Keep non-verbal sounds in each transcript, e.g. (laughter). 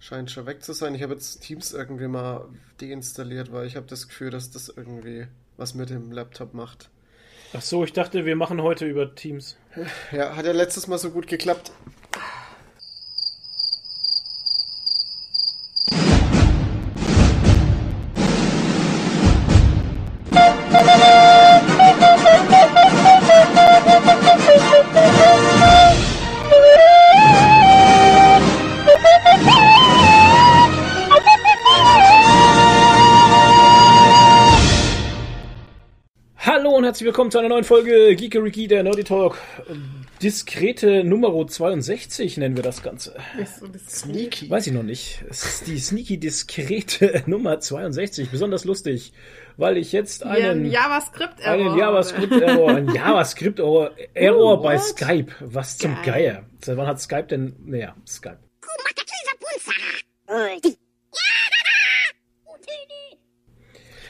Scheint schon weg zu sein. Ich habe jetzt Teams irgendwie mal deinstalliert, weil ich habe das Gefühl, dass das irgendwie was mit dem Laptop macht. Ach so, ich dachte, wir machen heute über Teams. Ja, hat ja letztes Mal so gut geklappt. Willkommen zu einer neuen Folge Geekeriki, der Nerdy Talk. Diskrete Nummer 62 nennen wir das Ganze. Sneaky. Weiß ich noch nicht. Es ist die sneaky diskrete (laughs) Nummer 62. Besonders lustig, weil ich jetzt einen, Einen JavaScript-Error. (laughs) einen JavaScript-Error, einen JavaScript-Error Error Oh, bei? Skype. Was zum Geil. Geier. Seit wann hat Skype denn, naja, Skype.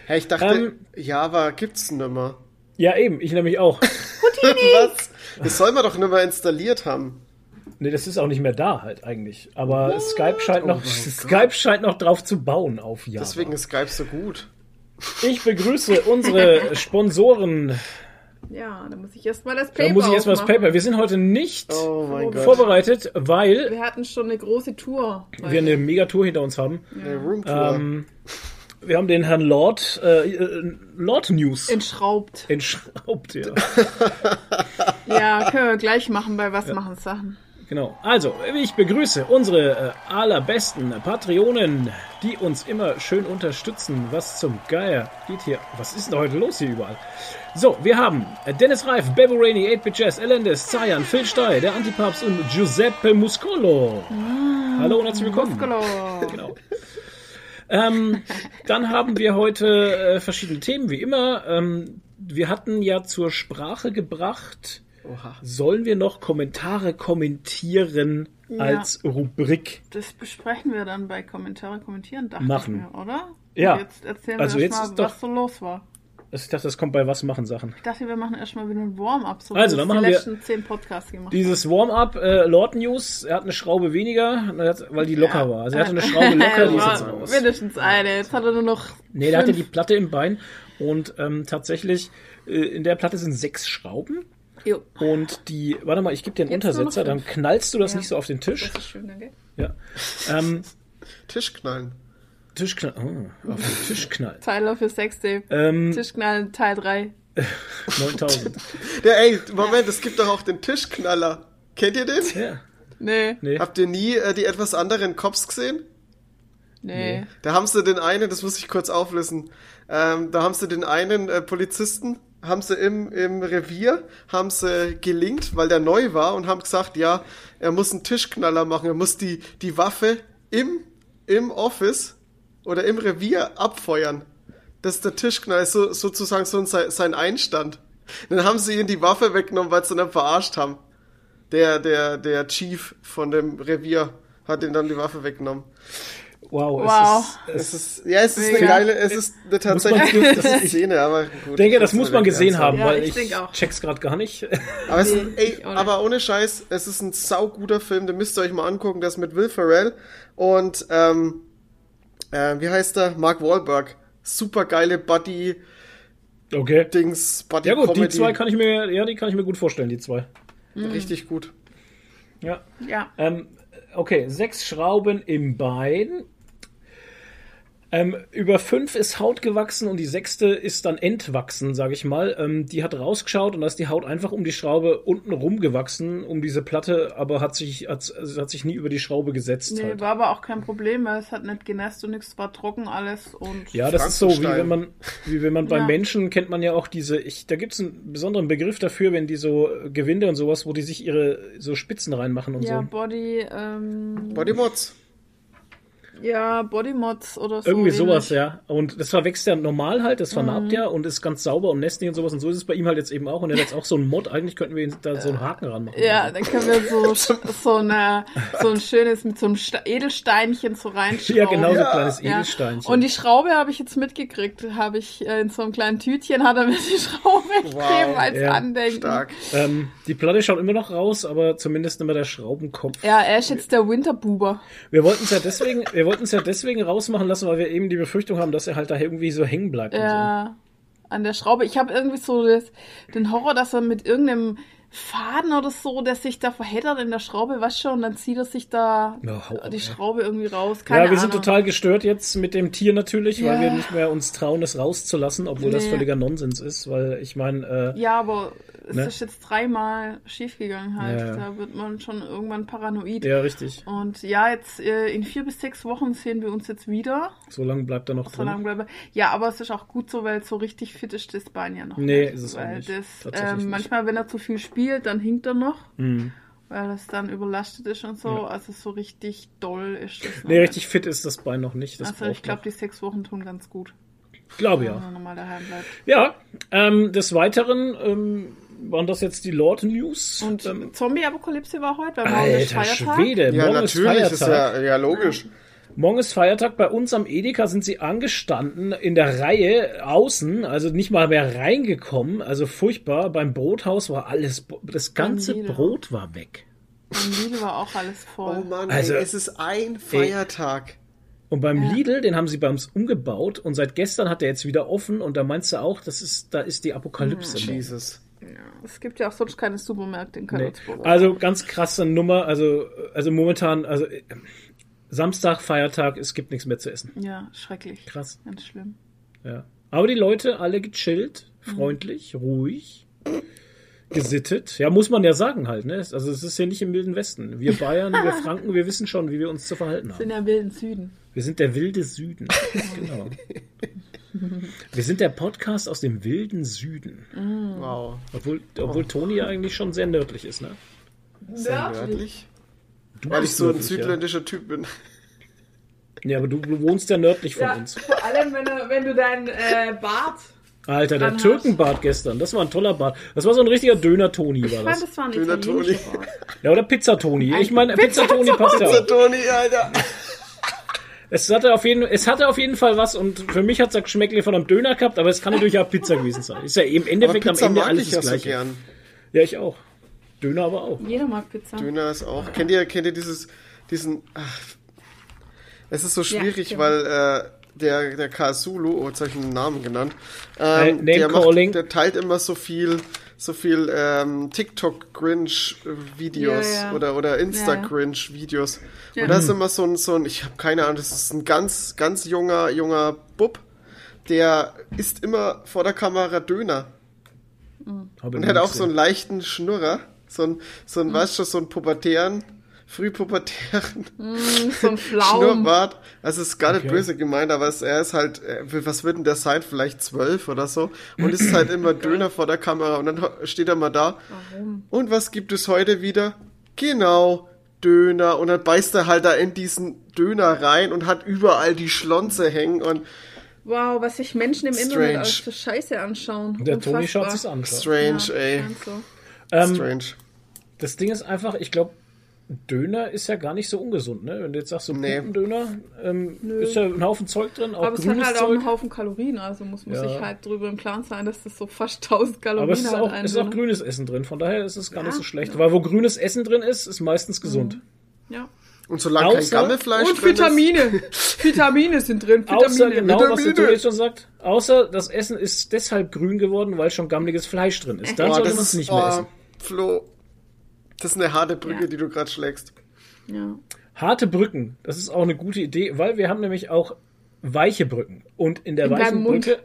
Hey, ich dachte, Ähm, Java gibt's nimmer. Ja, eben, ich nämlich auch. (laughs) Was? Das soll man doch nimmer installiert haben. Nee, das ist auch nicht mehr da halt eigentlich. Aber Skype scheint Oh noch, Skype scheint noch drauf zu bauen auf Java. Deswegen ist Skype so gut. Ich begrüße unsere Sponsoren. Ja, da muss ich erstmal das Paper Da muss ich erstmal das. Paper. Wir sind heute nicht Oh vorbereitet, weil Wir hatten schon eine große Tour. wir eine Megatour hinter uns haben. Eine Roomtour. Ähm, wir haben den Herrn Lord, äh, äh, Lord News Entschraubt. entschraubt. Ja. (laughs) Ja, können wir gleich machen bei Was machen Sachen. Genau. Also, ich begrüße unsere äh, allerbesten Patreonen, die uns immer schön unterstützen. Was zum Geier geht hier? Was ist denn heute los hier überall? So, wir haben Dennis Reif, Bevo Rainey, 8-Bit Jazz, Elendes, Zayan, Phil Stey, der Antipapst und Giuseppe Muscolo. Hallo und herzlich willkommen. Muscolo. Genau. Ähm, dann haben wir heute äh, verschiedene Themen, wie immer. Ähm, wir hatten ja zur Sprache gebracht, Oha. sollen wir noch Kommentare kommentieren Ja. als Rubrik? Das besprechen wir dann bei Kommentare kommentieren, dachte Machen. ich mir, oder? Ja. Und Jetzt erzählen Also wir jetzt erstmal, ist doch- was so los war. Also Ich dachte, das kommt bei was machen Sachen. Ich dachte, wir machen erstmal wieder ein Warm-up, so Also, dann wir machen die wir letzten zehn Podcasts gemacht Dieses Warm-up, äh, Lord News, er hat eine Schraube weniger, weil die locker war. Also er hatte eine Schraube locker, die ist Ja, jetzt raus. Mindestens eine. Jetzt hat er nur noch. Nee, der hatte die fünf. Platte im Bein und ähm, tatsächlich, äh, in der Platte sind sechs Schrauben. Jo. Und die, warte mal, ich gebe dir einen Jetzt Untersetzer, dann fünf. knallst du das Ja. nicht so auf den Tisch. Das ist schön, danke. Ja. Ähm, Tischknall, oh, auf den Tisch knallen. Tyler für Sextape. Ähm, Tischknallen Teil 3. 9000. Der, ey, Moment, es gibt doch auch den Tischknaller. Kennt ihr den? Ja. Nee, Nee. Habt ihr nie äh, die etwas anderen Cops gesehen? nee. Da haben sie den einen, das muss ich kurz auflösen, ähm, da haben sie den einen äh, Polizisten, haben sie im, im Revier, haben sie gelingt, weil der neu war und haben gesagt, ja, er muss einen Tischknaller machen, er muss die, die Waffe im, im Office oder im Revier abfeuern. Das ist der Tischknaller, ist so, sozusagen so sein, sein Einstand. Dann haben sie ihn die Waffe weggenommen, weil sie ihn dann verarscht haben. Der, der, der Chief von dem Revier hat ihm dann die Waffe weggenommen. Wow. Wow. Es ist, es ist, ja, es ist eine Mega. geile, es ist eine tatsächlich man- (laughs) Szene, aber gut. ich denke, das muss man gesehen haben, Ja, weil ich ich check's gerade gar nicht. Aber, es ist, Nee, ein, ey, aber ohne Scheiß, es ist ein sauguter Film, den müsst ihr euch mal angucken, das mit Will Ferrell und, ähm, äh, wie heißt der? Mark Wahlberg. Super geile Buddy-Dings, Okay. Buddy Ja gut, die Comedy. zwei kann ich mir, ja, die kann ich mir gut vorstellen, die zwei. Richtig gut. Ja. Ja. Ähm, okay, sechs Schrauben im Bein. Ähm, über fünf ist Haut gewachsen und die sechste ist dann entwachsen, sage ich mal. Ähm, die hat rausgeschaut und da ist die Haut einfach um die Schraube unten rum gewachsen, um diese Platte, aber hat sich, hat, also hat sich nie über die Schraube gesetzt. Nee, halt. war aber auch kein Problem, weil es hat nicht genässt und nichts, war trocken alles und. Ja, das ist so, wie wenn man, wie wenn man bei Ja. Menschen kennt man ja auch diese, ich, da gibt's einen besonderen Begriff dafür, wenn die so Gewinde und sowas, wo die sich ihre so Spitzen reinmachen und Ja, so. Body, ähm. Body Mods. Ja, Bodymods oder so. Irgendwie sowas, ähnlich. ja. Und das verwächst ja normal halt, das vernarbt Mhm. ja und ist ganz sauber und nestig und sowas. Und so ist es bei ihm halt jetzt eben auch. Und er hat jetzt auch so einen Mod. Eigentlich könnten wir ihn da so einen Haken ranmachen. Ja, dann können wir so, (laughs) so, eine, so ein schönes mit so einem Edelsteinchen so reinschrauben. Ja, genau, so ein Ja. kleines Ja. Edelsteinchen. Und die Schraube habe ich jetzt mitgekriegt. Habe ich äh, in so einem kleinen Tütchen hat er mir die Schraube gegeben als Ja. Andenken. Stark. ähm, die Platte schaut immer noch raus, aber zumindest mehr der Schraubenkopf. Ja, er ist jetzt der Winterbuber. Wir wollten es ja deswegen, wir wollten es ja deswegen rausmachen lassen, weil wir eben die Befürchtung haben, dass er halt da irgendwie so hängen bleibt. Ja, an der Schraube. Ich habe irgendwie so das, den Horror, dass er mit irgendeinem Faden oder so, der sich da verheddert in der Schraube, weißt schon, und dann zieht er sich da Ja, hau die. Schraube irgendwie raus. Keine Ja, wir sind Ahnung. total gestört jetzt mit dem Tier natürlich, weil Ja. wir nicht mehr uns trauen, es rauszulassen, obwohl das Nee. völliger Nonsens ist, weil ich meine, äh, Ja, aber es Ne? ist jetzt dreimal schiefgegangen halt. Ja. Da wird man schon irgendwann paranoid. ja, richtig. Und ja, jetzt äh, in vier bis sechs Wochen sehen wir uns jetzt wieder. So lange bleibt er noch So drin. lange bleiben. Ja, aber es ist auch gut so, weil so richtig fit ist das Bein ja noch Nee, nicht. ist es auch weil nicht. Das, ähm, nicht. manchmal, wenn er zu viel spielt, dann hinkt er noch, Mhm. weil das dann überlastet ist und so. Also so richtig doll ist das Nee, nicht. richtig fit ist das Bein noch nicht. Das Also ich glaube, die sechs Wochen tun ganz gut, Glaube ja. normal daheim bleibt. Ja, ähm, des Weiteren ähm, waren das jetzt die Lord News. Und ähm, Zombie-Apokalypse war heute, weil morgen ist Alter Feiertag. Schwede, Ja, morgen natürlich, ist ist Feiertag. ja, ja logisch. Morgen ist Feiertag. Bei uns am Edeka sind sie angestanden in der Reihe außen, also nicht mal mehr reingekommen. Also furchtbar. Beim Brothaus war alles, das ganze. Brot war weg. Und Lidl war auch alles voll. Oh Mann, Also- ey, es ist ein Feiertag. Und beim Lidl, den haben sie bei uns umgebaut und seit gestern hat der jetzt wieder offen und da meinst du auch, das ist, da ist die Apokalypse. morgen. Jesus. Ja, es gibt ja auch sonst keine Supermärkte in Nee. Karlsruhe. Also ganz krasse Nummer. Also, also momentan, also äh, Samstag, Feiertag, es gibt nichts mehr zu essen. Ja, schrecklich. Krass. Ganz schlimm. Ja. Aber die Leute alle gechillt, Mhm. freundlich, ruhig, gesittet. Ja, muss man ja sagen halt, ne? Also es ist ja nicht im wilden Westen. Wir Bayern, wir (laughs) Franken, wir wissen schon, wie wir uns zu verhalten haben. der wilden Süden. Wir sind der wilde Süden. (laughs) genau. Wir sind der Podcast aus dem wilden Süden. Wow. Obwohl, obwohl Toni ja eigentlich schon sehr nördlich ist, ne? Sehr nördlich. Du Weil ich so ein südländischer Typ bin. Ja. ja, aber du, du wohnst ja nördlich von Ja, uns. vor allem, wenn du, wenn du deinen äh, Bart. Alter, der hast- Türkenbart gestern, das war ein toller Bart. Das war so ein richtiger Döner-Toni, Ich war fand, das. das war ein Döner italienischer Toni. Bart. Ja, oder Pizzatoni. Ich meine, Pizzatoni passt ja auch. Toni, Alter. Es hatte, auf jeden, es hatte auf jeden Fall was und für mich hat es ein Geschmäckle von einem Döner gehabt, aber es kann natürlich auch Pizza gewesen sein. Ist ja im Endeffekt am Pizza Ende mag alles ich ja das so gleiche. gern. Ja, ich auch. Döner aber auch. Jeder mag Pizza. Döner ist auch. Kennt ihr, kennt ihr dieses, diesen, ach, es ist so schwierig, stimmt. weil, äh, der, der Kasulu, oh, jetzt habe ich einen Namen genannt, Äh, ähm, Name der, Calling. der teilt immer so viel, so viel ähm, TikTok-Grinch-Videos Ja, ja. oder, oder Insta-Grinch-Videos. Ja. Und das ist immer so ein, so ein, ich habe keine Ahnung, das ist ein ganz, ganz junger, junger Bub, der isst immer vor der Kamera Döner. Habe Und hat auch gesehen. so einen leichten Schnurrer. So ein, so ein weißt du, so ein pubertären, frühpubertären So ein. (laughs) Schnurrbart. Also es ist gar nicht Okay. böse gemeint, aber es, er ist halt, äh, was wird denn der sein? Vielleicht zwölf oder so. Und ist halt immer (clears throat) Döner vor der Kamera. Und dann steht er mal da. Warum? Und was gibt es heute wieder? Genau, Döner. Und dann beißt er halt da in diesen Döner rein und hat überall die Schlonze hängen. Und Wow, was sich Menschen im Strange. Internet als für Scheiße anschauen. Der Toni Unfassbar. schaut sich's an. strange, Ja, ey. so. Ähm, Strange. Das Ding ist einfach, ich glaube, Döner ist ja gar nicht so ungesund, ne? Wenn du jetzt sagst, so Nee. Pupendöner, ähm, ist ja ein Haufen Zeug drin, auch Aber es hat halt auch Zeug. einen Haufen Kalorien, also muss man Ja. sich halt drüber im Klaren sein, dass das so fast 1000 Kalorien Aber es ist hat. auch, es ist auch Döner. grünes Essen drin, von daher ist es gar nicht Ja, so schlecht. ja. Weil wo grünes Essen drin ist, ist meistens gesund. Ja. Und solange kein Außer- Gammelfleisch Und drin ist. Vitamine. (laughs) Vitamine sind drin. Vitamine. Außer genau, was der Vitamine. Toni schon sagt. Außer das Essen ist deshalb grün geworden, weil schon gammeliges Fleisch drin ist. Dann Boah, sollte man es nicht mehr oh, essen. Flo, das ist eine harte Brücke, Ja. die du gerade schlägst. Ja. Harte Brücken, das ist auch eine gute Idee, weil wir haben nämlich auch weiche Brücken. Und in der In weichen. Brücke.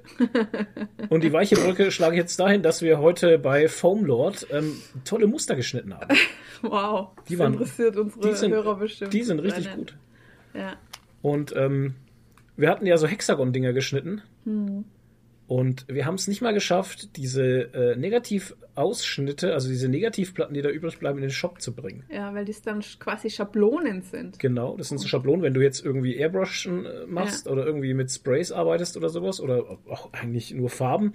und die weiche Brücke (laughs) schlage ich jetzt dahin, dass wir heute bei Foam Lord ähm, tolle Muster geschnitten haben. (laughs) Wow. Die waren- interessiert unsere Die sind, Hörer bestimmt. die sind richtig gut. Ja. Und ähm, wir hatten ja so Hexagon-Dinger geschnitten. Und wir haben es nicht mal geschafft, diese äh, Negativausschnitte, also diese Negativplatten, die da übrig bleiben, in den Shop zu bringen. Ja, weil das dann quasi Schablonen sind. Genau, das sind so Schablonen, wenn du jetzt irgendwie Airbrushen äh, machst Ja. oder irgendwie mit Sprays arbeitest oder sowas oder auch eigentlich nur Farben,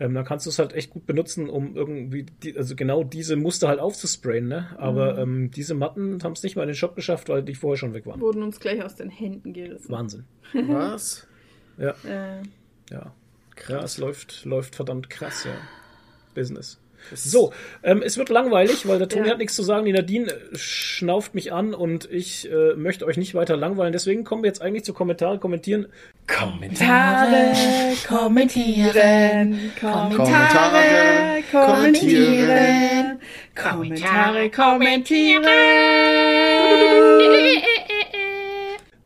ähm, dann kannst du es halt echt gut benutzen, um irgendwie, die, also genau diese Muster halt aufzusprayen, ne? Aber ähm, diese Matten haben es nicht mal in den Shop geschafft, weil die vorher schon weg waren. Wurden uns gleich aus den Händen gerissen. Wahnsinn. Was? Ja, Äh, ja. Es läuft, läuft verdammt krass, ja. Business. So, ähm, es wird langweilig, weil der Toni Ja. hat nichts zu sagen. Die Nadine äh, schnauft mich an und ich äh, möchte euch nicht weiter langweilen. Deswegen kommen wir jetzt eigentlich zu Kommentare kommentieren. Kommentare. kommentieren, Kommentare kommentieren. Kommentare kommentieren.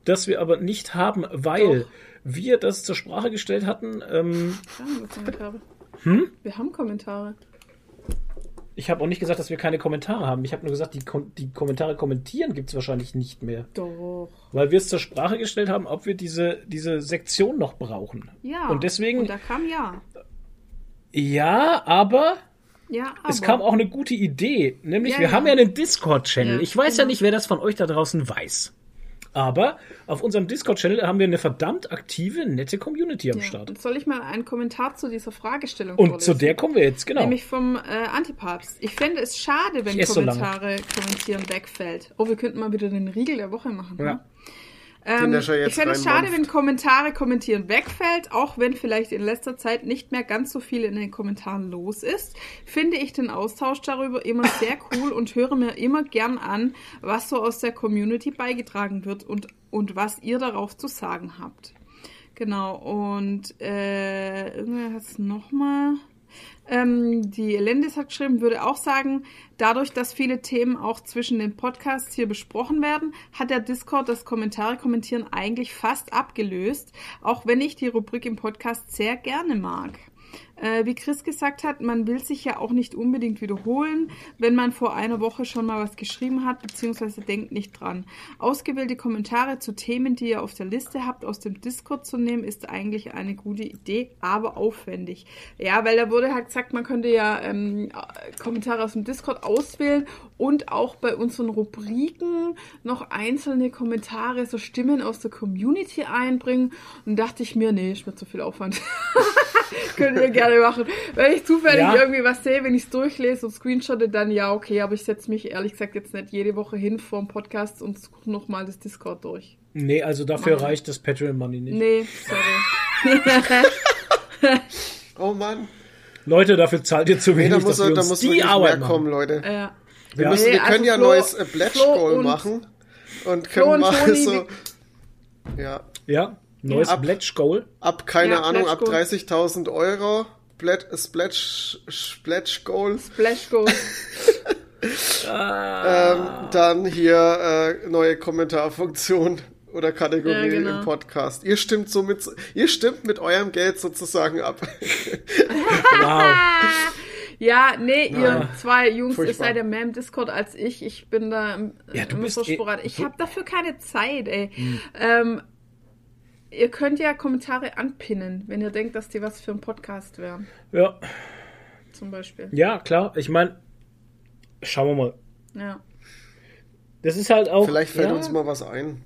Das wir aber nicht haben, weil wir das zur Sprache gestellt hatten. Ähm, Wir haben Kommentare. Hm? Wir haben Kommentare. ich habe auch nicht gesagt, dass wir keine Kommentare haben. Ich habe nur gesagt, die, Kom die Kommentare kommentieren gibt es wahrscheinlich nicht mehr. Doch. Weil wir es zur Sprache gestellt haben, ob wir diese, diese Sektion noch brauchen. Ja. Und deswegen, Und da kam ja. ja, aber Ja, aber. es kam auch eine gute Idee. Nämlich, Ja, wir ja. haben ja einen Discord-Channel. Ja, ich weiß ja genau. nicht, wer das von euch da draußen weiß. Aber auf unserem Discord-Channel haben wir eine verdammt aktive, nette Community am ja. Start. Und soll ich mal einen Kommentar zu dieser Fragestellung Und vorlesen? zu der kommen wir jetzt, genau. Nämlich vom äh, Antipapst. Ich fände es schade, wenn esse so. Kommentare kommentieren wegfällt. Oh, wir könnten mal wieder den Riegel der Woche machen. Ja. ne? Ähm, ich fände es schade, wenn Kommentare kommentieren wegfällt, auch wenn vielleicht in letzter Zeit nicht mehr ganz so viel in den Kommentaren los ist. Finde ich den Austausch darüber immer sehr cool und höre mir immer gern an, was so aus der Community beigetragen wird und, und was ihr darauf zu sagen habt. Genau, und äh, irgendwer hat es nochmal. Ähm, die Elendis hat geschrieben, würde auch sagen, dadurch, dass viele Themen auch zwischen den Podcasts hier besprochen werden, hat der Discord das Kommentare kommentieren eigentlich fast abgelöst, auch wenn ich die Rubrik im Podcast sehr gerne mag. Äh, wie Chris gesagt hat, man will sich ja auch nicht unbedingt wiederholen, wenn man vor einer Woche schon mal was geschrieben hat, beziehungsweise denkt nicht dran. Ausgewählte Kommentare zu Themen, die ihr auf der Liste habt, aus dem Discord zu nehmen, ist eigentlich eine gute Idee, aber aufwendig. Ja, weil da wurde halt gesagt, man könnte ja ähm, Kommentare aus dem Discord auswählen und auch bei unseren Rubriken noch einzelne Kommentare, so Stimmen aus der Community einbringen. Und dachte ich mir, nee, ist mir zu viel Aufwand. (laughs) Könnt ihr gerne machen. Wenn ich zufällig Ja. irgendwie was sehe, wenn ich es durchlese und screenshotte, dann ja, okay, aber ich setze mich ehrlich gesagt jetzt nicht jede Woche hin vor dem Podcast und suche nochmal das Discord durch. Nee, also dafür Nein. reicht das Patreon Money nicht. Nee, sorry. (laughs) Oh Mann. Leute, dafür zahlt ihr zu Nee, wenig, da dass muss, wir da uns muss die Arbeit mehr machen. kommen, Leute. ja. Wir, Ja. müssen, Nee, wir können also ja Flo- neues äh, Pledge Goal machen. Und können und mal Toni, so. Ja. Ja, neues Ab- Pledge Goal. Ab, keine Ja, Ahnung, ab Goal. 30.000 Euro. Pledge, Splash, Splash Goal. Splash Go. (laughs) Ähm, dann hier äh, neue Kommentarfunktion (laughs) oder Kategorie Ja, genau. im Podcast. Ihr stimmt somit, ihr stimmt mit eurem Geld sozusagen ab. (laughs) Wow. Ja, nee, ihr Ja. zwei Jungs, ihr Furchtbar. seid ja mehr im Discord als ich. Ich bin da im- Ja, du bist so eh- sporadisch. Ich du- habe dafür keine Zeit, ey. Hm. Ähm, ihr könnt ja Kommentare anpinnen, wenn ihr denkt, dass die was für einen Podcast wären, Ja, zum Beispiel. ja, klar. Ich meine, schauen wir mal. Ja. Das ist halt auch. Vielleicht fällt ja, uns mal was ein.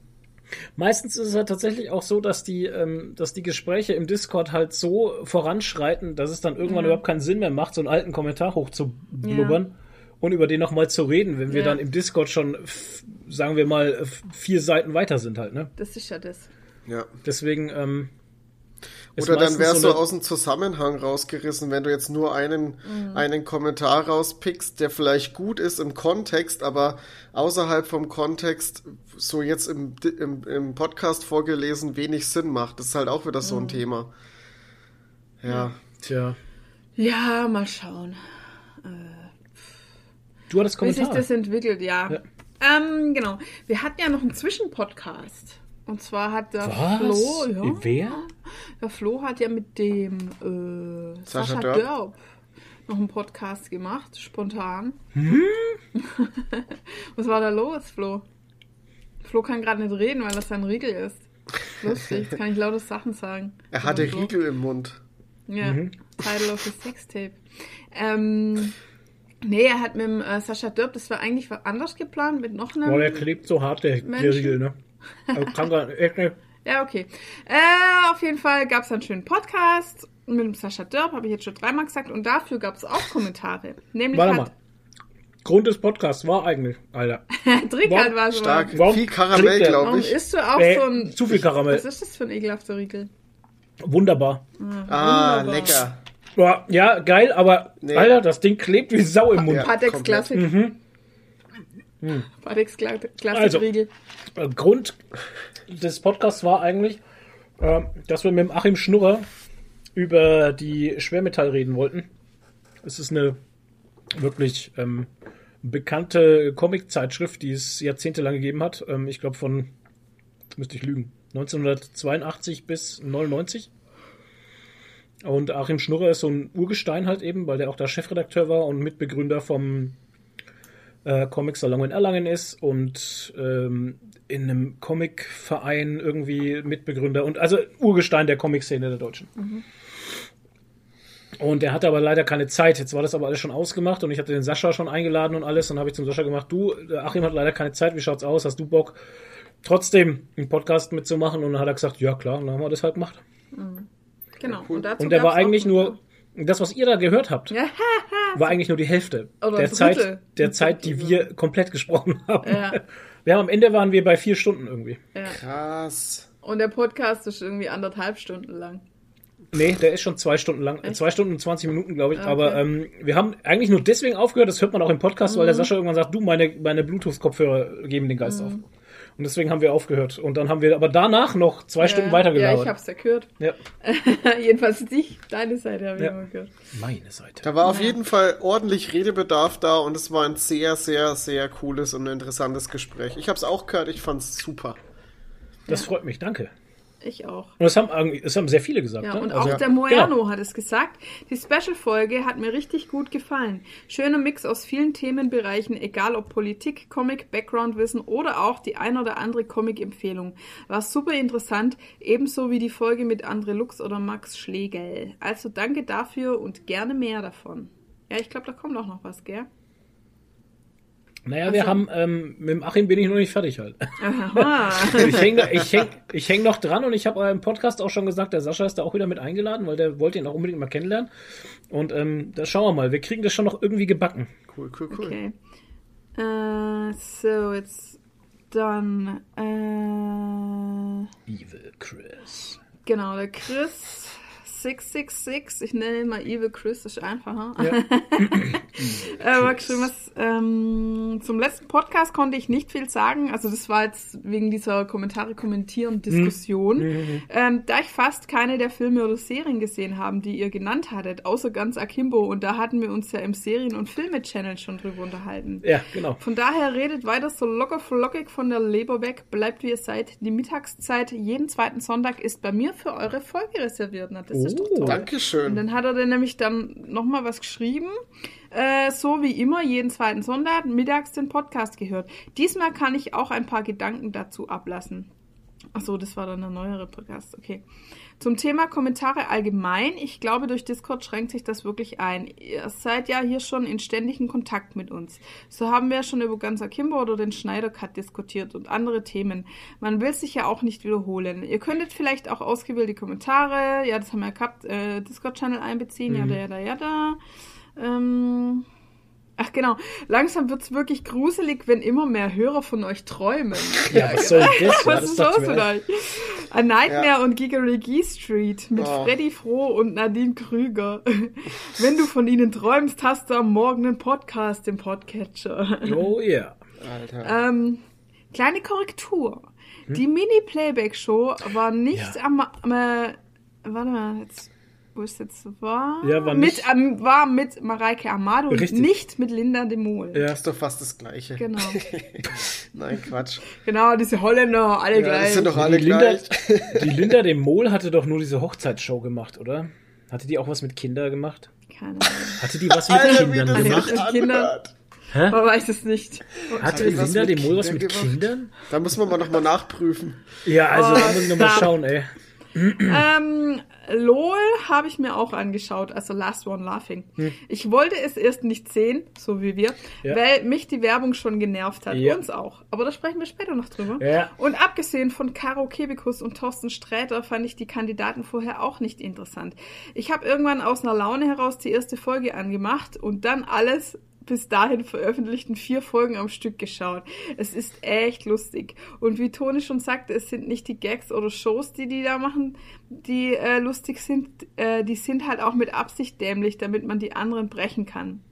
Meistens ist es halt tatsächlich auch so, dass die, ähm, dass die Gespräche im Discord halt so voranschreiten, dass es dann irgendwann Ja. überhaupt keinen Sinn mehr macht, so einen alten Kommentar hochzublubbern und über den nochmal zu reden, wenn wir Ja. dann im Discord schon, sagen wir mal, vier Seiten weiter sind halt, ne? Das ist ja das. Ja. Deswegen, ähm, Oder dann wärst so du aus dem Zusammenhang rausgerissen, wenn du jetzt nur einen, Mhm. einen Kommentar rauspickst, der vielleicht gut ist im Kontext, aber außerhalb vom Kontext, so jetzt im, im, im Podcast vorgelesen, wenig Sinn macht. Das ist halt auch wieder so Mhm. ein Thema. Ja. Tja, Ja, mal schauen. du hattest Wie sich das entwickelt, ja. Ja. Ähm, genau. Wir hatten ja noch einen Zwischenpodcast. Und zwar hat der Was? Flo, ja, Wer? der Flo hat ja mit dem äh, Sascha Sascha Dörp. Dörp noch einen Podcast gemacht, spontan. Hm? (laughs) Was war da los, Flo? Flo kann gerade nicht reden, weil das sein Riegel ist. Lustig, jetzt kann ich laute Sachen sagen. Er hatte Flo. Riegel im Mund. Ja, Mhm. Title of the Sextape. Ähm, nee, er hat mit dem, äh, Sascha Dörp, das war eigentlich was anders geplant, mit noch einem... Boah, der klebt so hart, der, der Menschen. Riegel, ne? Kann gar echt nicht. (laughs) Ja, okay. Äh, auf jeden Fall gab es einen schönen Podcast mit dem Sascha Dörp, habe ich jetzt schon dreimal gesagt, und dafür gab es auch Kommentare. Nämlich Warte mal. Grund des Podcasts war eigentlich, Alter. Trick Wow, halt war so. Stark. Warum Viel Karamell, glaube Warum ich. isst du auch Äh, so ein... zu viel Karamell. Was ist das für ein ekelhafter Riegel? Wunderbar. Ah, Wunderbar. lecker. Ja, geil, aber Nee. Alter, das Ding klebt wie Sau im Mund. Ja. Patex komplett. Classic. Patex Cla- Classic Mhm. Also. Äh, Grund des Podcasts war eigentlich, äh, dass wir mit dem Achim Schnurrer über die Schwermetall reden wollten. Es ist eine wirklich ähm, bekannte Comic-Zeitschrift, die es jahrzehntelang gegeben hat. Ähm, ich glaube von, müsste ich lügen, 1982 bis 99. Und Achim Schnurrer ist so ein Urgestein halt eben, weil der auch da Chefredakteur war und Mitbegründer vom äh, Comic-Salon in Erlangen ist und ähm, in einem Comic-Verein irgendwie Mitbegründer und also Urgestein der Comic-Szene der Deutschen. Und er hatte aber leider keine Zeit. Jetzt war das aber alles schon ausgemacht und ich hatte den Sascha schon eingeladen und alles. Und habe ich zum Sascha gemacht, du, der Achim hat leider keine Zeit, wie schaut's aus? Hast du Bock, trotzdem einen Podcast mitzumachen? Und dann hat er gesagt, ja klar, und dann haben wir das halt gemacht. Genau. Und, dazu Und der war eigentlich nur, das, was ihr da gehört habt, (laughs) war eigentlich nur die Hälfte Oder der Zeit, Drittel. der Zeit, die wir komplett gesprochen haben. Ja. Wir haben am Ende waren wir bei vier Stunden irgendwie. ja. Krass. Und der Podcast ist irgendwie anderthalb Stunden lang. Nee, der ist schon zwei Stunden lang. Echt? Zwei Stunden und 20 Minuten, glaube ich. Okay. Aber ähm, wir haben eigentlich nur deswegen aufgehört, das hört man auch im Podcast, Mhm. weil der Sascha irgendwann sagt, du, meine, meine Bluetooth-Kopfhörer geben den Geist auf. Und deswegen haben wir aufgehört. Und dann haben wir aber danach noch zwei Stunden ja, weiter Ja, ich hab's ja gehört. (laughs) Ja, Jedenfalls dich, deine Seite habe ich Ja. immer gehört. Meine Seite. Da war auf jeden Fall ordentlich Redebedarf da und es war ein sehr, sehr, sehr cooles und interessantes Gespräch. Ich habe es auch gehört, ich fand's super. Das freut mich, danke. Ich auch. Und das haben, das haben sehr viele gesagt. Ja, ne? und Also- auch der Moerno Genau. hat es gesagt. Die Special-Folge hat mir richtig gut gefallen. Schöner Mix aus vielen Themenbereichen, egal ob Politik, Comic, Background-Wissen oder auch die ein oder andere Comic-Empfehlung. War super interessant, ebenso wie die Folge mit André Lux oder Max Schlegel. Also danke dafür und gerne mehr davon. Ja, ich glaube, da kommt auch noch was, gell? Naja, wir so. haben, ähm, mit dem Achim bin ich noch nicht fertig halt. Aha. (laughs) ich hänge ich häng, ich häng noch dran und ich habe im Podcast auch schon gesagt, der Sascha ist da auch wieder mit eingeladen, weil der wollte ihn auch unbedingt mal kennenlernen. Und ähm, da schauen wir mal, wir kriegen das schon noch irgendwie gebacken. Cool, cool, cool. Okay. Äh, so, jetzt dann. Äh, Evil Chris. genau, der Chris 666. Ich nenne ihn mal Evil Chris, ist einfacher. Ja. (laughs) äh, geschrieben, was, ähm, zum letzten Podcast konnte ich nicht viel sagen. Also das war jetzt wegen dieser Kommentare kommentieren Diskussion. Ähm, da ich fast keine der Filme oder Serien gesehen habe, die ihr genannt hattet, außer ganz Akimbo. Und da hatten wir uns ja im Serien- und Filme-Channel schon drüber unterhalten. ja, genau. Von daher redet weiter so locker flockig von der Leber weg, bleibt wie ihr seid. Die Mittagszeit jeden zweiten Sonntag ist bei mir für eure Folge reserviert. Na, das ist doch Oh. toll. Und Dankeschön. dann hat er dann nämlich dann nochmal was geschrieben. Äh, so wie immer, jeden zweiten Sonntag mittags den Podcast gehört. Diesmal kann ich auch ein paar Gedanken dazu ablassen. Ach so, das war dann der neuere Podcast, okay. Zum Thema Kommentare allgemein. Ich glaube, durch Discord schränkt sich das wirklich ein. Ihr seid ja hier schon in ständigem Kontakt mit uns. So haben wir schon über ganz Akimbo oder den Schneider Cut diskutiert und andere Themen. Man will sich ja auch nicht wiederholen. Ihr könntet vielleicht auch ausgewählte Kommentare, ja, das haben wir ja gehabt, äh, Discord-Channel einbeziehen, ja, da, ja, da, ja, da. Ähm, Ach genau, langsam wird's wirklich gruselig, wenn immer mehr Hörer von euch träumen. (laughs) Ja, was soll denn das? (laughs) Ja, Was das ist los wir mit euch? A Nightmare und Gigarigi Street mit Oh. Freddy Froh und Nadine Krüger. (laughs) Wenn du von ihnen träumst, hast du am Morgen einen Podcast im Podcatcher. Oh yeah. Alter. Ähm, kleine Korrektur. Hm? Die Mini-Playback-Show war nicht am, am äh, warte mal, jetzt, wo ist jetzt war? Ja, war mit, ähm, war mit Mareike Amado und Richtig. nicht mit Linda de Mol. Ja. Ist doch fast das Gleiche. Genau. (laughs) Nein, Quatsch. Genau, diese Holländer, alle Ja, gleich. das sind doch alle die, Linda, gleich. die (laughs) Linda de Mol hatte doch nur diese Hochzeitsshow gemacht, oder? Hatte die auch was mit Kindern gemacht? Keine Ahnung. Hatte die was mit Alter, wie Kindern gemacht? mit Kindern. Hä? Man weiß es nicht. Hatte Linda mit de Mol was Kindern mit gemacht? Kindern? Da muss man mal nochmal nachprüfen. Ja, also Oh, da muss ich nochmal schauen, ey. ähm, LOL habe ich mir auch angeschaut, also Last One Laughing. Ich wollte es erst nicht sehen, so wie wir, Ja. weil mich die Werbung schon genervt hat. Ja. Uns auch. Aber da sprechen wir später noch drüber. Ja. Und abgesehen von Caro Kebekus und Thorsten Sträter fand ich die Kandidaten vorher auch nicht interessant. Ich habe irgendwann aus einer Laune heraus die erste Folge angemacht und dann alles bis dahin veröffentlichten vier Folgen am Stück geschaut. Es ist echt lustig. Und wie Toni schon sagte, es sind nicht die Gags oder Shows, die die da machen, die äh, lustig sind. Äh, die sind halt auch mit Absicht dämlich, damit man die anderen brechen kann.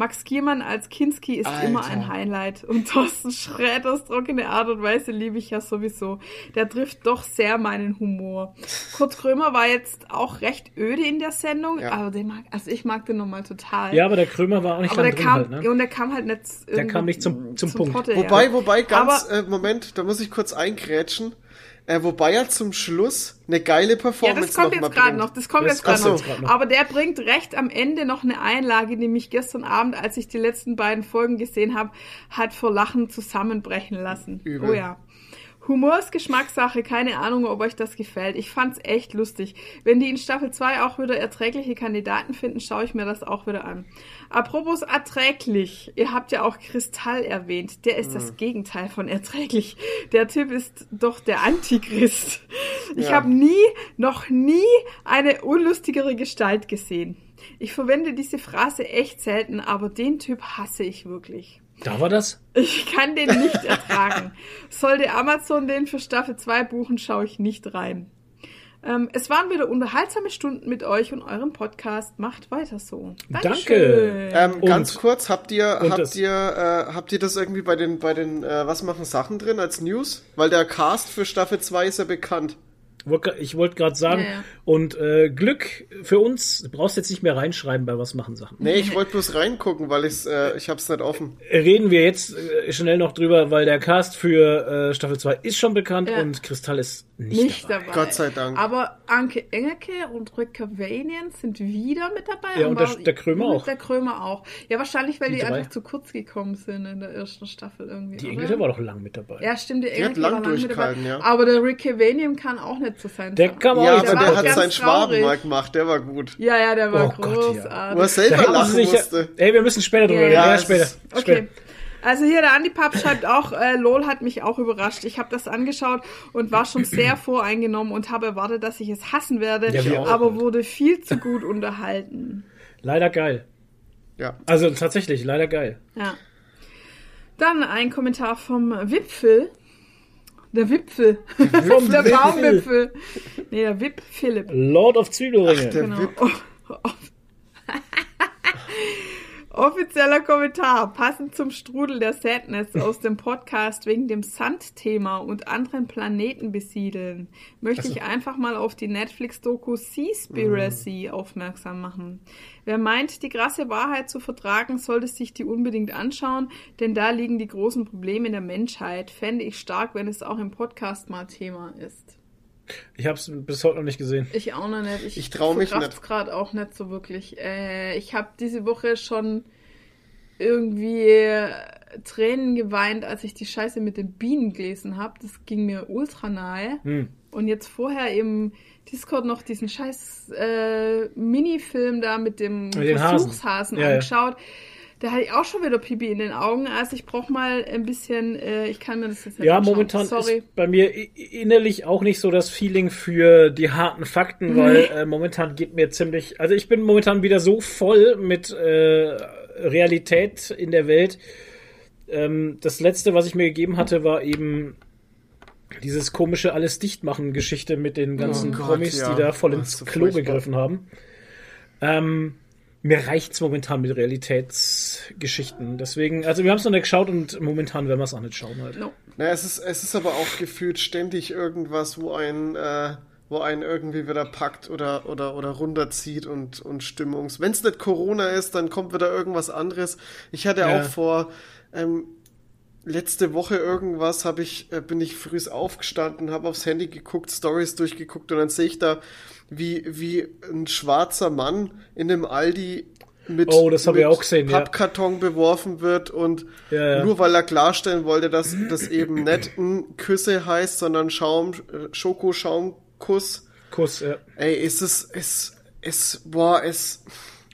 Max Giermann als Kinski ist Alter. immer ein Highlight. Und Thorsten Schräders trockene Art und Weise liebe ich ja sowieso. Der trifft doch sehr meinen Humor. Kurt Krömer war jetzt auch recht öde in der Sendung, Ja. aber den mag, also ich mag den nochmal total. Ja, aber der Krömer war auch nicht aber der kam, halt, ne? und der kam halt nicht irgendwie kam nicht zum- zum Punkt. Potte, Wobei, ja. wobei, ganz, Aber- äh, Moment, da muss ich kurz eingrätschen. Äh, wobei er zum Schluss eine geile Ja, Performance das kommt noch mal jetzt gerade bringt. noch. Das kommt Das jetzt gerade kommt noch. Aber der bringt recht am Ende noch eine Einlage, die mich gestern Abend, als ich die letzten beiden Folgen gesehen habe, hat vor Lachen zusammenbrechen lassen. Übel. Oh ja. Humor ist Geschmackssache, keine Ahnung, ob euch das gefällt. Ich fand's echt lustig. Wenn die in Staffel 2 auch wieder erträgliche Kandidaten finden, schaue ich mir das auch wieder an. Apropos erträglich, ihr habt ja auch Kristall erwähnt. Der ist das Gegenteil von erträglich. Der Typ ist doch der Antichrist. Ich Ja. habe nie, noch nie eine unlustigere Gestalt gesehen. Ich verwende diese Phrase echt selten, aber den Typ hasse ich wirklich. Da war das? Ich kann den nicht ertragen. (laughs) Sollte Amazon den für Staffel 2 buchen, schaue ich nicht rein. Ähm, es waren wieder unterhaltsame Stunden mit euch und eurem Podcast. Macht weiter so. Dankeschön. Ähm, Und- ganz kurz, habt ihr, habt das- ihr, äh, habt ihr das irgendwie bei den, bei den, äh, was machen Sachen drin als News? Weil der Cast für Staffel 2 ist ja bekannt. Ich wollte gerade sagen, Ja, ja. und äh, Glück für uns, du brauchst jetzt nicht mehr reinschreiben bei was machen Sachen. Nee, ich wollte bloß reingucken, weil ich's, äh, ich hab's nicht offen. Reden wir jetzt äh, schnell noch drüber, weil der Cast für äh, Staffel 2 ist schon bekannt Ja. und Kristall ist nicht, Nicht dabei. dabei. Gott sei Dank. Aber Anke Engelke und Rücker Vanian sind wieder mit dabei. Ja, und der- war- der Krömer und auch. Der Krömer auch. Ja, wahrscheinlich, weil Die die, einfach zu kurz gekommen sind in der ersten Staffel irgendwie. Die? Engländer war doch lang mit dabei. Ja, stimmt, der Die hat Engelke lang war lang mit dabei. durchgehalten, ja. Aber der Rick Cavanian kann auch nicht so sein. Der kam auch Ja, nicht aber der auch hat seinen Schwaben mal gemacht, der war gut. Ja, ja, der war Oh Gott, ja. großartig. Wo er selber lachen sich, musste. ey, wir müssen später drüber Ja, reden. ja, Ja, später. Okay. später. Also hier der Andi Papp schreibt auch, äh, LOL hat mich auch überrascht. Ich habe das angeschaut und war schon sehr (clears throat) voreingenommen und habe erwartet, dass ich es hassen werde, Ja, aber halt. wurde viel zu gut unterhalten. Leider geil. Ja. Also tatsächlich, leider geil. Ja. Dann ein Kommentar vom Wipfel. Der Wipfel. Vom (laughs) der Wipfel. Baumwipfel. Nee, der Wip Philipp. Lord of Zwiebelringe. der Genau. Wip. (laughs) Offizieller Kommentar, passend zum Strudel der Sadness aus dem Podcast wegen dem Sandthema und anderen Planeten besiedeln, möchte ich einfach mal auf die Netflix-Doku Seaspiracy aufmerksam machen. Wer meint, die krasse Wahrheit zu vertragen, sollte sich die unbedingt anschauen, denn da liegen die großen Probleme der Menschheit. Fände ich stark, wenn es auch im Podcast mal Thema ist. Ich habe es bis heute noch nicht gesehen. Ich auch noch nicht. Ich, Ich trau mich nicht. gerade auch nicht so wirklich. Äh, ich habe diese Woche schon irgendwie äh, Tränen geweint, als ich die Scheiße mit den Bienen gelesen habe. Das ging mir ultra nahe. Hm. Und jetzt vorher im Discord noch diesen scheiß äh, Minifilm da mit dem Mit. Versuchshasen Ja, ja. Da hatte ich auch schon wieder Pipi in den Augen. Also ich brauche mal ein bisschen, äh, ich kann mir das jetzt nicht Ja, anschauen. momentan Sorry. ist bei mir i- innerlich auch nicht so das Feeling für die harten Fakten, weil äh, momentan geht mir ziemlich, also ich bin momentan wieder so voll mit äh, Realität in der Welt. Ähm, das letzte, was ich mir gegeben hatte, war eben dieses komische alles dichtmachen Geschichte mit den ganzen Oh Gott, Promis, ja. die da voll ins Klo furchtbar. gegriffen haben. Ähm, mir reicht's momentan mit Realitätsgeschichten. Deswegen, also wir haben es noch nicht geschaut und momentan werden wir es auch nicht schauen halt. No. Na, es ist, es ist aber auch gefühlt ständig irgendwas, wo ein, äh, wo einen irgendwie wieder packt oder, oder, oder runterzieht und, und Stimmungs. Wenn es nicht Corona ist, dann kommt wieder irgendwas anderes. Ich hatte Ja. auch vor, ähm, letzte Woche irgendwas, habe ich, äh, bin ich früh aufgestanden, habe aufs Handy geguckt, Stories durchgeguckt und dann sehe ich da, wie, wie ein schwarzer Mann in einem Aldi mit, Oh, das mit auch gesehen, ja. Pappkarton beworfen wird und Ja, ja. nur weil er klarstellen wollte, dass das eben nicht ein Küsse heißt, sondern Schaum, Schokoschaumkuss, Kuss, ja. Ey, ist es, es, es, boah, es.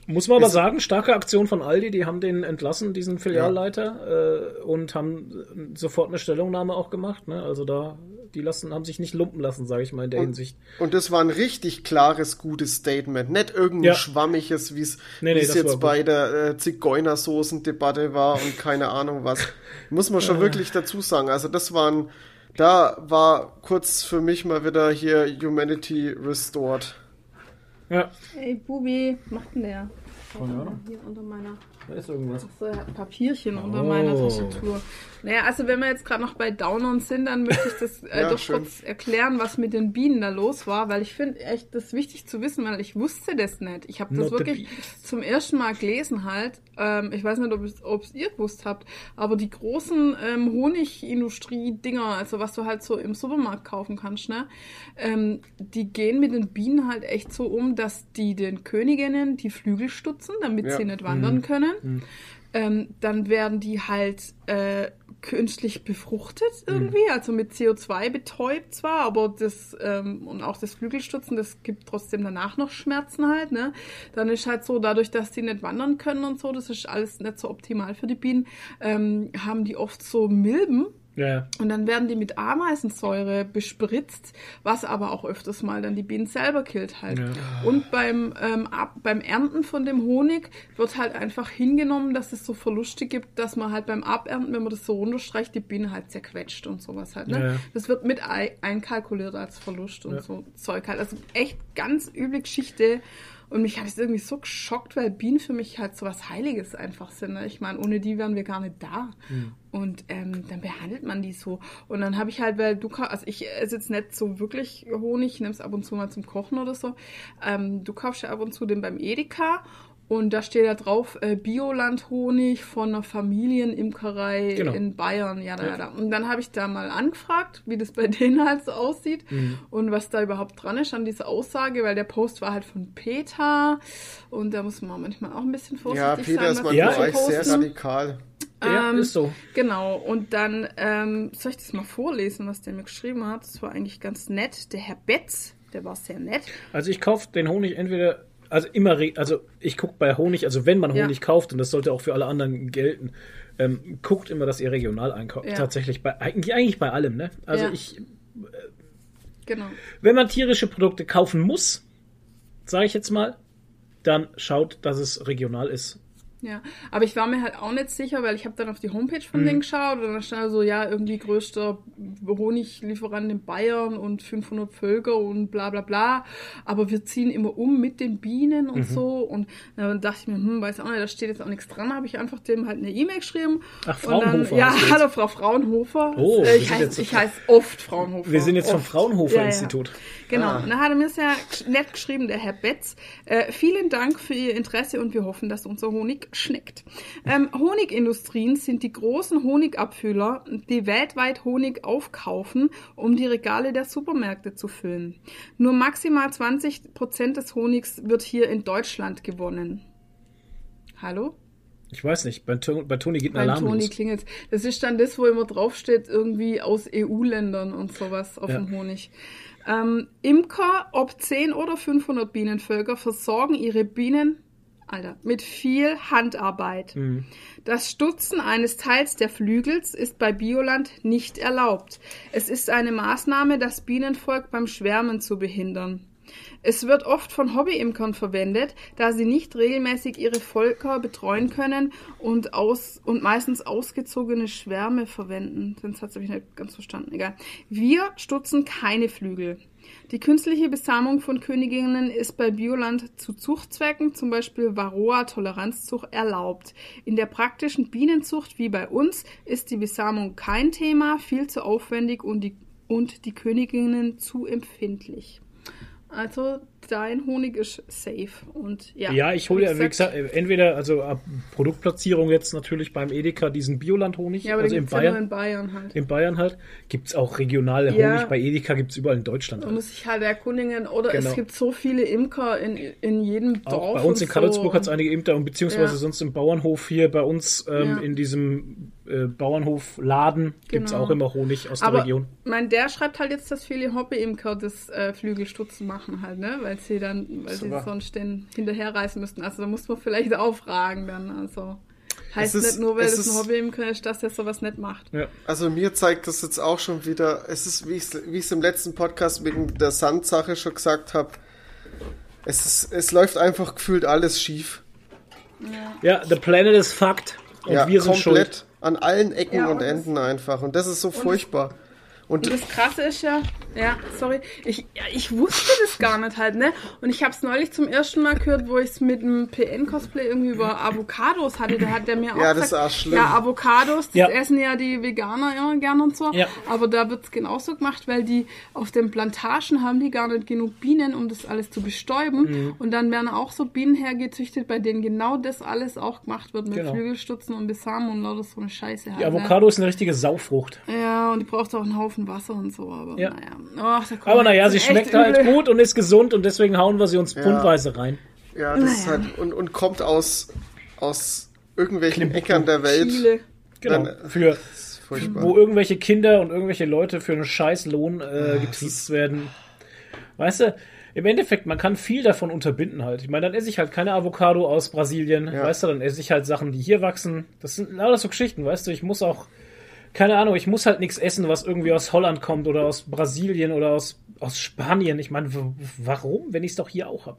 Muss man aber sagen, starke Aktion von Aldi, die haben den entlassen, diesen Filialleiter, äh, und haben sofort eine Stellungnahme auch gemacht. Ne? Also da, die lassen, haben sich nicht lumpen lassen, sage ich mal in der Und, Hinsicht. und das war ein richtig klares, gutes Statement. Nicht irgendein Ja. schwammiges, wie es Nee, nee, wie es das war jetzt gut. bei der äh, Zigeunersoßen-Debatte war und keine Ahnung was. (laughs) Muss man schon wirklich dazu sagen. Also das waren, da war kurz für mich mal wieder hier Humanity restored. Ja, Ey, Bubi, was macht denn der? Keine Ahnung. Hier unter meiner. da ist irgendwas. So, er Papierchen unter Oh. meiner Tastatur. Naja, also wenn wir jetzt gerade noch bei Downern sind, dann möchte ich das äh, (laughs) Ja, doch schön. kurz erklären, was mit den Bienen da los war, weil ich finde echt das wichtig zu wissen, weil ich wusste das nicht. Ich habe das Not wirklich zum ersten Mal gelesen halt. Ähm, ich weiß nicht, ob es ihr gewusst habt, aber die großen ähm, Honigindustrie-Dinger, also was du halt so im Supermarkt kaufen kannst, ne, ähm, die gehen mit den Bienen halt echt so um, dass die den Königinnen die Flügel stutzen, damit Ja. sie nicht wandern können. Ähm, dann werden die halt äh, künstlich befruchtet irgendwie, also mit CO2 betäubt zwar, aber das ähm, und auch das Flügelstutzen, das gibt trotzdem danach noch Schmerzen halt, ne? Dann ist halt so, dadurch, dass die nicht wandern können und so, das ist alles nicht so optimal für die Bienen, ähm, haben die oft so Milben, Ja, und dann werden die mit Ameisensäure bespritzt, was aber auch öfters mal dann die Bienen selber killt halt. Ja. Und beim, ähm, ab, beim Ernten von dem Honig wird halt einfach hingenommen, dass es so Verluste gibt, dass man halt beim Abernten, wenn man das so runterstreicht, die Biene halt zerquetscht und sowas halt. Ne? Ja. Das wird mit ei- einkalkuliert als Verlust und so Zeug halt. Also echt ganz üble Geschichte. Und mich hat es irgendwie so geschockt, weil Bienen für mich halt so was Heiliges einfach sind. Ne? Ich meine, ohne die wären wir gar nicht da. Hm. Und ähm, dann behandelt man die so. Und dann habe ich halt, weil du, ka- also ich esse jetzt nicht so wirklich Honig, ich nehme es ab und zu mal zum Kochen oder so. Ähm, du kaufst ja ab und zu den beim Edeka. Und da steht da drauf, äh, Bioland-Honig von einer Familienimkerei Genau. in Bayern, ja, da, Ja. da. Und dann habe ich da mal angefragt, wie das bei (laughs) denen halt so aussieht Mhm. und was da überhaupt dran ist an dieser Aussage, weil der Post war halt von Peter und da muss man manchmal auch ein bisschen vorsichtig Ja, Peter sein. ist was manchmal Ja, sehr radikal. Ja, Ähm, ist so. Genau, und dann ähm, soll ich das mal vorlesen, was der mir geschrieben hat. Das war eigentlich ganz nett. Der Herr Betz, der war sehr nett. Also ich kaufe den Honig entweder, also immer, also ich gucke bei Honig, also wenn man Ja. Honig kauft, und das sollte auch für alle anderen gelten, ähm, guckt immer, dass ihr regional einkauft. Ja. Tatsächlich bei, eigentlich, eigentlich bei allem, ne? Also Ja. ich, Genau. wenn man tierische Produkte kaufen muss, sage ich jetzt mal, dann schaut, dass es regional ist. Ja, aber ich war mir halt auch nicht sicher, weil ich habe dann auf die Homepage Mhm. von denen geschaut und da stand so, ja, irgendwie größter Honiglieferant in Bayern und 500 Völker und bla bla bla. Aber wir ziehen immer um mit den Bienen Mhm. und so. Und dann dachte ich mir, hm, weiß auch nicht, da steht jetzt auch nichts dran. habe ich einfach dem halt eine E-Mail geschrieben. Ach, Und dann, Fraunhofer ja, hallo Frau Fraunhofer. Oh, Äh, ich heiße heiß oft Fraunhofer. Wir sind jetzt vom Oft. Fraunhofer Ja, ja. Institut. Genau. Ah. Und dann hat er mir sehr nett geschrieben, der Herr Betz. Äh, vielen Dank für Ihr Interesse und wir hoffen, dass unser Honig schmeckt. Ähm, Honigindustrien sind die großen Honigabfüller, die weltweit Honig aufkaufen, um die Regale der Supermärkte zu füllen. Nur maximal 20 Prozent des Honigs wird hier in Deutschland gewonnen. Hallo? Ich weiß nicht, bei, bei Toni geht ein Alarm Toni los. klingelt. Das ist dann das, wo immer draufsteht, irgendwie aus EU-Ländern und sowas auf Ja. dem Honig. Ähm, Imker, ob 10 oder 500 Bienenvölker, versorgen ihre Bienen, Alter, mit viel Handarbeit. Mhm. Das Stutzen eines Teils der Flügels ist bei Bioland nicht erlaubt. Es ist eine Maßnahme, das Bienenvolk beim Schwärmen zu behindern. Es wird oft von Hobbyimkern verwendet, da sie nicht regelmäßig ihre Völker betreuen können und, aus, und meistens ausgezogene Schwärme verwenden. Den Satz habe ich nicht ganz verstanden. Egal. Wir stutzen keine Flügel. Die künstliche Besamung von Königinnen ist bei Bioland zu Zuchtzwecken, zum Beispiel Varroa-Toleranzzucht, erlaubt. In der praktischen Bienenzucht wie bei uns ist die Besamung kein Thema, viel zu aufwendig und die, und die Königinnen zu empfindlich. Also dein Honig ist safe. Und ja, Ja, ich hole ja, wie gesagt, entweder, also Produktplatzierung jetzt natürlich beim Edeka diesen Bioland-Honig, ja, aber also in gibt's ja nur Bayern. in Bayern halt. In Bayern halt. Gibt's auch regionale Ja. Honig. Bei Edeka gibt's überall in Deutschland. Man muss sich halt erkundigen. Oder Genau. es gibt so viele Imker in, in jedem Dorf. Auch bei uns in Karlsburg so. hat's einige Imker und beziehungsweise Ja. sonst im Bauernhof hier bei uns ähm, in diesem äh, Bauernhofladen Genau. auch immer Honig aus der Aber Region. mein, der schreibt halt jetzt, dass viele Hobbyimker das äh, Flügelstutzen machen halt, ne? Weil sie dann, weil Super. sie sonst den hinterherreißen müssten. Also da muss man vielleicht auch fragen dann. Also heißt Es ist- nicht nur, weil es das ein ist- Hobbyimker ist, dass der sowas nicht macht. Ja. Also mir zeigt das jetzt auch schon wieder, es ist, wie ich es im letzten Podcast wegen der Sandsache schon gesagt habe, es, ist, es läuft einfach gefühlt alles schief. ja, the planet is fucked. Und ja, wir sind komplett schuld. an allen Ecken Ja, und und Enden einfach. Und das ist so furchtbar. Und Und das Krasse ist ja, ja, sorry, ich, ja, ich wusste das gar nicht halt, ne? Und ich habe es neulich zum ersten Mal gehört, wo ich es mit einem PN-Cosplay irgendwie über Avocados hatte. Da hat der mir auch Ja, das ist gesagt, auch schlimm. ja, Avocados, das Ja. essen ja die Veganer immer gern und so. Ja. Aber da wird's genauso gemacht, weil die auf den Plantagen haben die gar nicht genug Bienen, um das alles zu bestäuben. Mhm. Und dann werden auch so Bienen hergezüchtet, bei denen genau das alles auch gemacht wird mit Genau. Flügelstutzen und Besamen und lauter so eine Scheiße halt. Die ne? Avocado ist eine richtige Saufrucht. Ja, und die braucht auch einen Haufen Wasser und so, aber Ja. naja. Kommen Aber naja, sie schmeckt halt gut und ist gesund und deswegen hauen wir sie uns pfundweise rein. ja, das ist Naja. halt, und, und kommt aus, aus irgendwelchen Timbuktu. Äckern der Welt. Chile. Genau. Dann- Für ist wo irgendwelche Kinder und irgendwelche Leute für einen scheiß Lohn Ah, äh, getriezt werden. Weißt du, im Endeffekt, man kann viel davon unterbinden halt. Ich meine, dann esse ich halt keine Avocado aus Brasilien, Ja. weißt du, dann esse ich halt Sachen, die hier wachsen. Das sind lauter so Geschichten, weißt du, ich muss auch, keine Ahnung, ich muss halt nichts essen, was irgendwie aus Holland kommt oder aus Brasilien oder aus, aus Spanien. Ich meine, warum, wenn ich es doch hier auch habe?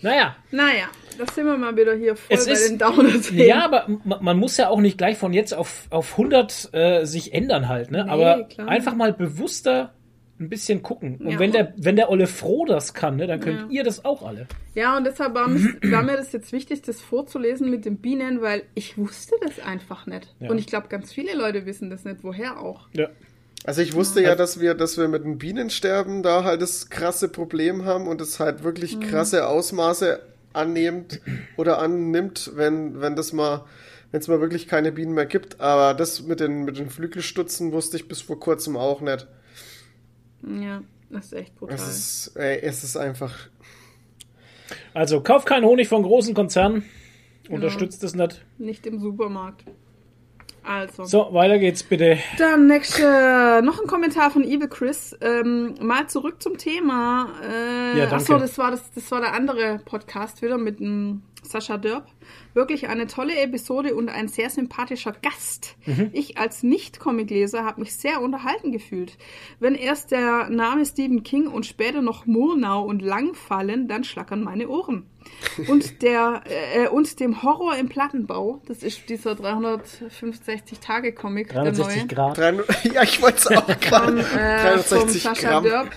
Naja, Naja, da sind wir mal wieder hier voll Es bei ist- den Downers. Ja, aber ma- man muss ja auch nicht gleich von jetzt auf, auf 100 äh, sich ändern halt, ne? Nee, aber klar. einfach mal bewusster ein bisschen gucken. Und Ja, wenn und- der, wenn der Olle Froh das kann, ne, dann könnt Ja. ihr das auch alle. Ja, und deshalb war, war mir das jetzt wichtig, das vorzulesen mit den Bienen, weil ich wusste das einfach nicht. Ja. Und ich glaube, ganz viele Leute wissen das nicht, woher auch. Ja. Also ich wusste ja, dass wir, dass wir mit dem Bienensterben da halt das krasse Problem haben und es halt wirklich krasse Ausmaße annimmt oder annimmt, wenn, wenn das mal, wenn es mal wirklich keine Bienen mehr gibt. Aber das mit den, mit den Flügelstutzen wusste ich bis vor kurzem auch nicht. Ja, das ist echt brutal. Es ist, ey, es ist einfach. Also kauft keinen Honig von großen Konzernen. Unterstützt es nicht. Nicht im Supermarkt. Also. So, weiter geht's bitte. Dann nächste, noch ein Kommentar von Evil Chris. Ähm, mal zurück zum Thema. Äh, Ja, danke. Achso, das war, das, das war der andere Podcast wieder mit dem Sascha Dörp. Wirklich eine tolle Episode und ein sehr sympathischer Gast. Mhm. Ich als Nicht-Comic-Leser habe mich sehr unterhalten gefühlt. Wenn erst der Name Stephen King und später noch Murnau und Lang fallen, dann schlackern meine Ohren. Und (laughs) der äh, und dem Horror im Plattenbau, das ist dieser 365-Tage-Comic, der 360 neue. Grad. (laughs) Ja, ich wollte es auch gerade. äh, vom 360 Sascha Gramm. Dörp.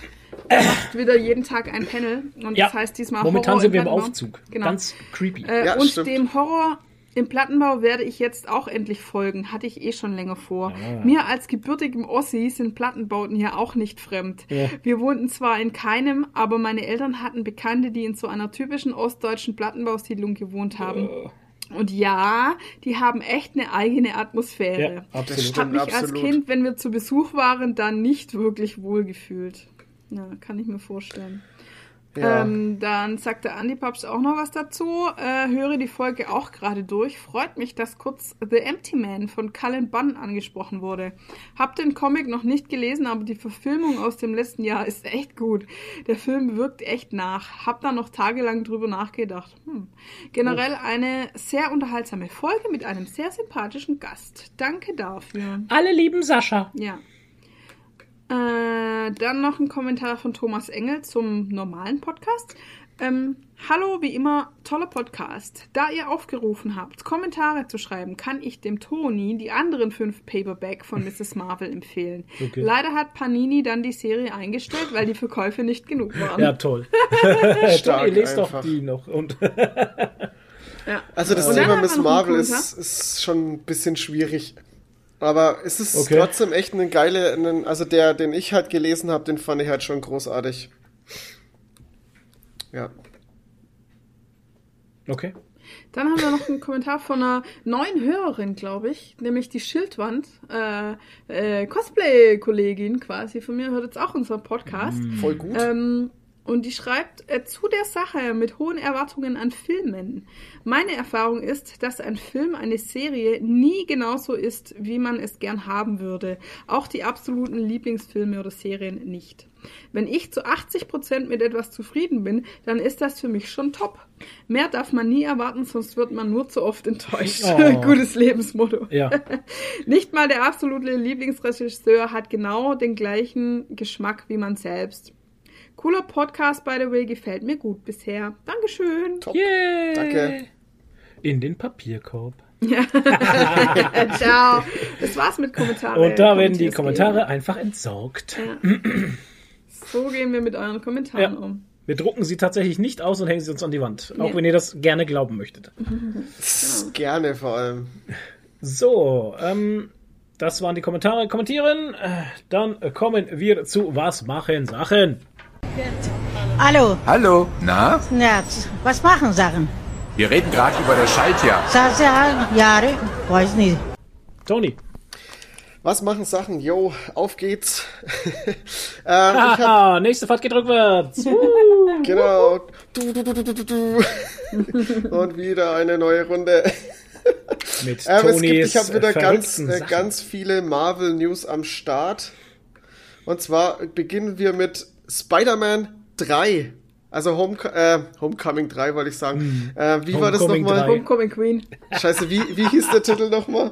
Der macht wieder jeden Tag ein Panel. Und Ja, das heißt diesmal momentan Horror sind wir im. Aufzug. Genau. Ganz creepy. Äh, Ja, und stimmt. dem Horror im Plattenbau werde ich jetzt auch endlich folgen. Hatte ich eh schon länger vor. Ja. Mir als gebürtigem Ossi sind Plattenbauten hier auch nicht fremd. Ja. Wir wohnten zwar in keinem, aber meine Eltern hatten Bekannte, die in so einer typischen ostdeutschen Plattenbausiedlung gewohnt haben. Und ja, die haben echt eine eigene Atmosphäre. ja, absolut. stimmt. Hab mich als absolut. Kind, wenn wir zu Besuch waren, dann nicht wirklich wohl gefühlt. Ja, kann ich mir vorstellen. Ja. Ähm, dann sagt der Andi Papst auch noch was dazu. Äh, höre die Folge auch gerade durch. Freut mich, dass kurz The Empty Man von Cullen Bunn angesprochen wurde. Hab den Comic noch nicht gelesen, aber die Verfilmung aus dem letzten Jahr ist echt gut. Der Film wirkt echt nach. Hab da noch tagelang drüber nachgedacht. Hm. Generell eine sehr unterhaltsame Folge mit einem sehr sympathischen Gast. Danke dafür. Alle lieben Sascha. Ja. Äh, dann noch ein Kommentar von Thomas Engel zum normalen Podcast. Ähm, Hallo, wie immer, toller Podcast. Da ihr aufgerufen habt, Kommentare zu schreiben, kann ich dem Toni die anderen fünf Paperback von (laughs) Mrs. Marvel empfehlen. Okay. Leider hat Panini dann die Serie eingestellt, weil die Verkäufe nicht genug waren. Ja, toll. (laughs) Stark Toni, lest doch die noch. Und (laughs) Ja. Also das Thema Miss Marvel ist, ist schon ein bisschen schwierig. Aber es ist Okay. trotzdem echt eine geile, einen, also der, den ich halt gelesen habe, den fand ich halt schon großartig. Ja. Okay. Dann haben wir noch einen Kommentar von einer neuen Hörerin, glaube ich, nämlich die Schildwand, äh, äh, Cosplay-Kollegin quasi von mir, hört jetzt auch unseren Podcast. Voll gut. Ähm, und die schreibt äh, zu der Sache mit hohen Erwartungen an Filmen. Meine Erfahrung ist, dass ein Film, eine Serie nie genauso ist, wie man es gern haben würde. Auch die absoluten Lieblingsfilme oder Serien nicht. Wenn ich zu 80% mit etwas zufrieden bin, dann ist das für mich schon top. Mehr darf man nie erwarten, sonst wird man nur zu oft enttäuscht. Oh. (laughs) Gutes Lebensmotto. Ja. (laughs) Nicht mal der absolute Lieblingsregisseur hat genau den gleichen Geschmack wie man selbst. Cooler Podcast, by the way, gefällt mir gut bisher. Dankeschön. Top. Yay. Danke. In den Papierkorb. (laughs) Ciao. Das war's mit Kommentaren. Und da werden die Kommentare einfach entsorgt. geben. (clears throat) So gehen wir mit euren Kommentaren Ja. um. Wir drucken sie tatsächlich nicht aus und hängen sie uns an die Wand. Auch Ja. wenn ihr das gerne glauben möchtet. Gerne vor allem. So, ähm, das waren die Kommentare. Kommentieren. Äh, Dann kommen wir zu Was machen Sachen. Hallo, Hallo, na? ja, was machen Sachen? Wir reden gerade über das Schaltjahr. Sasa, Jahre, weiß nicht. Tony. Was machen Sachen? Yo, auf geht's. (laughs) ähm, ich hab, Haha, nächste Fahrt geht rückwärts. (laughs) genau. Du, du, du, du, du, du, du. (laughs) Und wieder eine neue Runde. Mit Ähm, es gibt, Tonys ich habe wieder äh, ganz, äh, ganz viele Marvel-News am Start. Und zwar beginnen wir mit Spider-Man 3. Also Home, äh, Homecoming 3 wollte ich sagen. Äh, wie war das Hm. Homecoming nochmal? 3. Homecoming Queen. Scheiße, wie, wie hieß der Titel nochmal?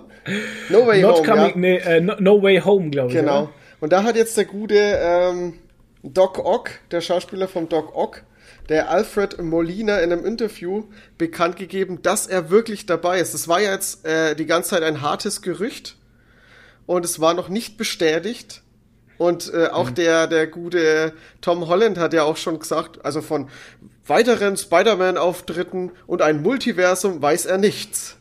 No Way Not Home, coming, ja. nee, äh, no, no Way Home, glaube ich. Genau. oder? Und da hat jetzt der gute ähm, Doc Ock, der Schauspieler vom Doc Ock, der Alfred Molina in einem Interview bekannt gegeben, dass er wirklich dabei ist. Das war ja jetzt äh, die ganze Zeit ein hartes Gerücht und es war noch nicht bestätigt. Und äh, auch der, der gute Tom Holland hat ja auch schon gesagt, also von weiteren Spider-Man-Auftritten und ein Multiversum weiß er nichts.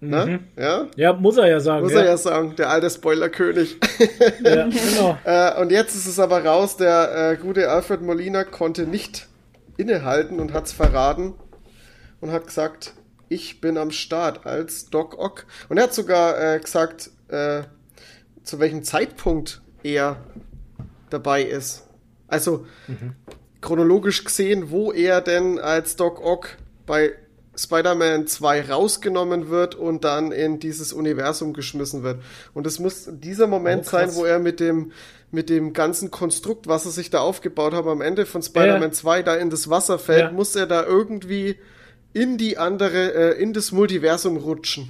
Ne? Ja? Ja, muss er ja sagen. Muss ja. er ja sagen, der alte Spoilerkönig. (laughs) ja, genau. (laughs) Äh, und jetzt ist es aber raus, der äh, gute Alfred Molina konnte nicht innehalten und hat's verraten und hat gesagt, ich bin am Start als Doc Ock. Und er hat sogar äh, gesagt, äh, zu welchem Zeitpunkt er dabei ist. Also chronologisch gesehen, wo er denn als Doc Ock bei Spider-Man 2 rausgenommen wird und dann in dieses Universum geschmissen wird. Und es muss dieser Moment Oh, sein, wo er mit dem, mit dem ganzen Konstrukt, was er sich da aufgebaut hat, am Ende von Spider-Man Ja. 2 da in das Wasser fällt, Ja. muss er da irgendwie in die andere, äh, in das Multiversum rutschen.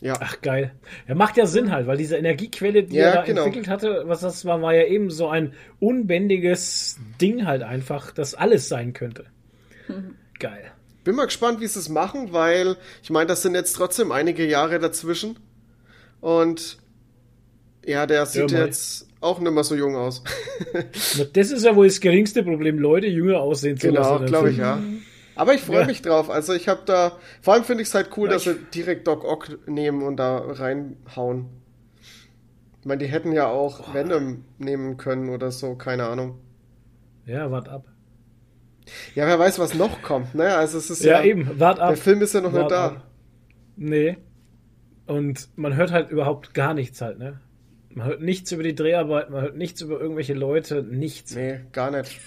Ja. Ach, geil. Ja, macht ja Sinn halt, weil diese Energiequelle, die Ja, er da genau. entwickelt hatte, was das war, war ja eben so ein unbändiges Ding halt einfach, das alles sein könnte. Geil. Bin mal gespannt, wie sie es machen, weil ich meine, das sind jetzt trotzdem einige Jahre dazwischen. Und ja, der sieht mal. jetzt auch nicht mehr so jung aus. (laughs) Na, Das ist ja wohl das geringste Problem, Leute jünger aussehen zu genau, lassen. glaube ich, ja. Aber ich freue Ja. mich drauf. Also ich habe da, vor allem finde ich es halt cool, Ja, dass sie direkt Doc Ock nehmen und da reinhauen. Ich meine, die hätten ja auch Venom nehmen können oder so, keine Ahnung. Ja, wart ab. Ja, wer weiß, was noch kommt, ne? Also es ist Ja, ja, eben, wart ab. der Film ist ja noch Wart nicht da. ab. Nee. Und man hört halt überhaupt gar nichts halt, ne? Man hört nichts über die Dreharbeit, man hört nichts über irgendwelche Leute, nichts. Nee, gar nicht.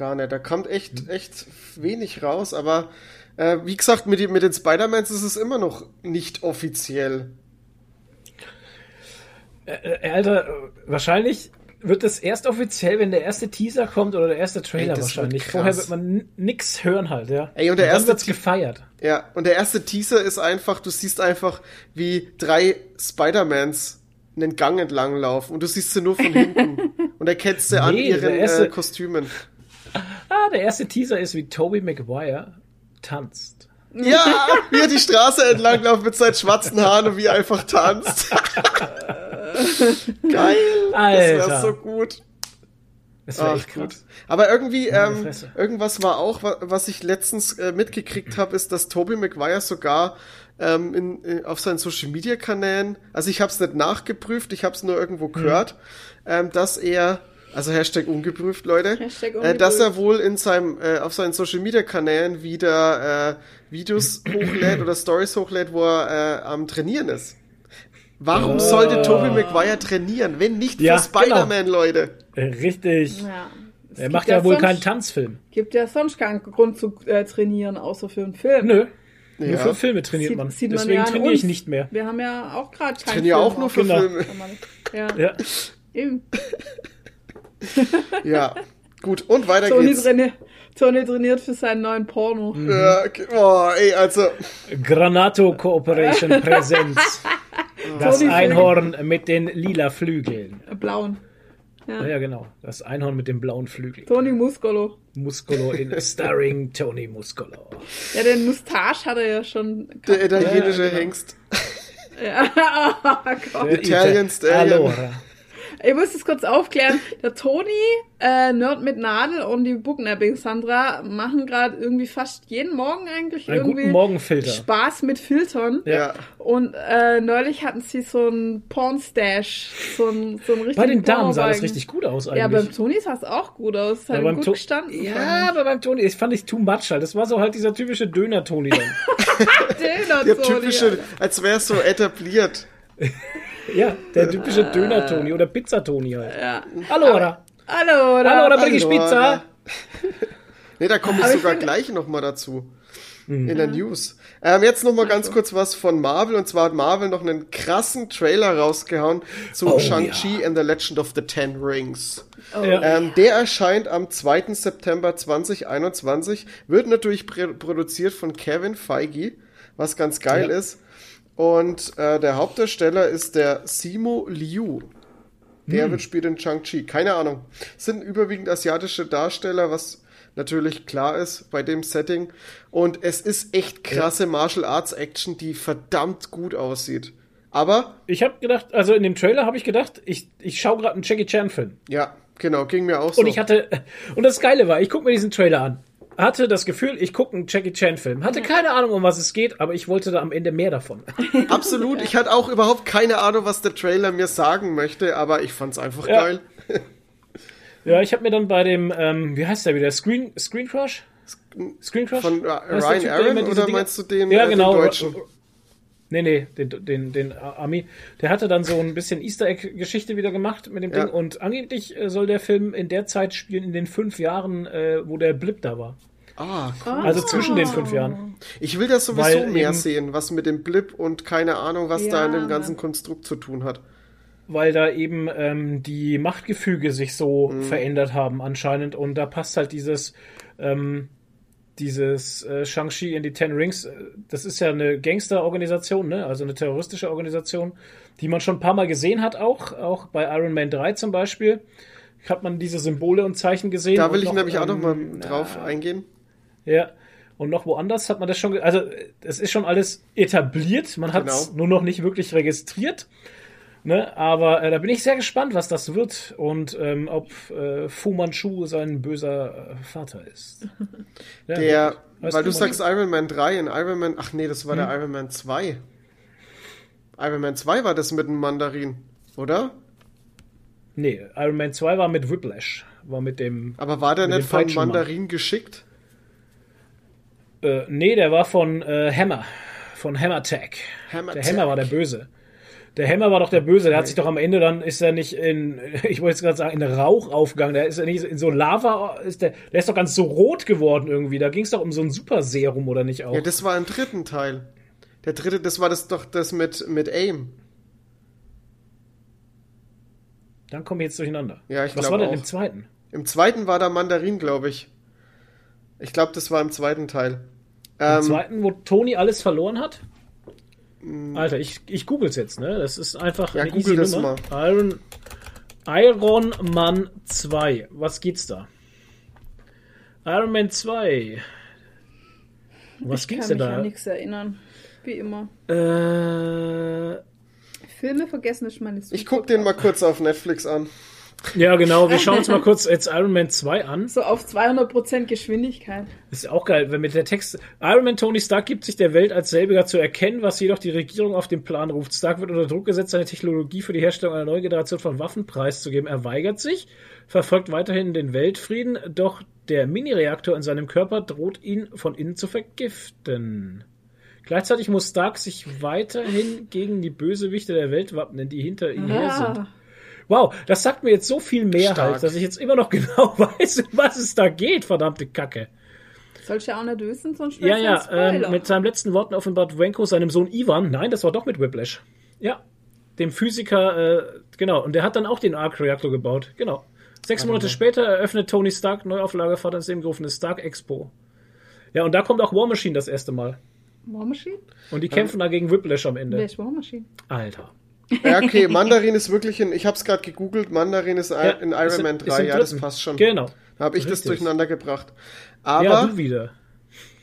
Gar nicht. Da kommt echt, echt wenig raus, aber äh, wie gesagt, mit, den- mit den Spider-Mans ist es immer noch nicht offiziell. Äh, Alter, wahrscheinlich wird das erst offiziell, wenn der erste Teaser kommt oder der erste Trailer Ey, wird wahrscheinlich. krass. Vorher wird man n- nix hören halt, ja. Ey, und der dann erste wird's gefeiert. Ja, und der erste Teaser ist einfach, du siehst einfach, wie drei Spider-Mans einen Gang entlang laufen und du siehst sie nur von hinten (laughs) und erkennst sie an Nee, ihren der erste- äh, Kostümen. Der erste Teaser ist, wie Tobey Maguire tanzt. Ja, wie er die Straße entlang läuft mit seinen schwarzen Haaren und wie er einfach tanzt. (laughs) Geil. Das Alter. wäre so gut. Das wäre Ach, echt gut. krass. Aber irgendwie, ähm, irgendwas war auch, wa- was ich letztens äh, mitgekriegt habe, ist, dass Tobey Maguire sogar ähm, in, in, auf seinen Social Media Kanälen, also ich habe es nicht nachgeprüft, ich habe es nur irgendwo Hm. gehört, ähm, dass er Also Hashtag ungeprüft, Leute. Hashtag Äh, dass er ungeprüft. wohl in seinem, äh, auf seinen Social Media Kanälen wieder äh, Videos (clears throat) hochlädt oder Stories hochlädt, wo er äh, am Trainieren ist. Warum sollte Tobey Maguire trainieren, wenn nicht Ja, für Spider-Man, Leute? Äh, Richtig. Ja. Er macht ja wohl sonst, keinen Tanzfilm. Gibt ja sonst keinen Grund zu äh, trainieren, außer für einen Film. Nö. Nur Ja. für Filme trainiert Sieht- man. sieht man Deswegen ja an trainiere ich nicht mehr. Wir haben ja auch gerade keinen Trainiere Film auch nur für Genau. Filme. Ja, Ja. eben. (laughs) Ja. Gut, und weiter Tony, geht's. traini Tony trainiert für seinen neuen Porno. Ja, okay. oh, ey, also, Granato Cooperation Präsenz. (laughs) Das Tony Einhorn mit den lila Flügeln. Blauen. Ja. ja, genau. Das Einhorn mit den blauen Flügeln. Tony Muscolo. Muscolo in (laughs) Starring Tony Muscolo. Ja, den Mustache hat er ja schon. der italienische Ja, genau. Hengst. (laughs) Ja, oh Gott. Der Italian Ita- Stallion. Allora. Ich muss das kurz aufklären. Der Toni, äh, Nerd mit Nadel und die Booknapping Sandra machen gerade irgendwie fast jeden Morgen eigentlich Einen irgendwie guten Morgenfilter. Spaß mit Filtern. Ja. Und äh, neulich hatten sie so einen Porn-Stash. So ein, so ein Bei den Damen sah das richtig gut aus Ja, eigentlich. beim Toni sah es auch gut aus. Hat Ja, gut To- gestanden. Ja, aber beim Toni, das fand ich too much halt. Das war so halt dieser typische Döner-Toni dann. (laughs) (laughs) Döner Der typische, als wäre es so etabliert. (laughs) ja, der typische Döner-Toni oder Pizza-Toni halt. Ja. Allora. Hallo, oder? Allora, bring ich Allora. Pizza. (laughs) Nee, da komme ich Aber ich sogar finde- gleich noch mal dazu. Mhm. In der News. Ähm, jetzt noch mal ganz kurz was von Marvel. Und zwar hat Marvel noch einen krassen Trailer rausgehauen zu Oh, Shang-Chi and the Legend of the Ten Rings. Ja. Ähm, der erscheint am 2. September 2021. Wird natürlich pr- produziert von Kevin Feige, was ganz geil Ja. ist. Und äh, der Hauptdarsteller ist der Simo Liu. Der Hm. wird spielt in Shang-Chi. Keine Ahnung. Es sind überwiegend asiatische Darsteller, was natürlich klar ist bei dem Setting. Und es ist echt krasse Martial Arts Action, die verdammt gut aussieht. Aber, Ich habe gedacht, also in dem Trailer habe ich gedacht, ich, ich schaue gerade einen Jackie Chan-Film. ja, genau, ging mir auch so. Und ich hatte, (laughs) und das Geile war, ich gucke mir diesen Trailer an. Hatte das Gefühl, ich gucke einen Jackie Chan-Film. Hatte keine Ahnung, um was es geht, aber ich wollte da am Ende mehr davon. (laughs) Absolut. Ich hatte auch überhaupt keine Ahnung, was der Trailer mir sagen möchte, aber ich fand's einfach Ja. geil. (laughs) Ja, ich habe mir dann bei dem, ähm, wie heißt der wieder? Screen, Screen Crush? Screen Crush? Von äh, Ryan Typ, Aaron oder Dinger- meinst du den, ja, äh, genau, den Deutschen? Nee, nee, den, den, den Ami. Der hatte dann so ein bisschen Easter Egg-Geschichte wieder gemacht mit dem Ja. Ding. Und angeblich äh, soll der Film in der Zeit spielen, in den fünf Jahren, äh, wo der Blip da war. Ah, cool. Also zwischen den fünf Jahren. Ich will das sowieso Weil mehr eben- sehen, was mit dem Blip und keine Ahnung, was da Ja, in dem ganzen. Konstrukt zu tun hat. Weil da eben ähm, die Machtgefüge sich so Mhm. verändert haben anscheinend. Und da passt halt dieses, ähm, dieses äh, Shang-Chi in die Ten Rings. Das ist ja eine Gangsterorganisation, ne? also eine terroristische Organisation, die man schon ein paar Mal gesehen hat auch. Auch bei Iron Man 3 zum Beispiel hat man diese Symbole und Zeichen gesehen. Da will ich noch, nämlich auch noch mal ähm, drauf eingehen. Ja. Und noch woanders hat man das schon, also es ist schon alles etabliert, man hat es Genau. nur noch nicht wirklich registriert. Ne? Aber äh, da bin ich sehr gespannt, was das wird und ähm, ob äh, Fu Manchu sein böser äh, Vater ist. (laughs) Ja, Der, weil du Fu sagst Iron Man 3 in Iron Man, ach nee, das war Hm. der Iron Man 2. Iron Man 2 war das mit dem Mandarin, oder? Nee, Iron Man 2 war mit Whiplash, war mit dem. Aber war der nicht vom. Mandarin geschickt? Äh, nee, der war von äh, Hammer, von Hammer Tech. Hammer der Tech. Hammer war der Böse. Der Hammer war doch der Böse, der hat sich doch am Ende dann, ist er nicht in, (laughs) ich wollte jetzt gerade sagen, in Rauch aufgegangen, der ist ja nicht in so Lava, ist der, der ist doch ganz so rot geworden irgendwie, da ging es doch um so ein Super-Serum, oder nicht auch? Ja, das war im dritten Teil. Der dritte, das war das doch das mit, mit AIM. Dann komme ich jetzt durcheinander. Ja, ich Was war denn auch. im zweiten? Im zweiten war der Mandarin, glaube ich. Ich glaube, das war im zweiten Teil. Im Ähm, zweiten, wo Tony alles verloren hat? Alter, ich, ich google's jetzt, ne? Das ist einfach Ja, eine google easy das Nummer. Iron, Iron Man 2. Was geht's da? Iron Man 2. Was ich kann denn mich da? an nichts erinnern. Wie immer. Äh, Filme vergessen ist meine ich guck den mal kurz auf Netflix an. Ja, genau. Wir schauen uns mal (laughs) kurz jetzt Iron Man 2 an. So auf 200% Geschwindigkeit. Das ist auch geil, wenn mit der Text Iron Man Tony Stark gibt sich der Welt als selbiger zu erkennen, was jedoch die Regierung auf den Plan ruft. Stark wird unter Druck gesetzt, seine Technologie für die Herstellung einer neuen Generation von Waffen preiszugeben. Er weigert sich, verfolgt weiterhin den Weltfrieden, doch der Mini-Reaktor in seinem Körper droht ihn von innen zu vergiften. Gleichzeitig muss Stark sich weiterhin gegen die Bösewichte der Welt wappnen, die hinter ihm her sind. Wow, das sagt mir jetzt so viel mehr halt, dass ich jetzt immer noch (laughs) genau weiß, um was es da geht, verdammte Kacke. sollst du ja auch nicht wissen, sonst Ja, ja, ähm, mit seinen letzten Worten offenbart Wenko seinem Sohn Ivan, nein, das war doch mit Whiplash. Ja, dem Physiker, äh, genau, und der hat dann auch den Arc-Reaktor gebaut, genau. Sechs Monate später eröffnet Tony Stark Neuauflage Vater ins Leben gerufene Stark Expo. Ja, und da kommt auch War Machine das erste Mal. War Machine? Und die kämpfen da gegen Whiplash am Wer Ende. ist War Machine? Alter. Ja, okay, (laughs) Mandarin ist wirklich in, ich hab's gerade gegoogelt, Mandarin ist Ja, in ist Iron im- Man ist 3, im ja, das passt schon. Genau. Da habe ich das Richtig. durcheinander gebracht. Ja, Aber du wieder.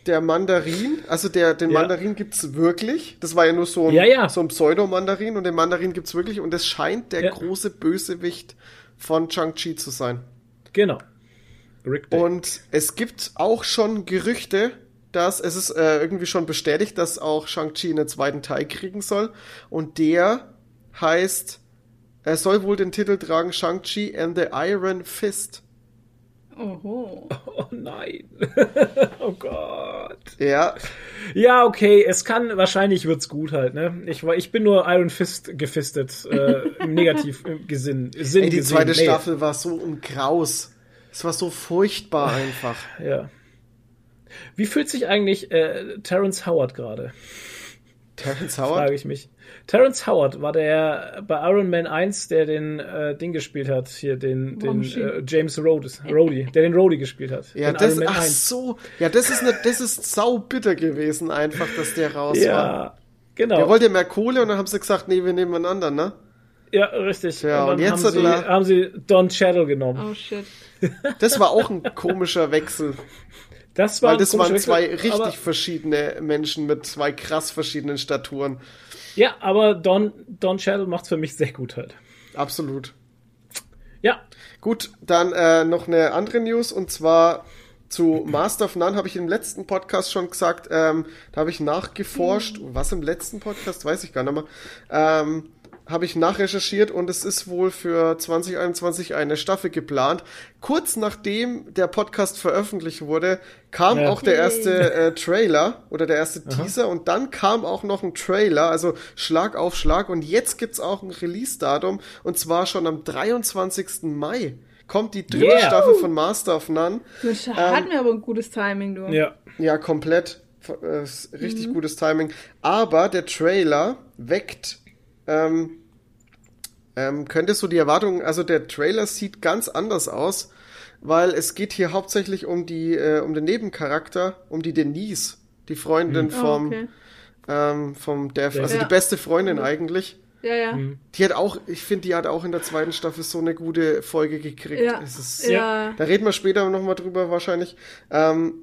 der Mandarin, also der, den Ja. Mandarin gibt's wirklich. Das war ja nur so ein, Ja, ja. so ein Pseudo-Mandarin und den Mandarin gibt's wirklich und es scheint der Ja. große Bösewicht von Chang-Chi zu sein. Genau. Rick. Und es gibt auch schon Gerüchte, dass es ist äh, irgendwie schon bestätigt, dass auch Shang-Chi einen zweiten Teil kriegen soll. Und der heißt, er soll wohl den Titel tragen Shang-Chi and the Iron Fist. Oho. (laughs) Oh nein. (laughs) oh Gott. Ja, Ja, okay, es kann, wahrscheinlich wird's gut halt, ne? Ich, war- ich bin nur Iron Fist gefistet, äh, (laughs) im negativ im Gesinn, Sinn ey, die gesehen. zweite Nee, Staffel war so ein Graus. Es war so furchtbar einfach. Ja. Wie fühlt sich eigentlich äh, Terrence Howard gerade? Terrence (laughs) Frage Howard? ich mich. Terrence Howard war der bei Iron Man 1, der den äh, Ding gespielt hat, hier den, War den äh, James Rhodes, Rhodey, der den Rhodey gespielt hat. Ja, das, Iron Man ach 1. so. Ja, das ist, ne, das ist sau bitter gewesen einfach, dass der raus war. Ja, genau. Der wollte mehr Kohle und dann haben sie gesagt, nee, wir nehmen einen anderen, ne? ja, richtig. Ja, und und jetzt haben, hat sie, haben sie Don Cheadle genommen. Oh shit. Das war auch ein komischer Wechsel. Das war Weil das waren zwei Wechsel, richtig verschiedene Menschen mit zwei krass verschiedenen Staturen. Ja, aber Don, Don Cheadle macht's für mich sehr gut halt. Absolut. Ja, Gut, dann äh, noch eine andere News und zwar zu Master of None habe ich im letzten Podcast schon gesagt, ähm, da habe ich nachgeforscht, was im letzten Podcast, weiß ich gar nicht mehr, ähm, habe ich nachrecherchiert und es ist wohl für 2021 eine Staffel geplant. Kurz nachdem der Podcast veröffentlicht wurde, kam Ja. auch der erste äh, Trailer oder der erste Teaser und dann kam auch noch ein Trailer, also Schlag auf Schlag und jetzt gibt's auch ein Release-Datum und zwar schon am 23. Mai kommt die dritte Yeah. Staffel von Master of None. Das hat mir aber ein gutes Timing, du. ja. Ja, komplett. Äh, ist Mhm. richtig gutes Timing. Aber der Trailer weckt, ähm, ähm, könnte so die Erwartungen, also der Trailer sieht ganz anders aus, weil es geht hier hauptsächlich um die, äh, um den Nebencharakter, um die Denise, die Freundin Oh, vom, okay. ähm, vom Dev, also Ja. die beste Freundin eigentlich. Ja, ja. Mhm. Die hat auch, ich finde, die hat auch in der zweiten Staffel so eine gute Folge gekriegt. Ja. Es ist, Ja. da reden wir später nochmal drüber wahrscheinlich. Ähm,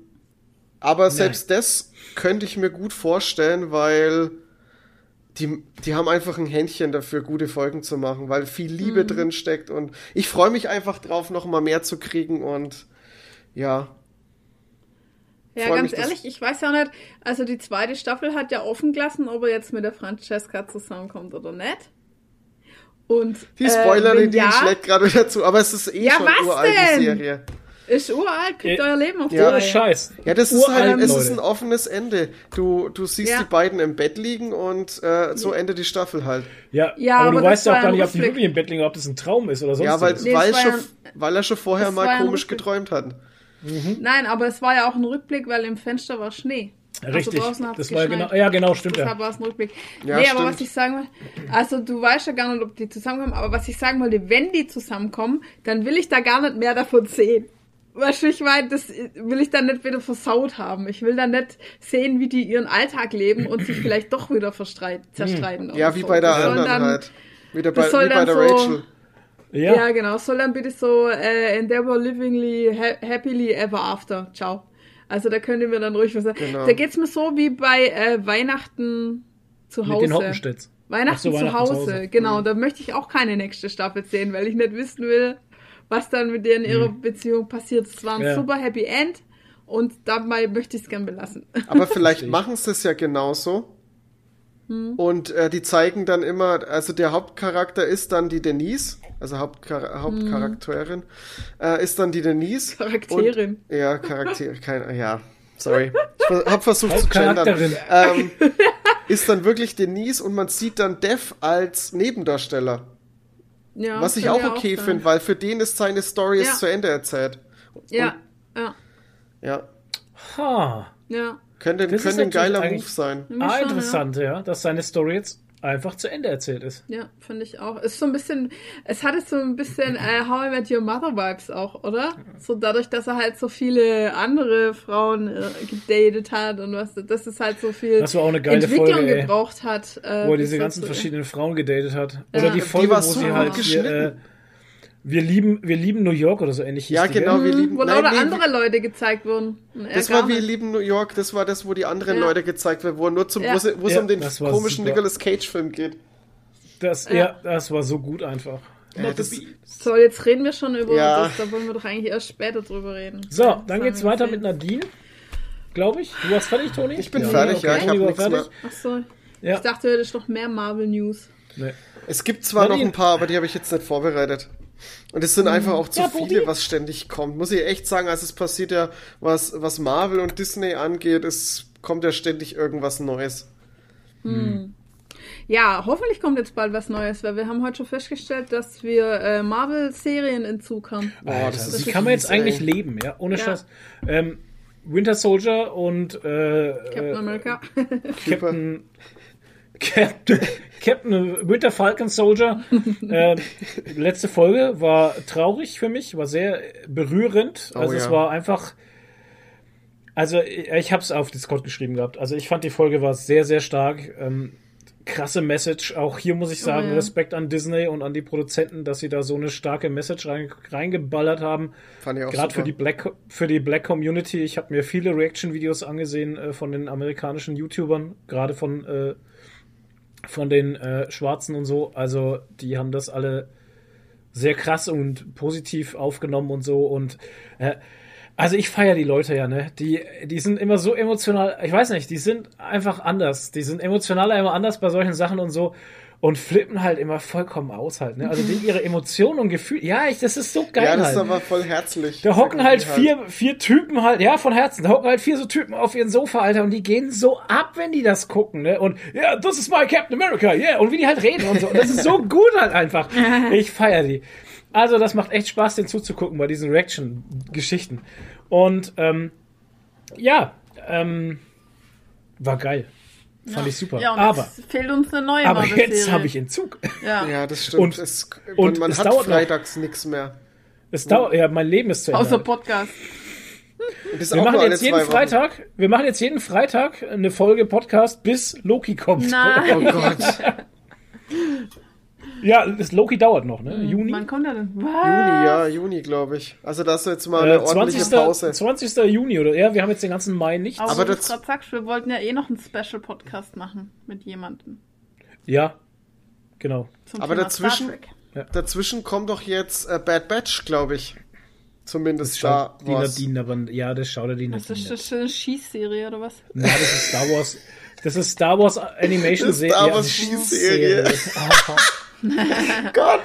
aber selbst das könnte ich mir gut vorstellen, weil die, die haben einfach ein Händchen dafür, gute Folgen zu machen, weil viel Liebe Mhm. drin steckt und ich freue mich einfach drauf, noch mal mehr zu kriegen und ja. Ja, ganz mich, ehrlich, ich weiß ja nicht, also die zweite Staffel hat ja offen gelassen, ob er jetzt mit der Francesca zusammenkommt oder nicht. Und Die äh, Spoilerin, wenn die ja, schlägt gerade wieder zu, aber es ist eh Ja, schon was uralt, die denn? Serie. Ist uralt, kriegt Ja. euer Leben auf die Ja. Reihe. Scheiß. Ja, das ist halt, es Leute. ist ein offenes Ende. Du, du siehst Ja. die beiden im Bett liegen und äh, so endet die Staffel halt. Ja, Ja, aber, aber du weißt ja auch gar ein nicht, ob die wirklich im Bett liegen, ob das ein Traum ist oder sonst Ja, weil, was. Nee, weil, schon, ja- weil er schon vorher mal ein komisch Rückblick. geträumt hat. Nein, aber es war ja auch ein Rückblick, weil im Fenster war Schnee. Richtig, Also draußen hat's das war genau, ja genau, stimmt Deshalb ja. war es ein Rückblick. Ja, nee, aber stimmt. was ich sagen will, also du weißt ja gar nicht, ob die zusammenkommen, aber was ich sagen wollte, wenn die zusammenkommen, dann will ich da gar nicht mehr davon sehen. Weißt du, ich meine, das will ich dann nicht wieder versaut haben. Ich will dann nicht sehen, wie die ihren Alltag leben und sich vielleicht doch wieder verstreit, zerstreiten. Ja, wie so. bei der Das anderen dann, halt. Wieder bei, das soll wie bei dann der so- Rachel. Ja, Ja, genau. Soll dann bitte so äh, Endeavor livingly ha happily ever after. Ciao. Also da könnt ihr mir dann ruhig was sagen. Genau. Da geht's mir so wie bei äh, Weihnachten zu Hause. mit den Hoppenstedts. Weihnachten, Ach so, zu Weihnachten Hause, zu Hause. genau. Da möchte ich auch keine nächste Staffel sehen, weil ich nicht wissen will, was dann mit denen in ihrer Beziehung passiert. Es war ein Mhm. Ja. super Happy End und dabei möchte ich es gern belassen. (laughs) Aber vielleicht machen sie es ja genauso. Und äh, die zeigen dann immer, also der Hauptcharakter ist dann die Denise, also Hauptchar Hauptcharakterin, äh, ist dann die Denise. Charakterin. Und, ja, Charakter, (laughs) kein, ja, sorry. Ich hab versucht zu gendern. Hauptcharakterin. Ähm, ist dann wirklich Denise und man sieht dann Dev als Nebendarsteller. Ja, Was ich auch okay finde, weil für den ist seine Story Ja. jetzt zu Ende erzählt. Ja, ja, Ja, Ha. ja. könnte, könnte ein geiler Move sein. Ah, interessant, ja, dass seine Story jetzt einfach zu Ende erzählt ist. Ja, ja finde ich auch. Ist so ein bisschen, es hatte so ein bisschen äh, How I Met Your Mother Vibes auch, oder? So dadurch, dass er halt so viele andere Frauen äh, gedatet hat und was, das ist halt so viel Das war auch eine geile Entwicklung Folge, ey. gebraucht hat. Äh, wo er diese ganzen so- verschiedenen Frauen gedatet hat. Oder die Die Folge, war wo so sie halt hier, äh. Wir lieben, wir lieben New York oder so ähnlich Ja, genau, wir lieben. Wo nein, lauter nee, andere Leute gezeigt wurden. Er Das war wie nicht. Lieben New York, das war das, wo die anderen Ja. Leute gezeigt werden, wo nur zum, Ja. wo es Ja, um den komischen super. Nicolas Cage Film geht. Das, Ja. ja. das war so gut einfach. Ja, das, So, jetzt reden wir schon über Ja. das, da wollen wir doch eigentlich erst später drüber reden. So, dann geht's wir weiter mit Nadine. Glaube ich. Du warst fertig, Toni? Ich bin fertig, ja, ich Toni hab war nichts mehr. Ach so. Ja. Ich dachte, du hättest noch mehr Marvel News. Nee. es gibt zwar noch Nadine. ein paar, aber die habe ich jetzt nicht vorbereitet. Und es sind einfach auch zu Ja, viele, was ständig kommt. Muss ich echt sagen, also es passiert ja, was, was Marvel und Disney angeht, es kommt ja ständig irgendwas Neues. Ja, hoffentlich kommt jetzt bald was Neues, weil wir haben heute schon festgestellt, dass wir äh, Marvel-Serien in Zug haben. Boah, Alter, das ist wie kann man jetzt fies, eigentlich leben, ja? Ohne Ja. Scheiß. Ähm, Winter Soldier und äh, Captain äh, America. Captain, Captain, Captain Winter Falcon Soldier. (laughs) äh, letzte Folge war traurig für mich, war sehr berührend. Oh, Also es ja. war einfach. Also ich habe es auf Discord geschrieben gehabt. Also ich fand die Folge war sehr sehr stark. Ähm, krasse Message. Auch hier muss ich sagen Oh, ja. Respekt an Disney und an die Produzenten, dass sie da so eine starke Message rein, reingeballert haben. Fand ich auch Gerade für die Black für die Black Community. Ich habe mir viele Reaction-Videos angesehen äh, von den amerikanischen YouTubern, gerade von äh, von den äh, Schwarzen und so. Also die haben das alle sehr krass und positiv aufgenommen und so und äh, also ich feiere die Leute ja, ne? Die, die sind immer so emotional, ich weiß nicht, die sind einfach anders. Die sind emotionaler immer anders bei solchen Sachen und so und flippen halt immer vollkommen aus halt, ne? Also die, ihre Emotionen und Gefühle, ja, ich, das ist so geil Ja, das halt. ist aber voll herzlich. Da hocken halt Irgendwie vier, vier Typen halt, ja, von Herzen, da hocken halt vier so Typen auf ihren Sofa, Alter, und die gehen so ab, wenn die das gucken, ne? Und ja, das ist my Captain America, yeah, und wie die halt reden und so. Und das ist so (laughs) gut halt einfach. (laughs) Ich feier die. Also, das macht echt Spaß, den zuzugucken bei diesen Reaction-Geschichten. Und, ähm, ja, ähm, war geil. Fand ich super. Ja, und aber, jetzt fehlt uns eine neue aber jetzt habe ich Entzug. Ja. Ja, das stimmt. Und- es, und und man es hat freitags nichts mehr. Es dauert, ja, mein Leben ist zu Ende. Außer. Podcast. Wir auch machen jetzt jeden zwei Wochen. Freitag, wir machen jetzt jeden Freitag eine Folge Podcast, bis Loki kommt. Nein. Oh Gott. (laughs) Ja, das Loki dauert noch, ne? Juni. Wann kommt er denn? Was? Juni, ja, Juni, glaube ich. Also das ist jetzt mal eine Äh, ordentliche 20. Pause. 20. Juni oder ja, wir haben jetzt den ganzen Mai nicht. Aber, Aber du gerade sagst, wir wollten ja eh noch einen Special-Podcast machen mit jemandem. Ja, genau. Zum Aber Thema dazwischen- Star Trek. Dazwischen kommt doch jetzt äh, Bad Batch, glaube ich. Zumindest Schaut da die. Nadine, aber ja, das schaut er die ist Nadine. das? Eine Schießserie oder was? Ja, das ist Star Wars. Das ist Star Wars Animation ist Serie. Star Wars Schießserie. (laughs) (laughs) Gott!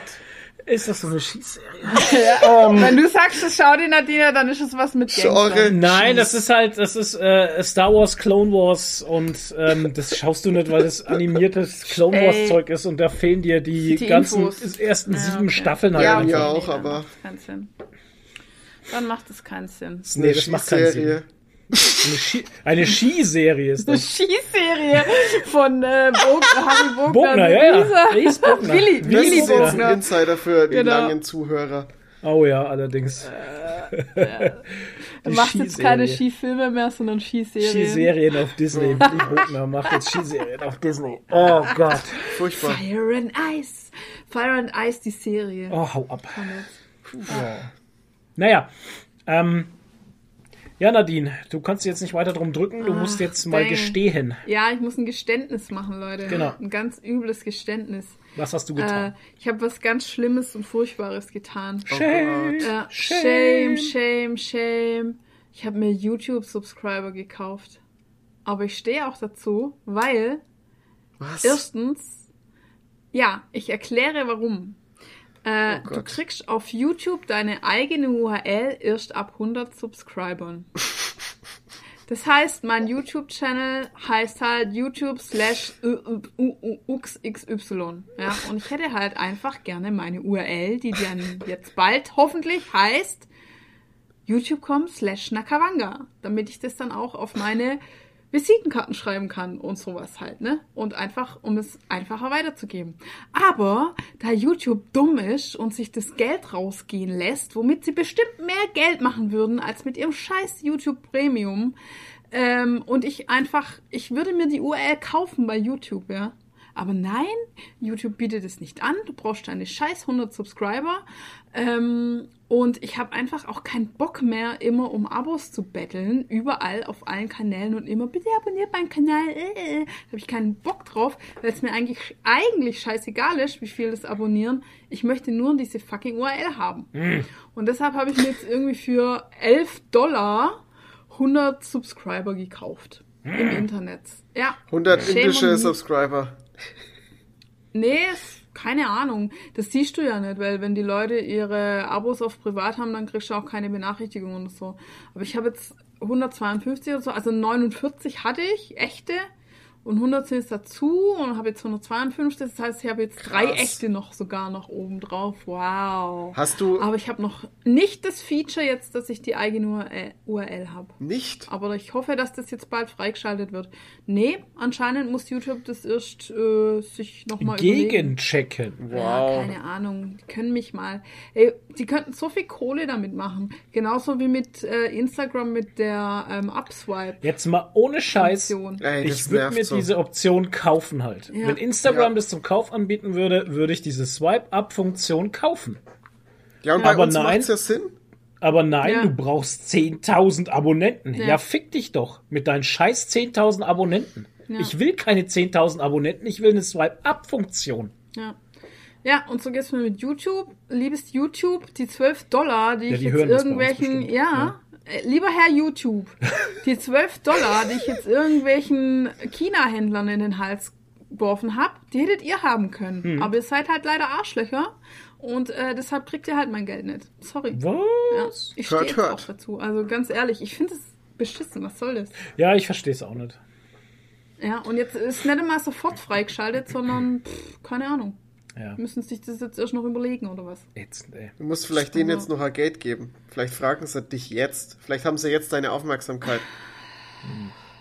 ist das so eine Schießserie? (laughs) Wenn du sagst, das schau die Nadine, dann ist es was mit Genre. Nein, das ist halt, das ist äh, Star Wars, Clone Wars und ähm, das schaust du nicht, weil das animiertes Clone Wars. Zeug ist und da fehlen dir die, Die ganzen Infos. ersten Ja, sieben okay. Staffeln halt Ja, ja. auch, dann aber- macht es keinen Sinn. Dann macht es keinen Sinn. Nee, das macht keinen Schießserie. Eine, Ski eine Skiserie ist Eine das. Schießserie von äh, Bog Harry Bogner. Bogner, ja, ja. Ries Bogner. Willi, Das Willi ist jetzt ein Bogner. Insider für die Genau. langen Zuhörer. Oh ja, allerdings. (laughs) Er Die macht jetzt keine Skiserie. Skifilme mehr, sondern Skiserien. Skiserien auf Disney. Willi Bogner macht jetzt Skiserien auf Disney. Oh Gott. Furchtbar. Fire and Ice. Fire and Ice, die Serie. Oh, hau ab. Ja. Naja, ähm, Ja, Nadine, du kannst jetzt nicht weiter drum drücken, du Ah, musst jetzt mal dang. gestehen. Ja, ich muss ein Geständnis machen, Leute. Genau. Ein ganz übles Geständnis. Was hast du Äh, getan? ich habe was ganz Schlimmes und Furchtbares getan. Shame. Ja, Shame. shame, shame, shame. Ich habe mir YouTube-Subscriber gekauft. Aber ich stehe auch dazu, weil Was? erstens, ja, ich erkläre warum. Äh, Oh du kriegst auf YouTube deine eigene URL erst ab 100 Subscribern. (laughs) Das heißt, mein YouTube-Channel heißt halt YouTube slash uxxy. Ja, und ich hätte halt einfach gerne meine URL, die dann jetzt bald hoffentlich heißt youtube.com slash nakawanga, damit ich das dann auch auf meine Visitenkarten schreiben kann und sowas halt, ne? Und einfach, um es einfacher weiterzugeben. Aber da YouTube dumm ist und sich das Geld rausgehen lässt, womit sie bestimmt mehr Geld machen würden als mit ihrem scheiß YouTube Premium, ähm, und ich einfach, ich würde mir die URL kaufen bei YouTube, ja. Aber nein, YouTube bietet es nicht an. Du brauchst deine scheiß 100 Subscriber. Ähm, und ich habe einfach auch keinen Bock mehr, immer um Abos zu betteln. Überall auf allen Kanälen und immer, bitte abonniert meinen Kanal. Äh, äh. Da habe ich keinen Bock drauf, weil es mir eigentlich, eigentlich scheißegal ist, wie viel das abonnieren. Ich möchte nur diese fucking URL haben. Und deshalb habe ich mir jetzt irgendwie für 11 Dollar 100 Subscriber gekauft. Im Internet. Ja. 100 Shame indische. Subscriber. Nee, es- keine Ahnung. Das siehst du ja nicht, weil wenn die Leute ihre Abos auf privat haben, dann kriegst du auch keine Benachrichtigungen und so. Aber ich habe jetzt 152 oder so, also 49 hatte ich, echte. Und 100 sind jetzt dazu und habe jetzt 152. Das heißt, ich habe jetzt drei Krass. echte noch sogar noch oben drauf. Wow. Hast du Aber ich habe noch nicht das Feature jetzt, dass ich die eigene URL, URL habe. nicht? Aber ich hoffe, dass das jetzt bald freigeschaltet wird. Nee, anscheinend muss YouTube das erst äh, sich nochmal überlegen. Gegenchecken. Ja, Wow. keine Ahnung. Die können mich mal. Ey, die könnten so viel Kohle damit machen. Genauso wie mit äh, Instagram mit der ähm, Upswipe. Jetzt mal ohne Scheiß. Ey, Ich würde mir so. diese Option kaufen halt. Ja. Wenn Instagram Ja. das zum Kauf anbieten würde, würde ich diese Swipe-Up-Funktion kaufen. Ja, und bei Aber uns nein. macht's ja Sinn. Aber nein, Ja. du brauchst 10.000 Abonnenten. Ja. Ja. fick dich doch mit deinen scheiß 10.000 Abonnenten. Ja. Ich will keine 10.000 Abonnenten, ich will eine Swipe-Up-Funktion. Ja. Ja, und so geht's mir mit YouTube. Liebes YouTube, die 12 Dollar, die Ja, ich die jetzt hören das bei uns irgendwelchen, ja, lieber Herr YouTube, die 12 Dollar, die ich jetzt irgendwelchen China-Händlern in den Hals geworfen habe, die hättet ihr haben können. Hm. Aber ihr seid halt leider Arschlöcher und äh, deshalb kriegt ihr halt mein Geld nicht. Sorry. Was? Ja, ich stehe auch dazu. Also ganz ehrlich, ich finde es beschissen. Was soll das? Ja, ich verstehe es auch nicht. Ja, und jetzt ist nicht einmal sofort freigeschaltet, sondern pff, keine Ahnung. Ja, Müssen sich das jetzt erst noch überlegen oder was? ätzend, ey. Du musst vielleicht denen jetzt noch ein Geld geben. Vielleicht fragen sie dich jetzt. Vielleicht haben sie jetzt deine Aufmerksamkeit.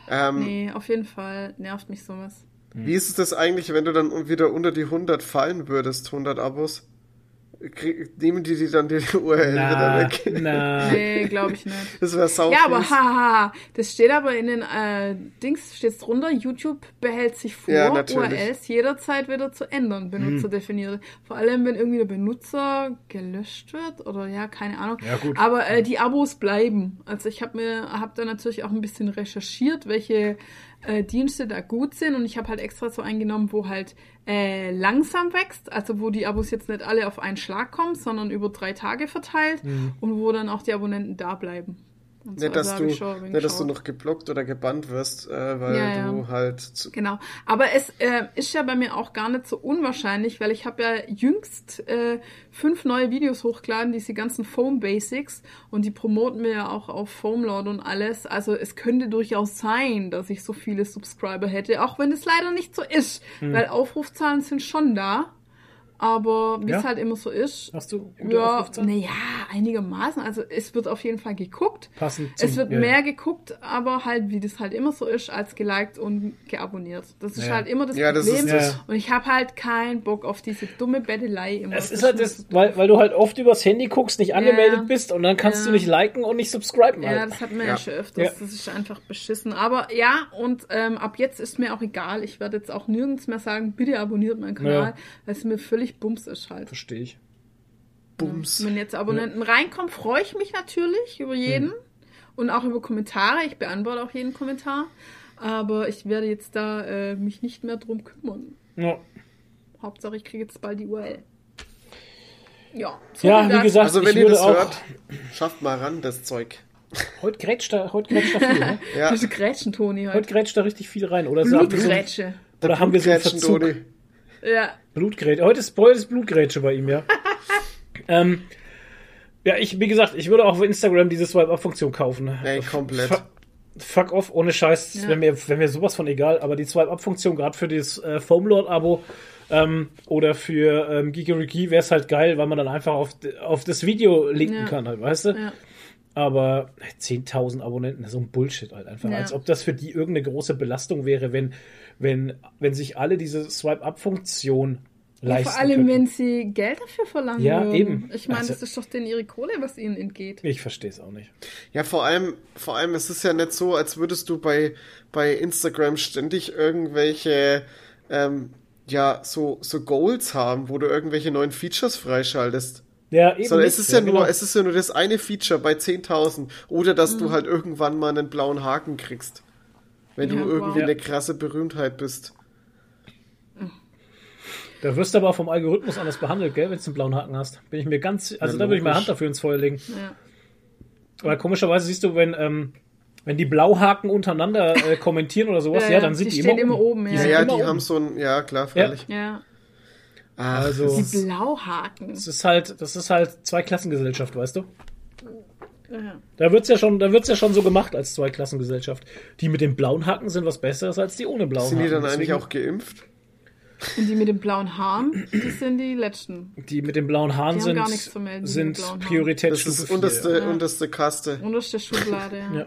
Ähm, Nee, auf jeden Fall nervt mich sowas. Wie ist es das eigentlich, wenn du dann wieder unter die 100 fallen würdest, 100 Abos? Krieg, nehmen die dir dann die (laughs) URL wieder Na, weg? na. Nee, glaube ich nicht. Das wäre sau Ja, aber haha, das steht aber in den äh, Dings steht's drunter. YouTube behält sich vor, Ja. URLs jederzeit wieder zu ändern, Benutzer definiert. Vor allem, wenn irgendwie der Benutzer gelöscht wird oder ja, keine Ahnung. Ja, gut. Aber äh, die Abos bleiben. Also ich habe mir, habe da natürlich auch ein bisschen recherchiert, welche äh, Dienste da gut sind und ich habe halt extra so eingenommen, wo halt äh, langsam wächst, also wo die Abos jetzt nicht alle auf einen Schlag kommen, sondern über drei Tage verteilt Mhm. und wo dann auch die Abonnenten da bleiben. Und so. Nicht, dass, Also du, nicht, dass du noch geblockt oder gebannt wirst, äh, weil Ja, ja. du halt zu, Genau. Aber es äh, ist ja bei mir auch gar nicht so unwahrscheinlich, weil ich habe ja jüngst äh, fünf neue Videos hochgeladen, diese ganzen Foam Basics und die promoten wir ja auch auf Foamlord und alles. Also es könnte durchaus sein, dass ich so viele Subscriber hätte, auch wenn es leider nicht so ist, Hm. weil Aufrufzahlen sind schon da. Aber wie Ja? es halt immer so ist. Hast du gute Ja, naja, einigermaßen. Also es wird auf jeden Fall geguckt. Passend zum- Es wird ja, mehr ja. geguckt, aber halt, wie das halt immer so ist, als geliked und geabonniert. Das ist Ja. halt immer das Ja, das Problem. ist das- Und ich habe halt keinen Bock auf diese dumme Bettelei immer. Es ist halt das, weil, weil du halt oft übers Handy guckst, nicht angemeldet bist und dann kannst du Ja. nicht liken und nicht subscriben. Ja, Halt. das hatten wir ja, Ja. schon öfters. Ja. Das ist einfach beschissen. Aber ja, und ähm, ab jetzt ist mir auch egal. Ich werde jetzt auch nirgends mehr sagen, bitte abonniert meinen Kanal, Ja. weil es mir völlig bums ist halt. Verstehe ich. Bums. Wenn jetzt Abonnenten reinkommen, freue ich mich natürlich über jeden. Und auch über Kommentare. Ich beantworte auch jeden Kommentar. Aber ich werde jetzt da äh, mich nicht mehr drum kümmern. Ja, Hauptsache, ich kriege jetzt bald die URL. Ja, so ja wie gesagt, Also ich wenn ihr würde das auch. hört, schafft mal ran, das Zeug. Heute grätscht da, heute grätscht da viel, ne? (laughs) Ja, Diese Grätschen, Toni, Heute heute. grätscht da richtig viel rein. Oder, sagen wir so, Blutgrätsche. oder haben wir so einen Verzug? Toni. Ja. Blutgrätsche. Heute ist, heute ist Blutgrätsche bei ihm, ja. (laughs) ähm, ja, ich, wie gesagt, ich würde auch auf Instagram diese Swipe-Up-Funktion kaufen. Ey, komplett. Fuck, fuck off, ohne Scheiß. Ja. Wäre mir, wär mir sowas von egal. Aber die Swipe-Up-Funktion, gerade für das äh, Foamlord-Abo ähm, oder für ähm, Gigeriki, wäre es halt geil, weil man dann einfach auf, auf das Video linken Ja. kann, halt, weißt du? Ja. Aber 10.000 Abonnenten, so ein Bullshit halt einfach. Ja. Als ob das für die irgendeine große Belastung wäre, wenn, wenn, wenn sich alle diese Swipe-Up-Funktion leisten vor allem, könnten. wenn sie Geld dafür verlangen Ja, würden. eben. Ich meine, Also- das ist doch denen ihre Kohle, was ihnen entgeht. Ich verstehe es auch nicht. Ja, vor allem, vor allem, es ist ja nicht so, als würdest du bei, bei Instagram ständig irgendwelche, ähm, ja, so, so Goals haben, wo du irgendwelche neuen Features freischaltest. Ja, eben. Sondern es ist ja, nur, genau. es ist ja nur das eine Feature bei 10.000. Oder dass Mhm. du halt irgendwann mal einen blauen Haken kriegst. Wenn Ja, du irgendwie wow. eine krasse Berühmtheit bist. Da wirst du aber vom Algorithmus anders behandelt, gell, wenn du einen blauen Haken hast. Bin ich mir ganz, also Ja, da würde ich meine. Hand dafür ins Feuer legen. Ja. Weil komischerweise siehst du, wenn, ähm, wenn die Blauhaken untereinander äh, kommentieren oder sowas, Ja, ja, ja, dann sind die die, stehen immer, immer oben, ja. Ja, sind ja, die oben. haben so ein, ja, klar, freilich. ja. Ach, Also- Die Blauhaken. Das ist halt, das ist halt Zweiklassengesellschaft, weißt du? Ja. Da wird's ja schon, da wird's ja schon so gemacht als Zweiklassengesellschaft. Die mit den blauen Haken sind was Besseres als die ohne blauen sind Haken. die dann eigentlich Deswegen- auch geimpft? Und die mit den blauen Haaren, die sind die letzten. Die mit den blauen Haaren Die sind, gar nichts zu melden, die sind blauen. Priorität Das ist unterste, Ja. unterste Kaste. Unterste Schublade. Ja. Ja.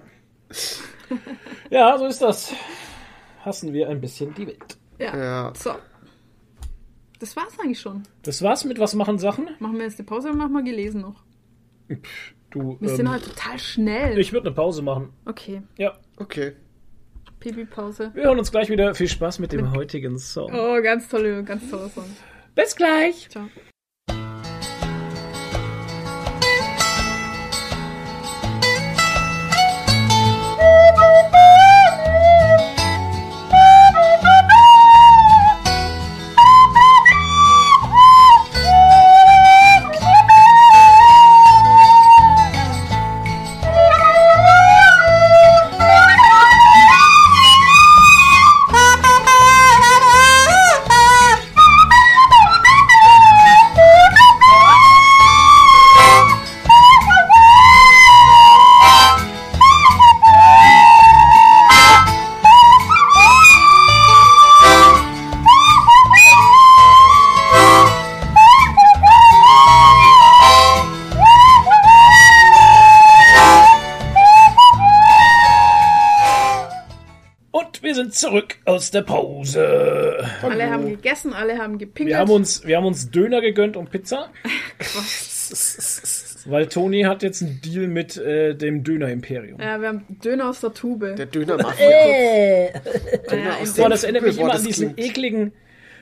(laughs) Ja, so ist das. Hassen wir ein bisschen die Welt. Ja. Ja. So. Das war's eigentlich schon. Das war's mit Was machen Sachen? Machen wir jetzt eine Pause oder machen wir gelesen noch? Du, Wir sind ähm, halt total schnell. ich würde eine Pause machen. okay. Ja. Okay. Pipi-Pause. Wir hören uns gleich wieder. Viel Spaß mit dem heutigen Song. Oh, ganz tolle, ganz toller Song. Bis gleich. Ciao. Gegessen, alle haben gepinkelt. Wir haben uns, wir haben uns Döner gegönnt und Pizza. (laughs) Weil Toni hat jetzt einen Deal mit äh, dem Döner-Imperium. ja, wir haben Döner aus der Tube. Der Döner Mafia. ja, aus Boah, das erinnert mich immer an diesen klingt- ekligen.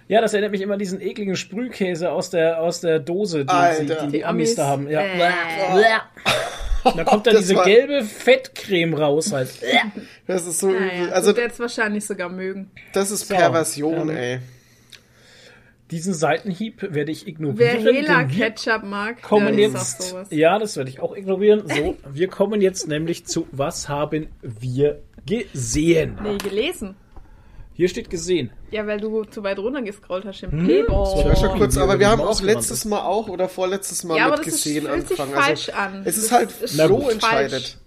Ja, das erinnert mich immer an diesen ekligen Sprühkäse aus der, aus der Dose, die, Alter. sie, die, die Die Amis Amis. da haben. Ja. Äh. Da kommt dann Das diese war- gelbe Fettcreme raus halt. Das ist so Ja, übel. Also, Also, jetzt wahrscheinlich sogar mögen. das ist So, Perversion, ähm, ey. Diesen Seitenhieb werde ich Wer ignorieren. Hela denn wir Ketchup mag, kommen der jetzt. sowas. Ja, das werde ich auch ignorieren. So, wir kommen jetzt nämlich zu Was haben wir gesehen? Nee, gelesen. Hier steht gesehen. Ja, weil du zu weit runter gescrollt hast im Hm? Playboy. Ich war schon kurz, aber wir haben auch letztes. Mal auch oder vorletztes Mal Ja, aber mit das ist, gesehen fühlt sich angefangen. falsch also, an. Es ist Das halt ist so falsch. entscheidet.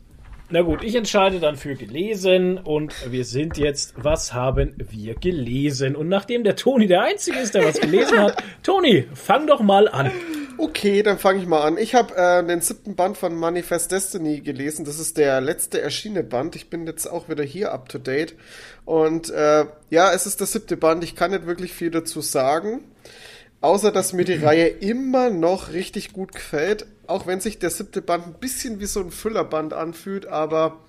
Na gut, ich entscheide dann für gelesen und wir sind jetzt, was haben wir gelesen? Und nachdem der Toni der Einzige ist, der was gelesen hat, (laughs) Toni, fang doch mal an. Okay, dann fange ich mal an. Ich habe äh, den siebten Band von Manifest Destiny gelesen. Das ist der letzte erschienene Band. Ich bin jetzt auch wieder hier up to date. Und äh, ja, es ist der siebte Band. Ich kann nicht wirklich viel dazu sagen. Außer, dass mir die (clears throat) Reihe immer noch richtig gut gefällt. Auch wenn sich der siebte Band ein bisschen wie so ein Füllerband anfühlt. Aber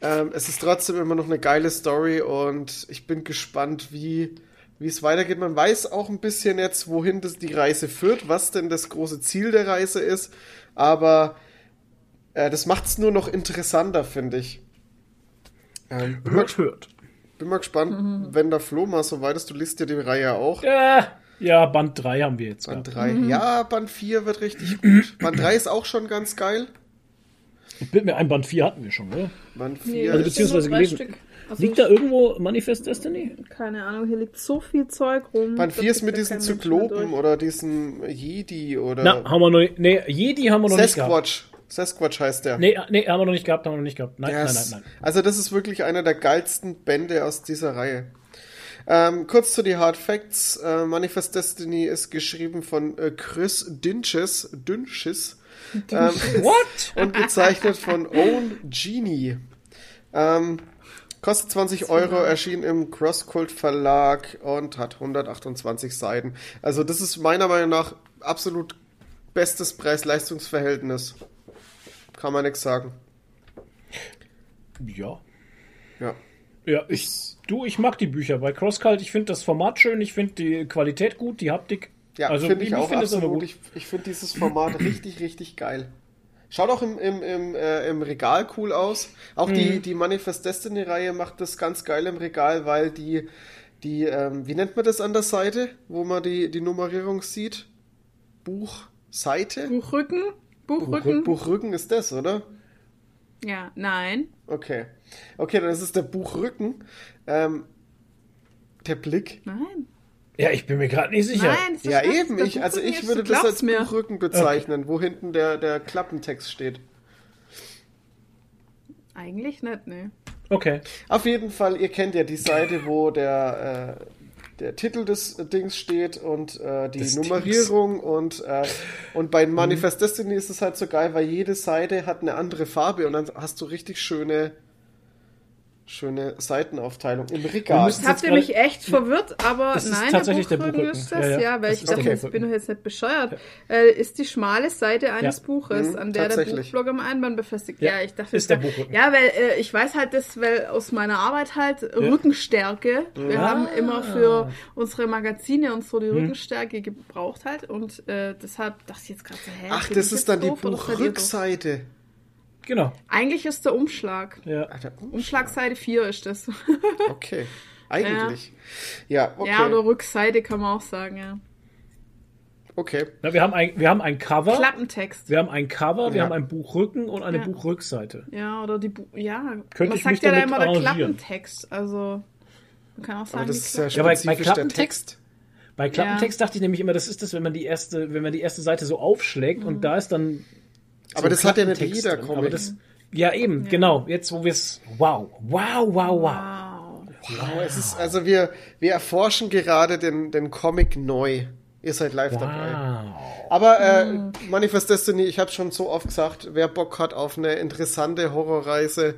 ähm, es ist trotzdem immer noch eine geile Story. Und ich bin gespannt, wie wie es weitergeht. Man weiß auch ein bisschen jetzt, wohin das die Reise führt, was denn das große Ziel der Reise ist. Aber Äh, das macht's nur noch interessanter, finde ich. Ähm, bin, mal, Hört, hört. bin mal gespannt, wenn der Flo mal so weit ist. Du liest ja die Reihe auch. Äh, ja, Band 3 haben wir jetzt. Band gehabt. 3. Ja, Band 4 wird richtig gut. Band 3 ist auch schon ganz geil. Ich bin mir ein Band 4 hatten wir schon, oder? Band Nee, 4 Also ist, beziehungsweise gelesen. Also Liegt da irgendwo Manifest Destiny? Keine Ahnung, hier liegt so viel Zeug rum. Band das 4 ist mit diesen Zyklopen oder diesen Jedi oder Na, haben wir noch nicht. Nee, Jedi haben wir noch nicht gehabt. Sasquatch. Sasquatch heißt der. Nee, nee, haben wir noch nicht gehabt, haben wir noch nicht gehabt. Nein, Der nein, nein, nein. Also das ist wirklich einer der geilsten Bände aus dieser Reihe. Ähm, kurz zu die Hard Facts. Äh, Manifest Destiny ist geschrieben von äh, Chris Dünches, Dünches ähm, (laughs) What? und gezeichnet von Owen Genie. Ähm, kostet 20 Euro, erschien im Crosscult Verlag und hat 128 Seiten. Also das ist meiner Meinung nach absolut bestes Preis-Leistungs-Verhältnis. Kann man nichts sagen. Ja. Ja. Ja, ich, du, ich mag die Bücher. Bei CrossCult, ich finde das Format schön, ich finde die Qualität gut, die Haptik. Ja, also finde ich auch finde es immer absolut. gut. Ich, ich finde dieses Format richtig, richtig geil. Schaut auch im, im, im, äh, im Regal cool aus. Auch Mhm. die, die Manifest Destiny-Reihe macht das ganz geil im Regal, weil die, die ähm, wie nennt man das an der Seite, wo man die, die Nummerierung sieht? Buchseite? Buchrücken? Buchrücken? Buchrücken ist das, oder? Ja, nein. Okay. Okay, dann ist es der Buchrücken. Ähm, der Blick. Nein. Ja, ich bin mir gerade nicht sicher. Nein, das ist Ja, das, eben. der Ich, also ich würde das als mir. Buchrücken bezeichnen, wo hinten der, der Klappentext steht. Eigentlich nicht, ne. Okay. Auf jeden Fall, ihr kennt ja die Seite, wo der, äh, der Titel des äh, Dings steht und äh, die Des Nummerierung und, äh, und bei Manifest Destiny ist es halt so geil, weil jede Seite hat eine andere Farbe und dann hast du richtig schöne schöne Seitenaufteilung im Regal. Habt ihr mich echt verwirrt, aber Das ist nein, tatsächlich der der Buchrücken Buchrücken. ist das, Ja, ja, ja, weil das ich ist dachte, jetzt Buchrücken. bin doch jetzt nicht bescheuert. Äh, ist die schmale Seite eines Ja. Buches, Mhm, an der der. Buchblog am Einband befestigt. Ja, Ja, ich dachte, ist der Buchrücken. Ja, weil äh, ich weiß halt das, weil aus meiner Arbeit halt Rückenstärke. Wir Ah. haben immer für unsere Magazine und so die Rückenstärke gebraucht halt und äh, deshalb dachte ich jetzt gerade so, hä? Ach, das ist dann die? Buchrückseite. Genau. Eigentlich ist der Umschlag. Ja. Alter, Umschlagseite 4 ist das. (laughs) Okay. Eigentlich. Ja, okay. Ja, oder Rückseite kann man auch sagen, ja. okay. Na, wir, haben ein, wir haben ein Cover. Klappentext. Wir haben ein Cover, wir Ja. haben ein Buchrücken und eine Ja. Buchrückseite. Ja, oder die Bu ja, Könnte man ich sagt mich ja da immer der. Klappentext. Also man kann auch sagen, Aber das die ist ja Klappen- Ja, bei- bei spezifisch der Klappentext- Text. Bei Klappentext dachte ich nämlich immer, das ist das, wenn man die erste, wenn man die erste Seite so aufschlägt Mhm. und da ist dann. Aber das hat ja nicht Klappentext jeder drin. Comic. Das, ja, eben, genau. Jetzt, wo wir es. Wow, wow, wow, wow. Wow. Wow, es ist, also wir, wir erforschen gerade den, den Comic neu. Ihr seid live dabei. Wow. Aber äh, Manifest Destiny, ich habe schon so oft gesagt, wer Bock hat auf eine interessante Horrorreise,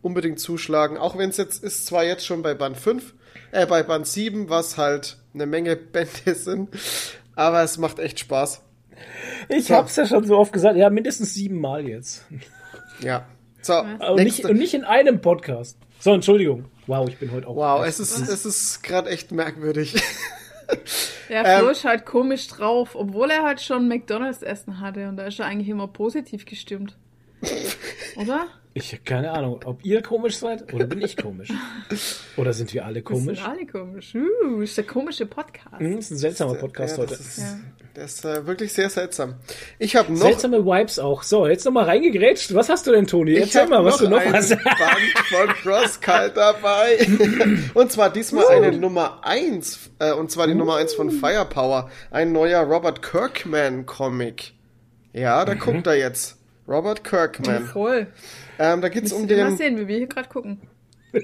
unbedingt zuschlagen. Auch wenn es jetzt ist, zwar jetzt schon bei Band 5, äh, bei Band 7, was halt eine Menge (laughs) Bände sind, aber es macht echt Spaß. Ich So. hab's ja schon so oft gesagt, ja, mindestens siebenmal jetzt. Ja. So, Und nicht, und nicht in einem Podcast. So, Entschuldigung. Wow, ich bin heute auch. Wow, es ist, es ist gerade echt merkwürdig. (laughs) Der Ähm, Flo ist halt komisch drauf, obwohl er halt schon McDonalds Essen hatte und da ist er eigentlich immer positiv gestimmt. (laughs) Oder? Ich hab keine Ahnung, ob ihr komisch seid oder bin ich komisch. (laughs) Oder sind wir alle Wir komisch? sind alle komisch. Uh, ist der komische Podcast. Hm, ist ein seltsamer Podcast ja, heute. das ist, Ja. das ist äh, wirklich sehr seltsam. Ich habe noch Seltsame Vibes auch. So, jetzt nochmal reingegrätscht. Was hast du denn, Toni? Ich Erzähl mal, was du noch einen hast. Band von Crosskalt dabei. (laughs) und zwar diesmal eine Nummer 1. Äh, und zwar die Nummer 1 von Firepower. Ein neuer Robert Kirkman-Comic. Ja, Mhm. da guckt er jetzt. Robert Kirkman. Voll. Ähm, da geht's um Müssen wir mal den sehen, wie wir hier gerade gucken. (laughs)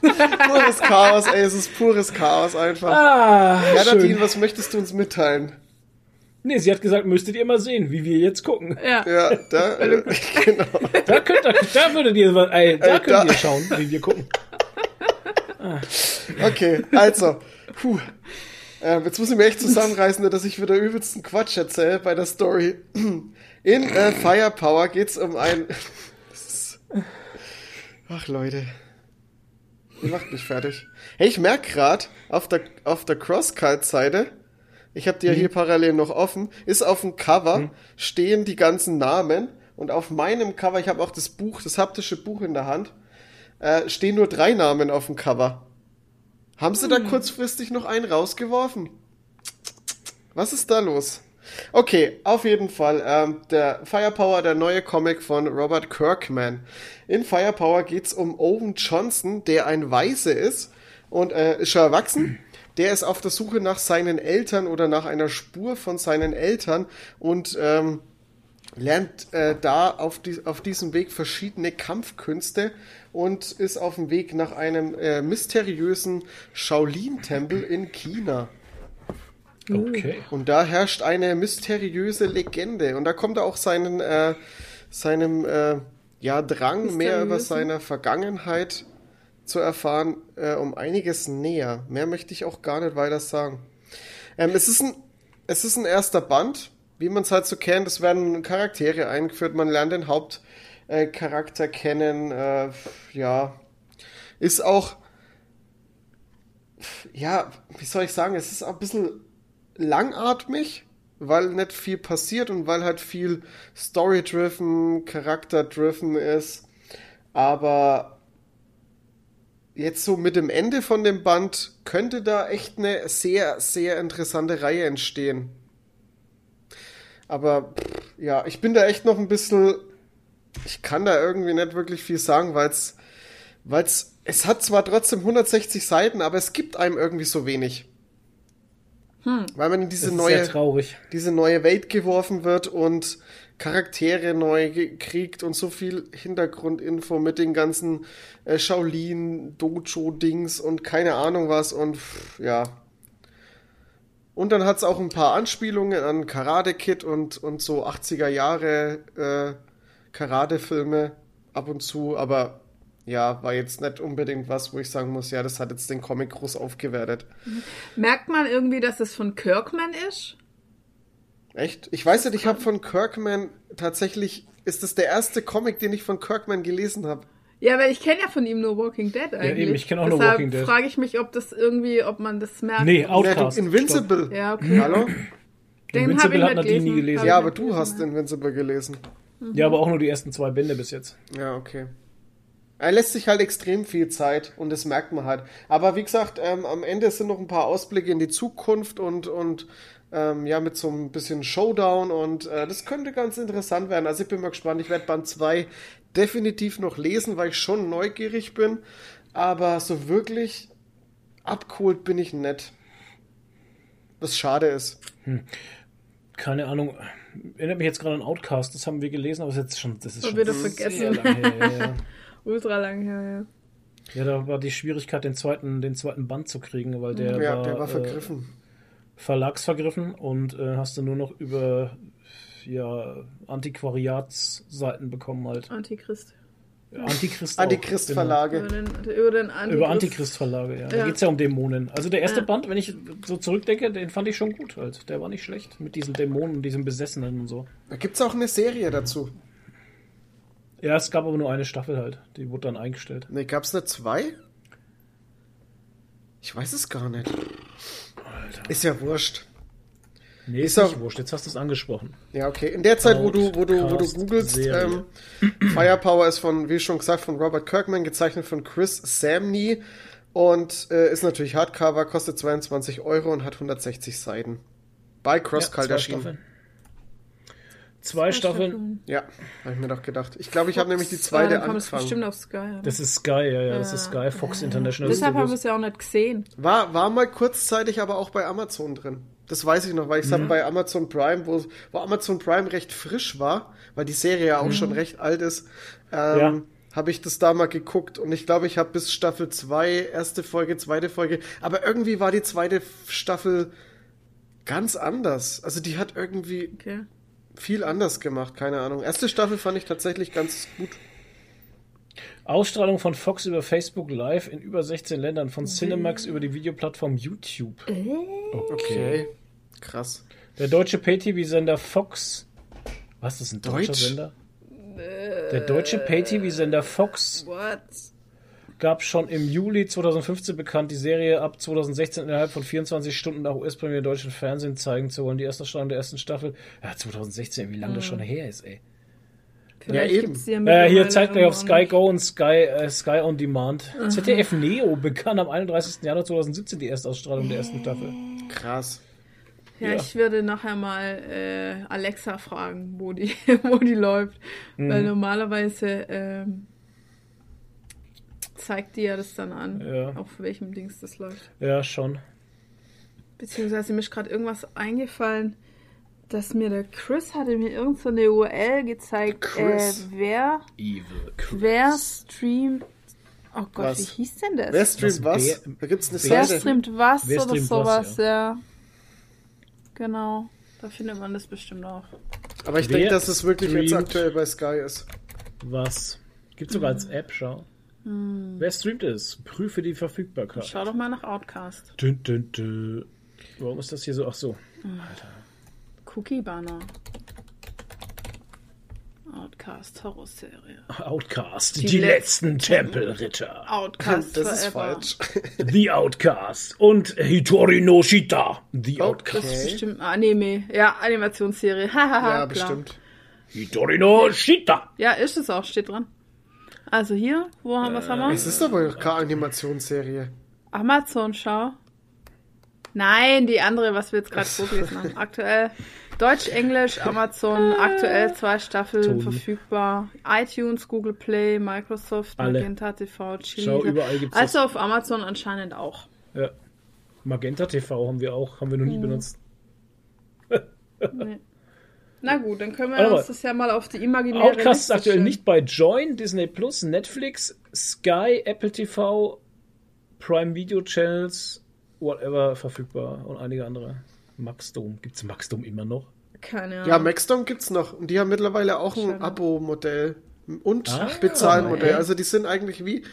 pures Chaos, ey, es ist pures Chaos einfach. Ah, ja, Nadine, was möchtest du uns mitteilen? Nee, sie hat gesagt, müsstet ihr mal sehen, wie wir jetzt gucken. Ja. Ja, da, (laughs) äh, (laughs) genau. Da könnt ihr, da würdet ihr, ey, da Äh, könnt da- ihr schauen, wie wir gucken. Okay, also, puh. Ähm, jetzt muss ich mir echt zusammenreißen, dass ich wieder übelsten Quatsch erzähle bei der Story. In äh, Firepower geht's um ein. Ach Leute. Ihr macht mich fertig. Hey, ich merk grad auf der, auf der Crosscut-Seite, ich habe die ja hier parallel noch offen, ist auf dem Cover, stehen die ganzen Namen Und auf meinem Cover, ich habe auch das Buch, das haptische Buch in der Hand, äh, stehen nur drei Namen auf dem Cover. Haben sie da kurzfristig noch einen rausgeworfen? Was ist da los? Okay, auf jeden Fall. Ähm, der Firepower, der neue Comic von Robert Kirkman. In Firepower geht's um Owen Johnson, der ein Weise ist und äh, ist schon erwachsen. Der ist auf der Suche nach seinen Eltern oder nach einer Spur von seinen Eltern und ähm, lernt äh, da auf, die, auf diesem Weg verschiedene Kampfkünste und ist auf dem Weg nach einem äh, mysteriösen Shaolin-Tempel in China. Okay. Und da herrscht eine mysteriöse Legende. Und da kommt er auch seinen, äh, seinem äh, ja, Drang, mehr über seine Vergangenheit zu erfahren, äh, um einiges näher. Mehr möchte ich auch gar nicht weiter sagen. Ähm, es, ist ein, es ist ein erster Band, wie man es halt so kennt. Es werden Charaktere eingeführt, man lernt den Hauptcharakter kennen. Äh, ja, ist auch, ja, wie soll ich sagen, es ist auch ein bisschen langatmig, weil nicht viel passiert und weil halt viel Story-driven, Charakter-driven ist. Aber jetzt so mit dem Ende von dem Band könnte da echt eine sehr, sehr interessante Reihe entstehen. Aber ja, ich bin da echt noch ein bisschen. Ich kann da irgendwie nicht wirklich viel sagen, weil es. Weil's, es hat zwar trotzdem 160 Seiten, aber es gibt einem irgendwie so wenig. Weil man in diese neue diese neue Welt geworfen wird und Charaktere neu gekriegt und so viel Hintergrundinfo mit den ganzen äh, Shaolin, Dojo-Dings und keine Ahnung was und pff, ja. Und dann hat's auch ein paar Anspielungen an Karate Kid und, und so 80er Jahre äh, Karate-Filme ab und zu, aber ja, war jetzt nicht unbedingt was, wo ich sagen muss, ja, das hat jetzt den Comic groß aufgewertet. Merkt man irgendwie, dass es von Kirkman ist? Echt? Ich weiß nicht, ich habe von Kirkman tatsächlich, ist das der erste Comic, den ich von Kirkman gelesen habe. Ja, weil ich kenne ja von ihm nur Walking Dead eigentlich. eben, ich kenn auch nur Deshalb Walking Dead. frage ich mich, ob das irgendwie, ob man das merkt. Nee, Outcast. Invincible. Ja, okay. Hallo? Den Invincible hab ich hat nicht Nadine nie gelesen. Ja, aber du hast ja. Invincible gelesen. Ja, aber auch nur die ersten zwei Bände bis jetzt. Ja, okay. Er lässt sich halt extrem viel Zeit und das merkt man halt. Aber wie gesagt, ähm, am Ende sind noch ein paar Ausblicke in die Zukunft und, und ähm, ja, mit so ein bisschen Showdown und äh, das könnte ganz interessant werden. Also ich bin mal gespannt. Ich werde Band 2 definitiv noch lesen, weil ich schon neugierig bin. Aber so wirklich abgeholt bin ich nicht. Was schade ist. Keine Ahnung. Erinnert mich jetzt gerade an Outcast, das haben wir gelesen, aber das ist jetzt schon, das ist schon wieder sehr vergessen. lange her. (laughs) Ja, ja. Ultra lang her, ja. ja, da war die Schwierigkeit, den zweiten, den zweiten Band zu kriegen, weil der Ja, war, der war äh, vergriffen. verlagsvergriffen und äh, hast du nur noch über ja, Antiquariatsseiten bekommen halt. Antichrist. (laughs) Antichrist. auch, Antichrist-Verlage. Über den, über den Genau. Antichrist. Über Antichrist-Verlage, ja. Da Ja. geht's ja um Dämonen. Also der erste Ja. Band, wenn ich so zurückdenke, den fand ich schon gut halt. Der war nicht schlecht. Mit diesen Dämonen und diesen Besessenen und so. Da gibt's auch eine Serie dazu. Ja, es gab aber nur eine Staffel halt. Die wurde dann eingestellt. Ne, gab's nicht zwei? Ich weiß es gar nicht. Ist ja wurscht. Nee, Ist ist nicht auch- wurscht. Jetzt hast du es angesprochen. Ja, okay. In der Zeit, wo du, wo du, wo du googelst, ähm, Firepower ist von, wie schon gesagt, von Robert Kirkman, gezeichnet von Chris Samney und äh, ist natürlich Hardcover, kostet 22 Euro und hat 160 Seiten. Bei CrossCult zwei erschienen. Staffeln. Zwei Staffeln. Ja, habe ich mir doch gedacht. Ich glaube, ich habe nämlich die Ja, zweite dann kommt es bestimmt angefangen. auf Sky. Ja. Das ist Sky, ja, ja. Das ist Sky, Fox International Deshalb haben wir Studios. es ja auch nicht gesehen. War, war mal kurzzeitig aber auch bei Amazon drin. Das weiß ich noch, weil ich es Mhm. bei Amazon Prime, wo, wo Amazon Prime recht frisch war, weil die Serie ja auch schon recht alt ist, ähm, Mhm. Ja. habe ich das da mal geguckt und ich glaube, ich habe bis Staffel 2, erste Folge, zweite Folge, aber irgendwie war die zweite Staffel ganz anders. Also die hat irgendwie Okay. Viel anders gemacht, keine Ahnung. Erste Staffel fand ich tatsächlich ganz gut. Ausstrahlung von Fox über Facebook Live in über 16 Ländern, von Cinemax über die Videoplattform YouTube. Okay. Krass. Der deutsche Pay-TV-Sender Fox. Was ist ein deutscher Deutsch? Sender? Der deutsche Pay-TV-Sender Fox What? Gab schon im Juli 2015 bekannt, die Serie ab 2016 innerhalb von 24 Stunden nach US-Premiere deutschen Fernsehen zeigen zu wollen. Die erste Strahlung der ersten Staffel. Ja, 2016, wie lange das schon her ist, ey. Vielleicht eben. gibt's die ja Äh, hier zeigt gleich auf Sky. Go und Sky, äh, Sky On Demand. ZDF Neo begann am 31. Januar 2017 die Erstausstrahlung der ersten Staffel. Krass. Ja, Ja. ich würde nachher mal äh, Alexa fragen, wo die, (laughs) wo die läuft. Weil Mhm. normalerweise ähm, zeigt die ja das dann an, Ja. auf welchem Dings das läuft. Ja, schon. Beziehungsweise mir ist gerade irgendwas eingefallen, dass mir der Chris hatte mir irgend so eine URL gezeigt, Chris. Äh, wer, Evil wer streamt. Oh Gott, Was? wie hieß denn das? Wer streamt was? wer- da gibt's eine Wer Seite. streamt was Wer oder streamt sowas, was, ja. Genau. Da findet man das bestimmt auch. Aber ich denke, dass es wirklich jetzt aktuell bei Sky ist. Was? Gibt sogar als App, schau. Wer streamt es? Prüfe die Verfügbarkeit. Schau doch mal nach Outcast. Dün, dün, dün. Warum ist das hier so? Ach so. Cookie Banner. Outcast Horrorserie. Outcast. Die Die, letzten letzten Tempelritter. Outcast Das ist Forever. falsch. (laughs) The Outcast. Und Hitori no Shita. The Okay. Outcast. Das ist bestimmt ein Anime. Ja, Animationsserie. Hahaha, (laughs) ja, klar. bestimmt. Hitori no Shita. Ja, ist es auch, steht dran. Also hier, wo haben, was haben wir? Es ist aber keine Animationsserie. Amazon, schau. Nein, die andere, was wir jetzt gerade vorgelesen haben. Aktuell Deutsch, Englisch, Amazon, (laughs) aktuell zwei Staffeln Toni. verfügbar. iTunes, Google Play, Microsoft, Alle. Magenta TV, Chili. Schau, überall gibt's Also auf Amazon anscheinend auch. Ja. Magenta TV haben wir auch, haben wir noch nie benutzt. Nee. (laughs) Na gut, dann können wir mal. uns das ja mal auf die imaginäre Outcast ist aktuell nicht bei Join, Disney Plus, Netflix, Sky, Apple TV, Prime Video Channels, whatever verfügbar und einige andere. Maxdome. Gibt's Maxdome immer noch? Keine Ahnung. Ja, Maxdome gibt's noch. Und die haben mittlerweile auch ein. Abo-Modell und Ah, Bezahlmodell. ey. Also die sind eigentlich wie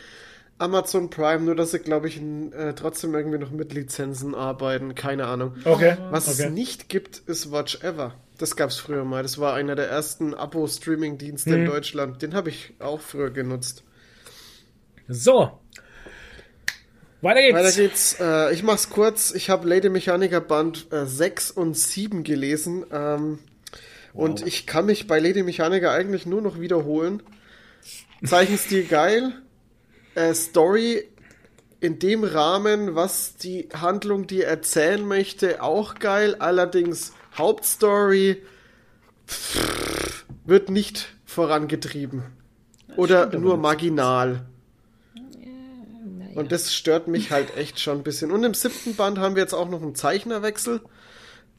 Amazon Prime, nur dass sie, glaube ich, äh, trotzdem irgendwie noch mit Lizenzen arbeiten. Keine Ahnung. Okay. Was okay. es nicht gibt, ist Watch Ever. Das gab's früher mal. Das war einer der ersten Abo-Streaming-Dienste in Hm. Deutschland. Den habe ich auch früher genutzt. So. Weiter geht's. Weiter geht's. Äh, ich mach's kurz. Ich habe Lady Mechanica Band äh, 6 und 7 gelesen. Ähm, Und ich kann mich bei Lady Mechanica eigentlich nur noch wiederholen. Zeichenstil geil. Äh, Story in dem Rahmen, was die Handlung dir erzählen möchte, auch geil. Allerdings Hauptstory pff, wird nicht vorangetrieben. Oder nur marginal. Und das stört mich halt echt schon ein bisschen. Und im siebten Band haben wir jetzt auch noch einen Zeichnerwechsel.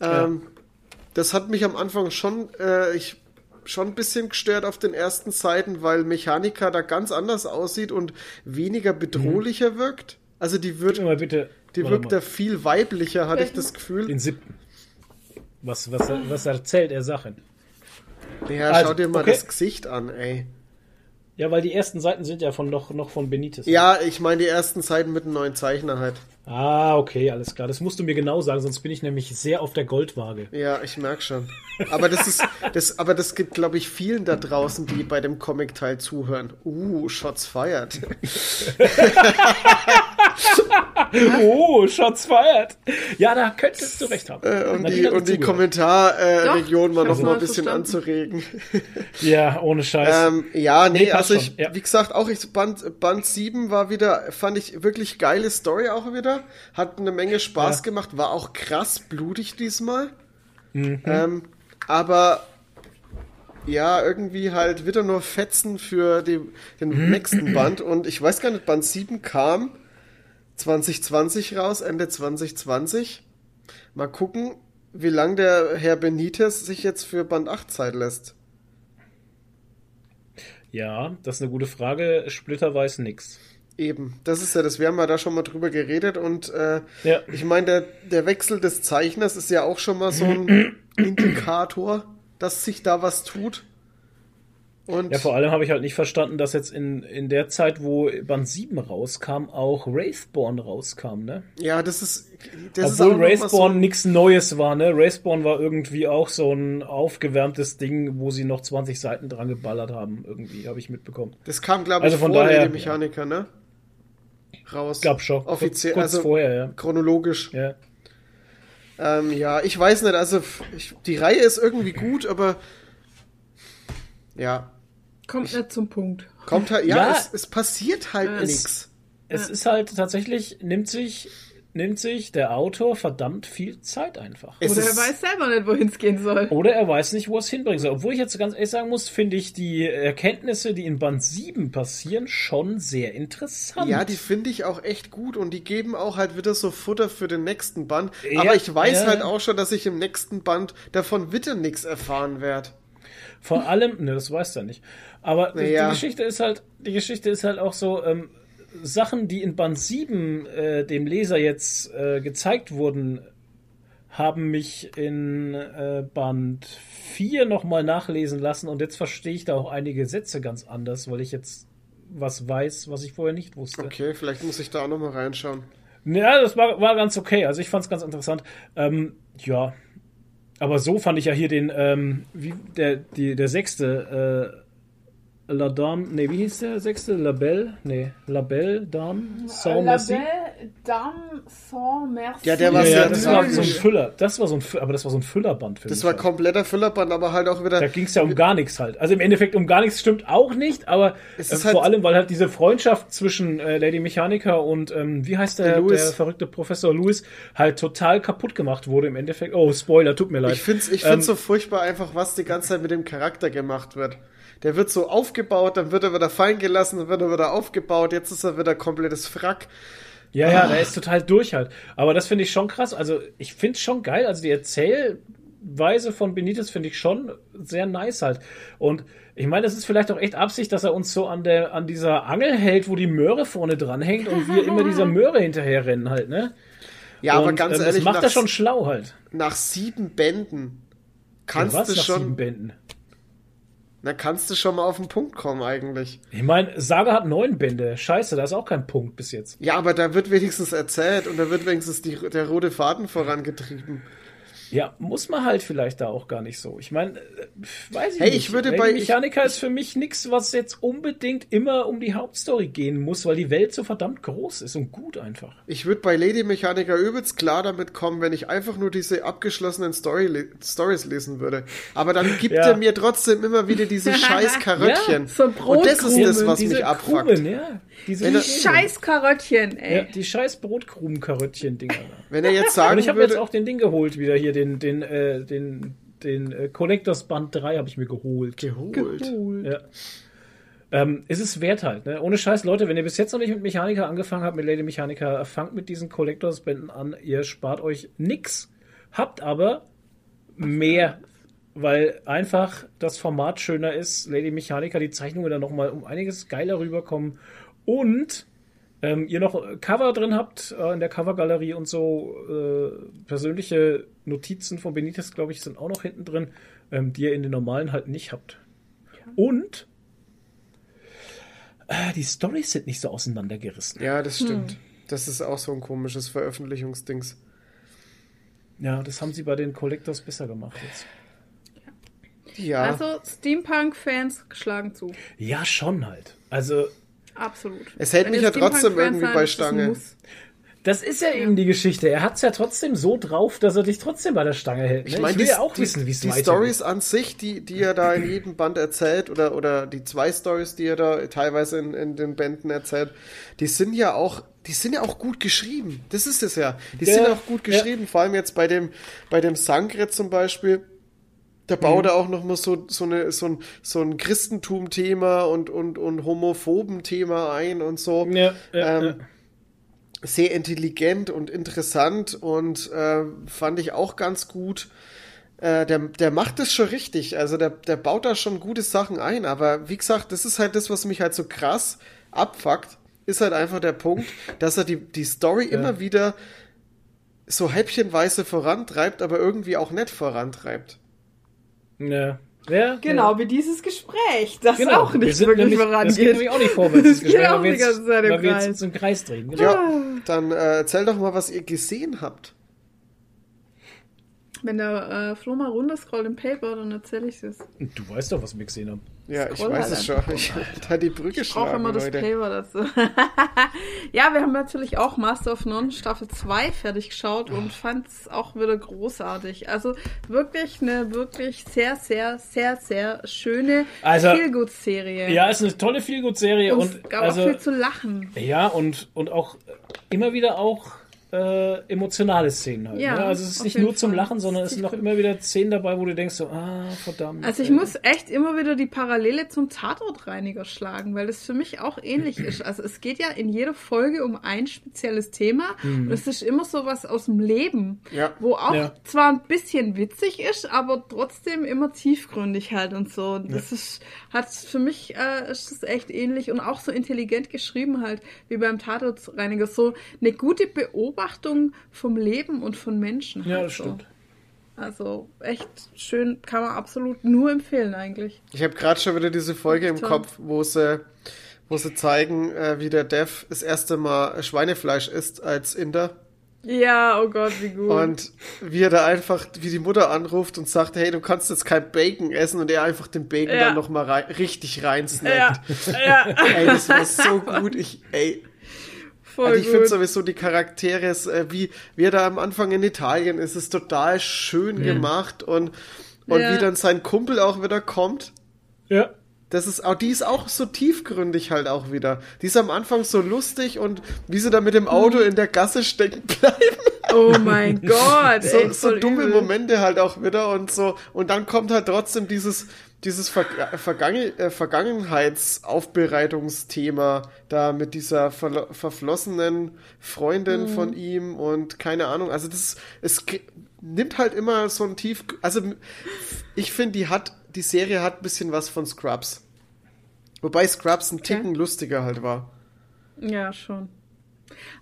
Ähm, Das hat mich am Anfang schon, äh, ich, schon ein bisschen gestört auf den ersten Seiten, weil Mechanika da ganz anders aussieht und weniger bedrohlicher wirkt. Also die wird, bitte. die wirkt da viel weiblicher, hatte ich das Gefühl. Den siebten. Was, was, was erzählt er Sachen? Ja, Also, schau dir mal okay. das Gesicht an, ey. Ja, weil die ersten Seiten sind ja von noch, noch von Benitez. Ja, ich meine die ersten Seiten mit einem neuen Zeichner halt. Ah, okay, alles klar. Das musst du mir genau sagen, sonst bin ich nämlich sehr auf der Goldwaage. Ja, ich merk schon. Aber das ist, das, aber das gibt, glaube ich, vielen da draußen, die bei dem Comic-Teil zuhören. Uh, Shots fired. (laughs) (laughs) (laughs) Oh, Shots fired. Ja, da könntest du recht haben. Äh, um die, um die. Kommentarregion Doch, mal noch mal ein bisschen verstanden. anzuregen. (laughs) Ja, ohne Scheiß. Ähm, ja, nee, Nee, also ich, ja. wie gesagt, auch ich, Band, Band 7 war wieder, fand ich wirklich geile Story auch wieder. Hat eine Menge Spaß Ja. gemacht, war auch krass blutig diesmal. Mhm. Ähm, aber ja, irgendwie halt wieder nur Fetzen für die, den Mhm. nächsten Band. Und ich weiß gar nicht, Band 7 kam 2020 raus, Ende 2020. Mal gucken, wie lang der Herr Benitez sich jetzt für Band 8 Zeit lässt. ja, das ist eine gute Frage. Splitter weiß nix. Eben, das ist ja das. Wir haben ja da schon mal drüber geredet und äh, Ja. ich meine, der, der Wechsel des Zeichners ist ja auch schon mal so ein (clears throat) Indikator, dass sich da was tut. Und Ja, vor allem habe ich halt nicht verstanden, dass jetzt in, in der Zeit, wo Band 7 rauskam, auch Wraithborn rauskam, ne? ja, das ist, das ist Obwohl mal Wraithborn so, nichts Neues war, ne? Wraithborn war irgendwie auch so ein aufgewärmtes Ding, wo sie noch 20 Seiten dran geballert haben, irgendwie, habe ich mitbekommen. das kam, glaube ich, Also von vor daher- Mechaniker, ne? Raus. Glaube schon. Offiziell, kurz also vorher, ja. chronologisch. ja. Ähm, ja, ich weiß nicht, also ich, die Reihe ist irgendwie gut, aber ja, Kommt nicht zum Punkt. Kommt halt, ja, Ja. Es, es passiert halt nichts. Es ist halt tatsächlich, nimmt sich, nimmt sich der Autor verdammt viel Zeit einfach. Es Oder er weiß selber nicht, wohin es gehen soll. Oder er weiß nicht, wo es hinbringen soll. Obwohl ich jetzt ganz ehrlich sagen muss, finde ich die Erkenntnisse, die in Band 7 passieren, schon sehr interessant. Ja, die finde ich auch echt gut und die geben auch halt wieder so Futter für den nächsten Band. Ja, Aber ich weiß ja. halt auch schon, dass ich im nächsten Band davon wieder nichts erfahren werde. Vor allem, ne, das weiß er nicht. Aber die- Naja. die Geschichte ist halt, die Geschichte ist halt auch so, ähm, Sachen, die in Band 7 äh, dem Leser jetzt äh, gezeigt wurden, haben mich in äh, Band 4 nochmal nachlesen lassen und jetzt verstehe ich da auch einige Sätze ganz anders, weil ich jetzt was weiß, was ich vorher nicht wusste. Okay, vielleicht muss ich da auch nochmal reinschauen. Ja, das war, war ganz okay. Also ich fand es ganz interessant. Ähm, ja. Aber so fand ich ja hier den, ähm, wie der, die, der sechste, äh, La Dame, nee, wie hieß der sechste? Labelle? Nee, Labelle, Dame, Sans Merci. Dame sans merci. Ja, der Ja, war ja, sehr das war so ein. Füller. Das war so ein, Fü- aber das war so ein Füllerband für Das mich war halt. kompletter Füllerband, aber halt auch wieder. Da ging es ja um gar nichts halt. Also im Endeffekt um gar nichts stimmt auch nicht, aber Es äh, ist halt- vor allem, weil halt diese Freundschaft zwischen äh, Lady Mechanica und ähm, wie heißt der, Louis. der verrückte Professor Louis halt total kaputt gemacht wurde im Endeffekt. Oh, Spoiler, tut mir leid. Ich find's, ich Ähm, find's so furchtbar einfach, was die ganze Zeit mit dem Charakter gemacht wird. Der wird so aufgebaut, dann wird er wieder fallen gelassen, dann wird er wieder aufgebaut, jetzt ist er wieder komplettes Frack. Ja, ja, der ist total durch halt. Aber das finde ich schon krass. Also ich finde es schon geil. Also die Erzählweise von Benitez finde ich schon sehr nice halt. Und ich meine, das ist vielleicht auch echt Absicht, dass er uns so an der an dieser Angel hält, wo die Möhre vorne dran hängt und wir immer dieser Möhre hinterher rennen halt, ne? Ja, aber und, ganz ähm, ehrlich, das macht nach, er schon schlau halt. nach sieben Bänden kannst ja, was du nach sieben schon, Bänden. Na, kannst du schon mal auf den Punkt kommen eigentlich. Ich meine, Saga hat neun Bände. Scheiße, da ist auch kein Punkt bis jetzt. Ja, aber da wird wenigstens erzählt und da wird wenigstens die, der rote Faden vorangetrieben. Ja, muss man halt vielleicht da auch gar nicht so. Ich meine, äh, weiß ich Hey, nicht. ich würde Lady bei- Mechanica ist für mich nichts, was jetzt unbedingt immer um die Hauptstory gehen muss, weil die Welt so verdammt groß ist und gut einfach. Ich würde bei Lady Mechanica übelst klar damit kommen, wenn ich einfach nur diese abgeschlossenen Story Stories lesen würde. Aber dann gibt Ja. er mir trotzdem immer wieder diese (laughs) scheiß Karöttchen. Ja, so und das ist das, was Diese mich abfuckt. Krumen, ja. Diese Wenn er- Scheiß Karottchen, ey. Ja, die scheiß Brotkrumen-Karöttchen-Dinger. da. Wenn er jetzt Und sagen (laughs) ich habe jetzt würde, auch den Ding geholt wieder hier, den, den, äh, den, den äh, Collectors Band 3 habe ich mir geholt. geholt. Ja. Ähm, es ist wert halt, ne? Ohne Scheiß, Leute, wenn ihr bis jetzt noch nicht mit Mechanika angefangen habt, mit Lady Mechanica, fangt mit diesen Collectors-Bänden an. Ihr spart euch nix, habt aber mehr, weil einfach das Format schöner ist. Lady Mechanica, die Zeichnungen dann nochmal um einiges geiler rüberkommen und ähm, ihr noch Cover drin habt äh, in der Covergalerie und so äh, persönliche Notizen von Benitez, glaube ich, sind auch noch hinten drin, ähm, die ihr in den normalen halt nicht habt. Und äh, die Storys sind nicht so auseinandergerissen. Ja, das stimmt. Das ist auch so ein komisches Veröffentlichungsdings. Ja, das haben sie bei den Collectors besser gemacht jetzt. Ja, Also Steampunk-Fans schlagen zu. Ja, schon halt. Also, Absolut. Es hält Wenn mich ja trotzdem irgendwie bei Stange. Muss. das ist ja eben die Geschichte. Er hat es ja trotzdem so drauf, dass er dich trotzdem bei der Stange hält. Ne? ich meine, will die, ja auch die, wissen, wie es die weitergeht. Stories an sich, die, die er da in jedem Band erzählt, oder, oder die zwei Stories, die er da teilweise in, in den Bänden erzählt, die sind ja auch, die sind ja auch gut geschrieben. Das ist es ja. Die Ja, sind auch gut ja. geschrieben, vor allem jetzt bei dem, bei dem Sankret zum Beispiel. Da baut Mhm. er auch noch mal so, so, eine, so ein, so ein Christentum-Thema und, und, und Homophoben-Thema ein und so. Ja, ja, Ähm, ja. sehr intelligent und interessant und äh, fand ich auch ganz gut. Äh, der, der macht es schon richtig. Also der, der baut da schon gute Sachen ein. Aber wie gesagt, das ist halt das, was mich halt so krass abfuckt, ist halt einfach der Punkt, dass er die, die Story immer wieder so häppchenweise vorantreibt, aber irgendwie auch nicht vorantreibt. Ja. Ja, Genau, ja. wie dieses Gespräch, das Genau. auch Wir nicht sind wirklich nämlich, Das geht vorangeht. nämlich auch nicht vorwärts. Das geht Gespräch, auch weil wir die ganze jetzt, Zeit im weil wir jetzt Kreis. uns im Kreis drehen. Genau. Ja, dann äh, erzähl doch mal, was ihr gesehen habt. Wenn der äh, Flo mal runterscrollt im Paper, dann erzähle ich es. Du weißt doch, was wir gesehen haben. Ja, ich Scroll weiß halt es schon. Ich da die Brücke Ich brauche immer das Leute. Paper dazu. (laughs) ja, wir haben natürlich auch Master of None Staffel 2 fertig geschaut und fand es auch wieder großartig. Also wirklich eine wirklich sehr, sehr, sehr, sehr schöne Also- Feelgood-Serie. Ja, ist eine tolle Feelgood-Serie und, und, es gab also, auch viel zu lachen. ja, und, und auch immer wieder auch äh, emotionale Szenen halt. Ja, ne? Also es ist nicht nur zum Fall. Lachen, sondern es sind auch Tiefgründig. immer wieder Szenen dabei, wo du denkst so, ah, verdammt. Also ich ey. muss echt immer wieder die Parallele zum Tatortreiniger schlagen, weil das für mich auch ähnlich ist. Also es geht ja in jeder Folge um ein spezielles Thema und es ist immer so was aus dem Leben, Ja. wo auch Ja. zwar ein bisschen witzig ist, aber trotzdem immer tiefgründig halt und so. Und das ist, hat für mich äh, ist das echt ähnlich und auch so intelligent geschrieben halt, wie beim Tatortreiniger. So eine gute Beobachtung vom Leben und von Menschen. Ja, halt das so. stimmt. Also echt schön, kann man absolut nur empfehlen eigentlich. Ich habe gerade schon wieder diese Folge im Toll. Kopf, wo sie, wo sie zeigen, äh, wie der Dev das erste Mal Schweinefleisch isst als Inder. Ja, oh Gott, wie gut. Und wie er da einfach, wie die Mutter anruft und sagt, hey, du kannst jetzt kein Bacon essen und er einfach den Bacon Ja. dann nochmal rein, richtig reinsnackt. ja, ja, (laughs) Ey, das war so gut. Ich, ey, voll also ich finde sowieso die Charaktere, äh, wie, wie er da am Anfang in Italien ist, ist total schön gemacht und, und Ja. wie dann sein Kumpel auch wieder kommt. Ja. Das ist auch, die ist auch so tiefgründig halt auch wieder. Die ist am Anfang so lustig und wie sie da mit dem Auto in der Gasse stecken (laughs) bleiben. Oh mein Gott, so, ey, so dumme übel. Momente halt auch wieder und so. Und dann kommt halt trotzdem dieses, dieses Ver äh, Vergangen äh, Vergangenheitsaufbereitungsthema da mit dieser verlo- verflossenen Freundin Mhm. von ihm und keine Ahnung. Also das, es nimmt halt immer so ein tief, also ich finde, die hat, die Serie hat ein bisschen was von Scrubs. Wobei Scrubs ein Ticken lustiger halt war. Ja, schon.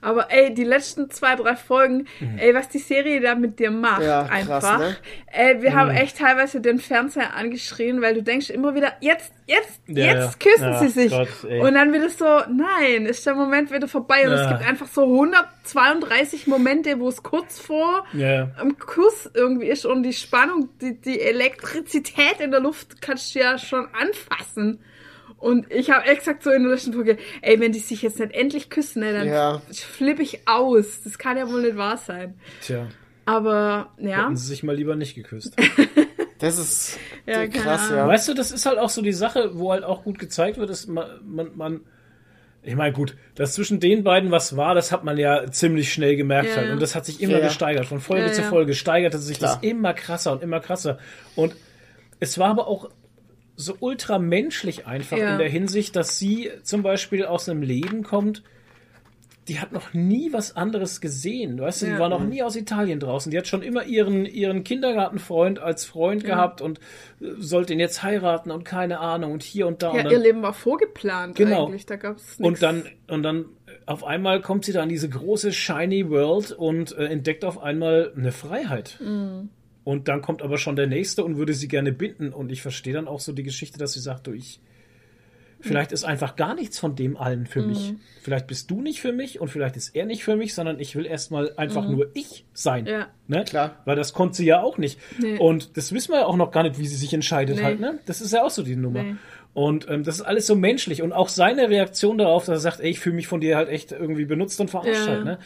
Aber ey, die letzten zwei, drei Folgen, ey, was die Serie da mit dir macht, Mhm. Ja, krass, einfach. ne? Ey, wir haben echt teilweise den Fernseher angeschrien, weil du denkst immer wieder, jetzt, jetzt, Ja, jetzt ja. küssen Ach sie sich. Gott, und dann wieder so, nein, ist der Moment wieder vorbei. Und es Ja. gibt einfach so 132 Momente, wo es kurz vor Ja. am Kuss irgendwie ist und die Spannung, die, die Elektrizität in der Luft kannst du ja schon anfassen. Und ich habe exakt so in der letzten Folge, ey, wenn die sich jetzt nicht endlich küssen, ey, dann Ja. flippe ich aus. Das kann ja wohl nicht wahr sein. Tja, Aber, ja. hätten sie sich mal lieber nicht geküsst. (laughs) Das ist (laughs) Ja, krass, ja. Weißt du, das ist halt auch so die Sache, wo halt auch gut gezeigt wird, dass man, man, man ich meine, gut, dass zwischen den beiden was war, das hat man ja ziemlich schnell gemerkt Ja, halt. Und das hat sich immer Ja, gesteigert. Von Folge Ja, zu. Folge steigerte sich Klar. das immer krasser und immer krasser. Und es war aber auch so ultra menschlich einfach Ja. in der Hinsicht, dass sie zum Beispiel aus einem Leben kommt, die hat noch nie was anderes gesehen. Weißt du, die Ja. war noch nie aus Italien draußen. Die hat schon immer ihren, ihren Kindergartenfreund als Freund gehabt und äh, sollte ihn jetzt heiraten und keine Ahnung und hier und da. Ja, und dann, ihr Leben war vorgeplant Genau. eigentlich. Da gab's nichts. und dann, und dann äh, auf einmal kommt sie da in diese große shiny World und äh, entdeckt auf einmal eine Freiheit. Mhm. Und dann kommt aber schon der nächste und würde sie gerne binden. Und ich verstehe dann auch so die Geschichte, dass sie sagt, du, ich, vielleicht ist einfach gar nichts von dem allen für mich. Mhm. Vielleicht bist du nicht für mich und vielleicht ist er nicht für mich, sondern ich will erstmal einfach nur ich sein. Mhm. Ja. Ne? Klar. Weil das konnte sie ja auch nicht. Nee. Und das wissen wir ja auch noch gar nicht, wie sie sich entscheidet Nee. halt. Ne? Das ist ja auch so die Nummer. Nee. Und ähm, das ist alles so menschlich. Und auch seine Reaktion darauf, dass er sagt, ey, ich fühle mich von dir halt echt irgendwie benutzt und verarscht Ja. halt. Ne?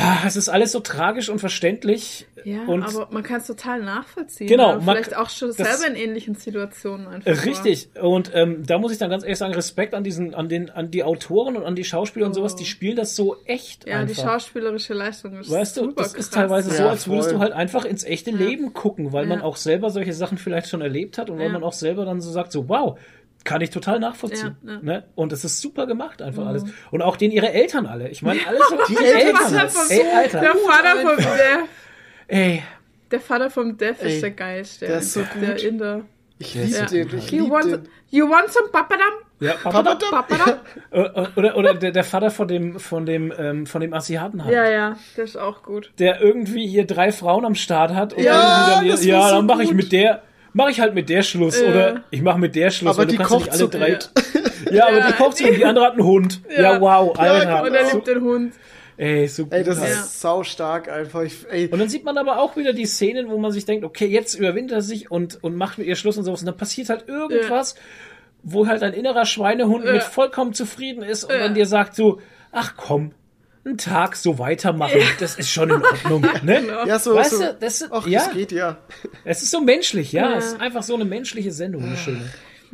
Ah, es ist alles so tragisch und verständlich. Ja, und aber man kann es total nachvollziehen. Genau, weil man man- vielleicht auch schon das- selber in ähnlichen Situationen einfach. Äh, war. Richtig. Und ähm, da muss ich dann ganz ehrlich sagen, Respekt an diesen, an den, an die Autoren und an die Schauspieler und sowas, die spielen das so echt Oh. Ja, die einfach. schauspielerische Leistung ist Weißt du, super das ist krass. teilweise so, Ja, als würdest voll. du halt einfach ins echte Leben gucken, weil man Ja. auch selber solche Sachen vielleicht schon erlebt hat und weil Ja. man auch selber dann so sagt, so wow, kann ich total nachvollziehen. Ja, ja. Ne? Und es ist super gemacht einfach alles. Und auch den ihre Eltern alle. Ich meine, alles so (laughs) Die Eltern hat von Ey, Alter. Der Vater vom der, Ey, der Vater vom Dev Ey, ist der geilste. der ist so Der gut. Inder. Ich liebe Ja. den, ich You liebe want, den. you want some papadam? ja, Papa, Papadam? (laughs) Äh, oder, oder der, der Vater von dem, von dem, ähm, von dem Asiaten hat. Ja, ja, der ist auch gut. der irgendwie hier drei Frauen am Start hat und Ja, dann, ja, so dann mache ich mit der, mache ich halt mit der Schluss Ja. oder ich mache mit der Schluss, Aber weil du die kannst ja kocht nicht so alle drei. Ja, aber Ja, die kocht so und die andere hat einen Hund. Ja, wow, Alter. Und er So- liebt den Hund. Ey, so. Ey, das ist sau stark einfach. Ich, ey, Und dann sieht man aber auch wieder die Szenen, wo man sich denkt, okay, jetzt überwindet er sich und, und macht mit ihr Schluss und sowas. Und dann passiert halt irgendwas, wo halt ein innerer Schweinehund mit vollkommen zufrieden ist und dann dir sagt so, ach komm, einen Tag so weitermachen, das ist schon in Ordnung. (laughs) Ne? ja, so, weißt so, du, das ist, ach, ja, das geht ja. es ist so menschlich, ja. Es ist einfach so eine menschliche Sendung, eine schöne.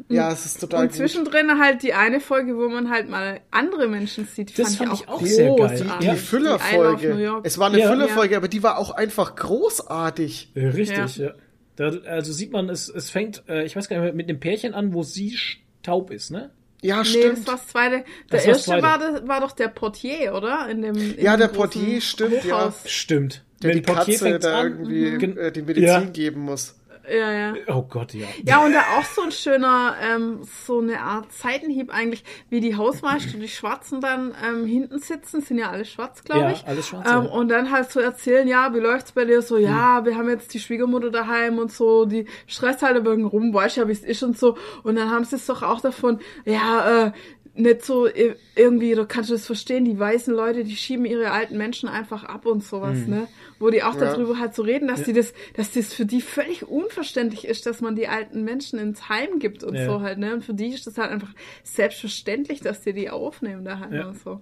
Ja, es ist total Und gut. zwischendrin halt die eine Folge, wo man halt mal andere Menschen sieht, die Das fand, fand ich auch auch sehr geil. Die- Die New Füllerfolge. Es war eine Ja. Füllerfolge, aber die war auch einfach großartig. Äh, Richtig, ja. Da, also sieht man, es, es fängt, äh, ich weiß gar nicht mehr, mit dem Pärchen an, wo sie taub ist, ne? Ja, Nee, stimmt. das war das zweite. Der Das erste war, das, war doch der Portier, oder? In dem, in Ja, der Portier, stimmt, ja. Hochhaus. Stimmt. der die Mit dem Portier Katze da an. irgendwie Gen- äh, die Medizin Ja. geben muss. Ja, ja. Oh Gott, ja. Ja, und da auch so ein schöner, ähm, so eine Art Seitenhieb eigentlich, wie die Hausmeister, die Schwarzen dann ähm, hinten sitzen, sind ja alle schwarz, glaube Ja, ich. alles schwarz, Ähm, ja. und dann halt so erzählen, ja, wie läuft's bei dir? So, ja, Hm. wir haben jetzt die Schwiegermutter daheim und so, die stresst halt bisschen rum, weißt ja, wie es ist und so. Und dann haben sie es doch auch davon, ja, äh, nicht so irgendwie, du kannst das verstehen, die weißen Leute, die schieben ihre alten Menschen einfach ab und sowas, Hm. ne? Wo die auch Ja. darüber halt so reden, dass die das, dass das für die völlig unverständlich ist, dass man die alten Menschen ins Heim gibt und Ja. so halt, ne? Und für die ist das halt einfach selbstverständlich, dass die die aufnehmen daheim Ja. und so.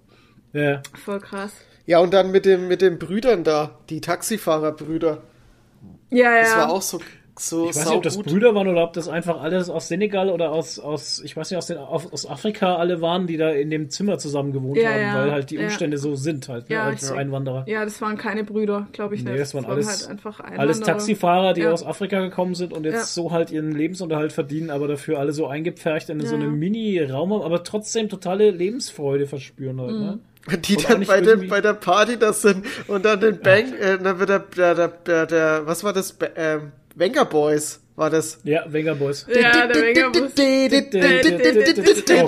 Ja. Voll krass. Ja, und dann mit, dem, mit den Brüdern da, die Taxifahrerbrüder. Ja, ja. Das war auch so, so Ich weiß nicht, ob das. Brüder waren oder ob das einfach alles aus Senegal oder aus, aus ich weiß nicht, aus, den, aus aus Afrika alle waren, die da in dem Zimmer zusammen gewohnt Ja, haben, ja, weil halt die ja. Umstände so sind halt, ne, Ja, als ich- Einwanderer. Ja, das waren keine Brüder, glaube ich Nee, nicht. das waren waren alles, halt einfach alles Einwanderer. Taxifahrer, die Ja. aus Afrika gekommen sind und jetzt Ja. so halt ihren Lebensunterhalt verdienen, aber dafür alle so eingepfercht in so Ja. einem Mini-Raum haben, aber trotzdem totale Lebensfreude verspüren halt, ne? (laughs) Die Und dann bei, dem, bei der Party das sind und dann den Bang, äh, dann wird der, der, der, der, was war das? Ähm, Wenger Boys war das. Ja, Wenger Boys. Ja, der Megabus.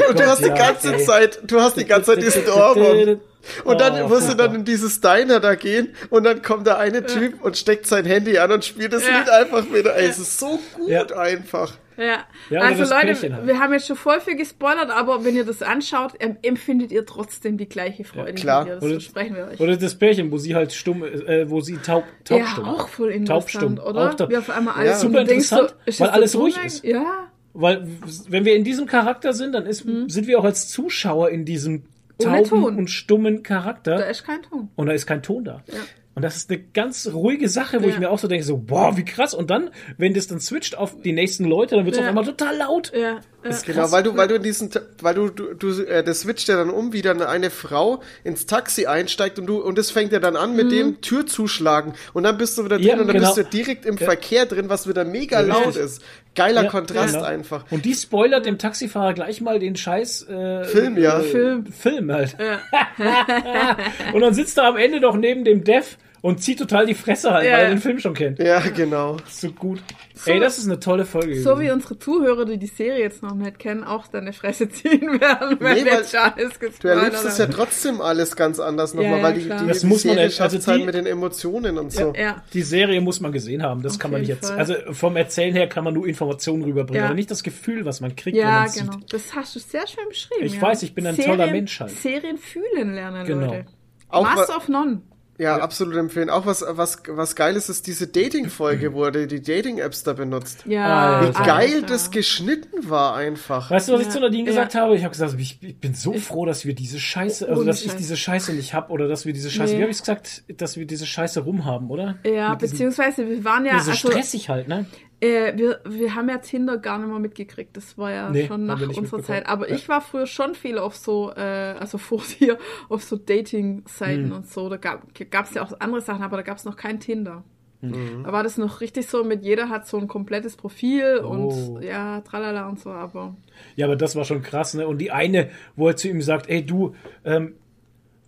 Und du hast die ganze. Zeit, du hast die ganze Zeit diesen Ohrwurm. Und dann Oh, musst du dann super. in dieses Diner da gehen und dann kommt der eine Typ und steckt sein Handy an und spielt das Ja. Lied einfach wieder. Ey, es ist so gut Ja. einfach. Ja, Ja, also Leute, halt. wir haben jetzt schon voll viel gespoilert, aber wenn ihr das anschaut, empfindet ihr trotzdem die gleiche Freude. Ja, klar. Das Oder- versprechen wir euch. Oder das Pärchen, wo sie halt stumm, äh, wo sie taub, ja, taubstumm. auch voll interessant, Taubstumm, oder? auch da- Wie auf einmal Ja. alles Super du denkst interessant, ist weil alles ruhig ist. Ja, Weil, wenn wir in diesem Charakter sind, dann ist, sind wir auch als Zuschauer in diesem tauben Ton. und stummen da Charakter. ist kein Ton. Und da ist kein Ton da. Ja. Und das ist eine ganz ruhige Sache, wo Ja. ich mir auch so denke, so, boah, wie krass. Und dann, wenn das dann switcht auf die nächsten Leute, dann wird es Ja. auf einmal total laut. Ja, ja. Genau, weil du, weil du in diesen, weil du, du, du äh, das switcht ja dann um, wie dann eine Frau ins Taxi einsteigt und du, und das fängt ja dann an Mhm. mit dem Tür zuschlagen und dann bist du wieder drin Ja, und dann genau. bist du direkt im Ja. Verkehr drin, was wieder mega Ja, laut ist. Geiler Ja, Kontrast genau. einfach. Und die spoilert dem Taxifahrer gleich mal den scheiß äh, Film, ja. äh, Film. Film halt. (laughs) (laughs) und dann sitzt er am Ende doch neben dem Dev und zieht total die Fresse halt, Ja. weil er den Film schon kennt. Ja, genau. So gut. Ey, das ist eine tolle Folge. So wie unsere Zuhörer, die die Serie jetzt noch nicht kennen, auch deine Fresse (laughs) ziehen werden, wenn Nee, der weil Charles Du gespoilert erlebst es ja trotzdem alles ganz anders nochmal, Ja, ja, weil die, die, Das die muss man Serie nicht- schafft also halt die- mit den Emotionen und so. Ja, Die Serie muss man gesehen haben, das Auf kann man nicht jetzt. Fall. Also vom Erzählen her kann man nur Informationen rüberbringen, Ja. aber nicht das Gefühl, was man kriegt, wenn ja man genau. sieht. Das hast du sehr schön beschrieben. Ich ja. weiß, ich bin ein toller Mensch halt. Serien fühlen lernen, Genau. Leute. Auch wa- of None. Ja, absolut empfehlen. Auch was, was, was geil ist, ist diese Dating-Folge, wo er die Dating-Apps da benutzt. Ja, Alter. Wie geil Alter. das geschnitten war einfach. Weißt du, was ich Ja. zu Nadine Ja. gesagt habe? Ich habe gesagt, ich, ich bin so froh, dass wir diese Scheiße, also dass ich diese Scheiße nicht hab oder dass wir diese Scheiße, Nee. wie habe ich gesagt, dass wir diese Scheiße rumhaben, oder? Ja, Mit diesem- beziehungsweise wir waren ja, so also, stressig halt, ne? Äh, wir, wir haben ja Tinder gar nicht mehr mitgekriegt. Das war ja Nee, schon nach unserer. Zeit. Aber Ja. ich war früher schon viel auf so, äh, also vor (laughs) dir, auf so Dating-Seiten Hm. und so. Da gab es ja auch andere Sachen, aber da gab es noch kein Tinder. Hm. Da war das noch richtig so mit jeder hat so ein komplettes Profil Oh. und ja, tralala und so, aber Ja, aber das war schon krass, ne? Und die eine, wo er zu ihm sagt, ey du, ähm,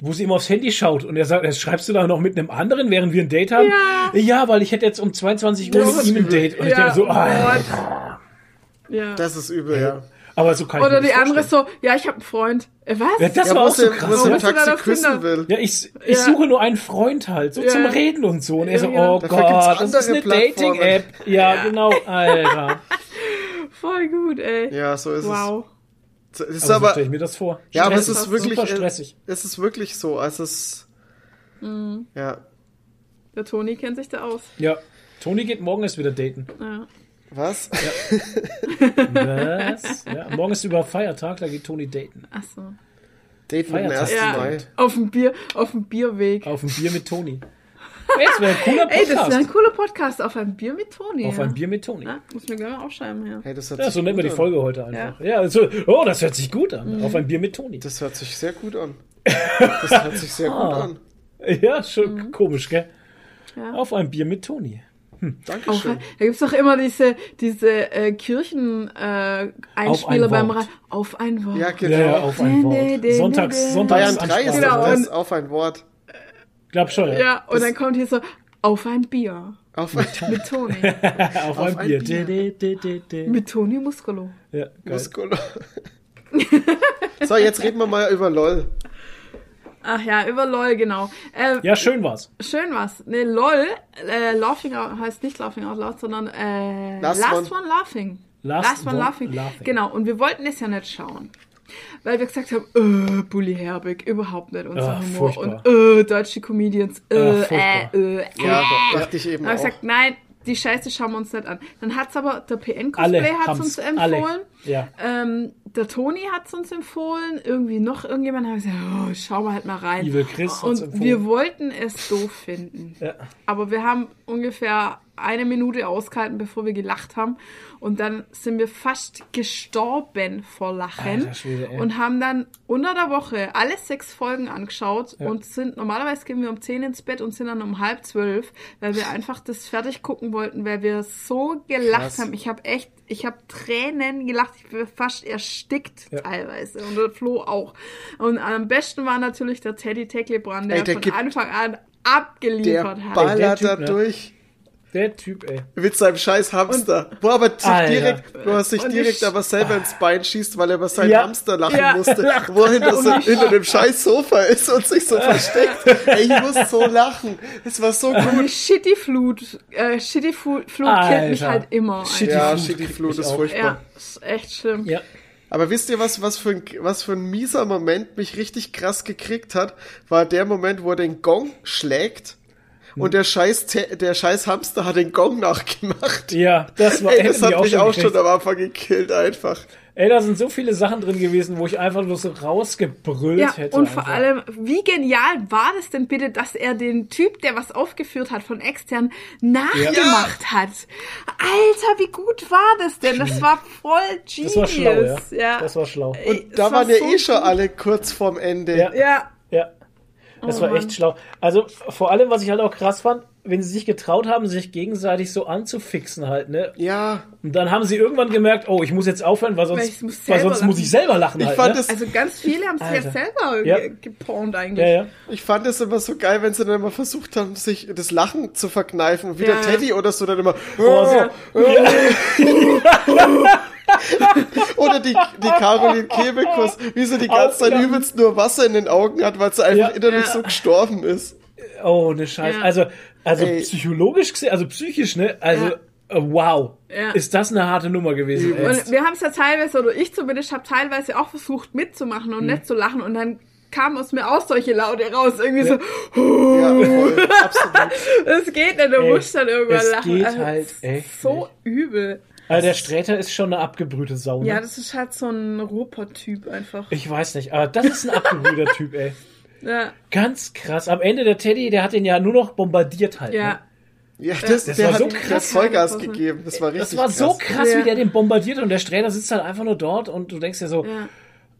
wo sie immer aufs Handy schaut und er sagt, jetzt schreibst du da noch mit einem anderen, während wir ein Date haben? Ja. Ja, weil ich hätte jetzt um 22 Uhr Das mit ist ihm ein. Date. Und ich Ja, denke so, oh ah, ja. Das ist übel, ja. aber so kann ich Oder die das andere vorstellen. so, ja, ich habe einen Freund. Äh, was? Ja, das Ja, war wo auch so wo krass. im Warum Taxi küssen will. Ja, ich, ich Ja. suche nur einen Freund halt, so Ja. zum Reden und so. Und er so, Ja, oh Dafür Gott, das ist eine. Dating-App. Ja, genau, Alter. (laughs) Voll gut, ey. Ja, so ist wow. es. Es ist Also so aber, stelle ich mir das vor. ja, aber es ist wirklich, super äh, stressig. es ist wirklich so. Es, Ja. Der Toni kennt sich da aus. Ja. Toni geht morgen erst wieder daten. Ja. Was? (laughs) Was? Ja, morgen ist über Feiertag, da geht Toni daten. Ach so. Date mit dem Feiertag. 1. Ja, Mai. auf dem Bier, auf dem Bierweg. Auf ein Bier mit Toni. Ey, das wäre ein cooler Ey, das wäre ein Podcast. cooler Podcast. Auf ein Bier mit Toni. Auf ja. ein Bier mit Toni. Ja, muss mir mal aufschreiben, ja. Hey, das hört Ja, sich so nennen wir die. Folge heute einfach. Ja, also, oh, das hört sich gut an. Mhm. Auf ein Bier mit Toni. Das hört sich sehr gut an. (laughs) Das hört sich sehr gut Ah. an. Ja, schon Mhm. komisch, gell? Ja. Auf ein Bier mit Toni. Auf, Dankeschön. da gibt's doch immer diese, diese äh, Kirchen-Einspieler äh, Auf beim Wort. Ra Auf ein Wort. Ja, Ja, genau. ja, auf ein Wort. Sonntags. Sonntags Bayern 3 ist Genau, doch das auf ein Wort. Glaub schon, ja. Ja, und dann kommt hier so, auf ein Bier. Auf ein Mit Toni. (laughs) Auf, ein ein Bier. Bier. De, de, de, de. mit Toni Muscolo. Ja, geil. Muskulo. so, jetzt reden wir mal über LOL. Ach ja, über LOL, genau. Äh, ja, schön war's. Schön was. Ne, LOL, äh, Laughing out, heißt nicht Laughing out loud, sondern äh, Last Last, one- one, Laughing. Last one, one laughing. laughing. Genau, und wir wollten es ja nicht schauen. Weil wir gesagt haben, äh, Bully Herbig, überhaupt nicht unser Ah, Humor. furchtbar. Und äh, deutsche Comedians, äh, Ah, äh, äh, äh. Ja, dachte ich eben Dann habe auch. ich gesagt, nein, die Scheiße schauen wir uns nicht an. Dann hat's aber der PN Alle Cosplay hat's haben's. uns Alle. empfohlen. Ja. Ähm, der Toni hat's uns empfohlen, irgendwie noch irgendjemand hat gesagt, oh, schau mal halt mal rein. Evil Chris hat's Und empfohlen. wir wollten es doof finden. Ja. Aber wir haben ungefähr eine Minute ausgehalten, bevor wir gelacht haben. Und dann sind wir fast gestorben vor Lachen. Alter Schwede, und haben dann unter der Woche alle sechs Folgen angeschaut und sind, normalerweise gehen wir um 10 ins Bett und sind dann um halb zwölf, weil wir einfach das fertig gucken wollten, weil wir so gelacht Krass. haben. Ich habe echt, ich habe Tränen gelacht. Ich bin fast erstickt Ja. teilweise. Und der Flo auch. Und am besten war natürlich der Teddy Tecklebrand, der, Ey, der von Anfang an Der abgeliefert hat. ballert Der da Typ, ne? durch Der Typ, ey. mit seinem scheiß Hamster. wo aber sich Alter. direkt, wo er sich Und direkt ich- aber selber ins Bein schießt, weil er über seinen Ja. Hamster lachen Ja. musste, wo er hinter, so, hinter dem scheiß Sofa ist und sich so versteckt. Ey, ich muss so lachen. Es war so Die gut. Shitty Flut, äh, Shitty Flut, Flut killt mich halt immer. Shitty Alter. Ja, Flut Shitty Flut ist auch. furchtbar. Ja, ist echt schlimm. Ja. Aber wisst ihr was, was für ein, was für ein mieser Moment mich richtig krass gekriegt hat, war der Moment, wo er den Gong schlägt und der scheiß, der scheiß Hamster hat den Gong nachgemacht. Ja, das war Ey, das hat mich auch gekriegt. schon am Anfang gekillt einfach. Ey, da sind so viele Sachen drin gewesen, wo ich einfach nur so rausgebrüllt Ja, hätte. und vor einfach. allem, wie genial war das denn bitte, dass er den Typ, der was aufgeführt hat von extern, nachgemacht hat? Alter, wie gut war das denn? Das war voll genius. Das war schlau, ja. ja. Das war schlau. Ey, Und da es waren war ja so eh schon gut. alle kurz vorm Ende. Ja. Ja, Ja. Das Oh war Mann. echt schlau. Also vor allem, was ich halt auch krass fand, wenn sie sich getraut haben, sich gegenseitig so anzufixen halt, ne? Ja, Und dann haben sie irgendwann gemerkt, oh, ich muss jetzt aufhören, weil sonst, muss weil sonst muss ich selber lachen ich halt, fand ne? es, also ganz viele haben sich ja selber Ja. ge gepornt eigentlich. ja, ja. ich fand es immer so geil, wenn sie dann immer versucht haben, sich das Lachen zu verkneifen. Wie der. Teddy oder so dann immer. Oh, so. (laughs) (laughs) (laughs) Oder die, die Caroline Kebekus, wie sie die ganze Zeit übelst nur Wasser in den Augen hat, weil sie einfach Ja. innerlich Ja. so gestorben ist. Oh, ne Scheiße. Ja. Also, also Ey. psychologisch gesehen, also psychisch, ne? Also, Ja. äh, wow. Ja. Ist das eine harte Nummer gewesen, ey. Und wir haben es ja teilweise, oder ich zumindest, habe teilweise auch versucht mitzumachen Hm. und nicht zu lachen und dann kam aus mir auch solche Laute raus, irgendwie so, Ja, voll, absolut. (laughs) es geht nicht, du Ey, musst dann irgendwann es lachen. geht Also, halt echt So übel. Also der Sträter ist schon eine abgebrühte Sau, ne? Ja, das ist halt so ein Ruhrpott-Typ einfach. Ich weiß nicht, aber das ist ein abgebrühter (laughs) Typ, ey. Ja, Ganz krass. Am Ende der Teddy, der hat ihn ja nur noch bombardiert halt. ja. Ne? Ja, das, Das der war hat so der krass. Vollgas gegeben. Das war richtig Das war so krass, Ja. wie der den bombardiert und der Sträter sitzt halt einfach nur dort und du denkst dir so, ja.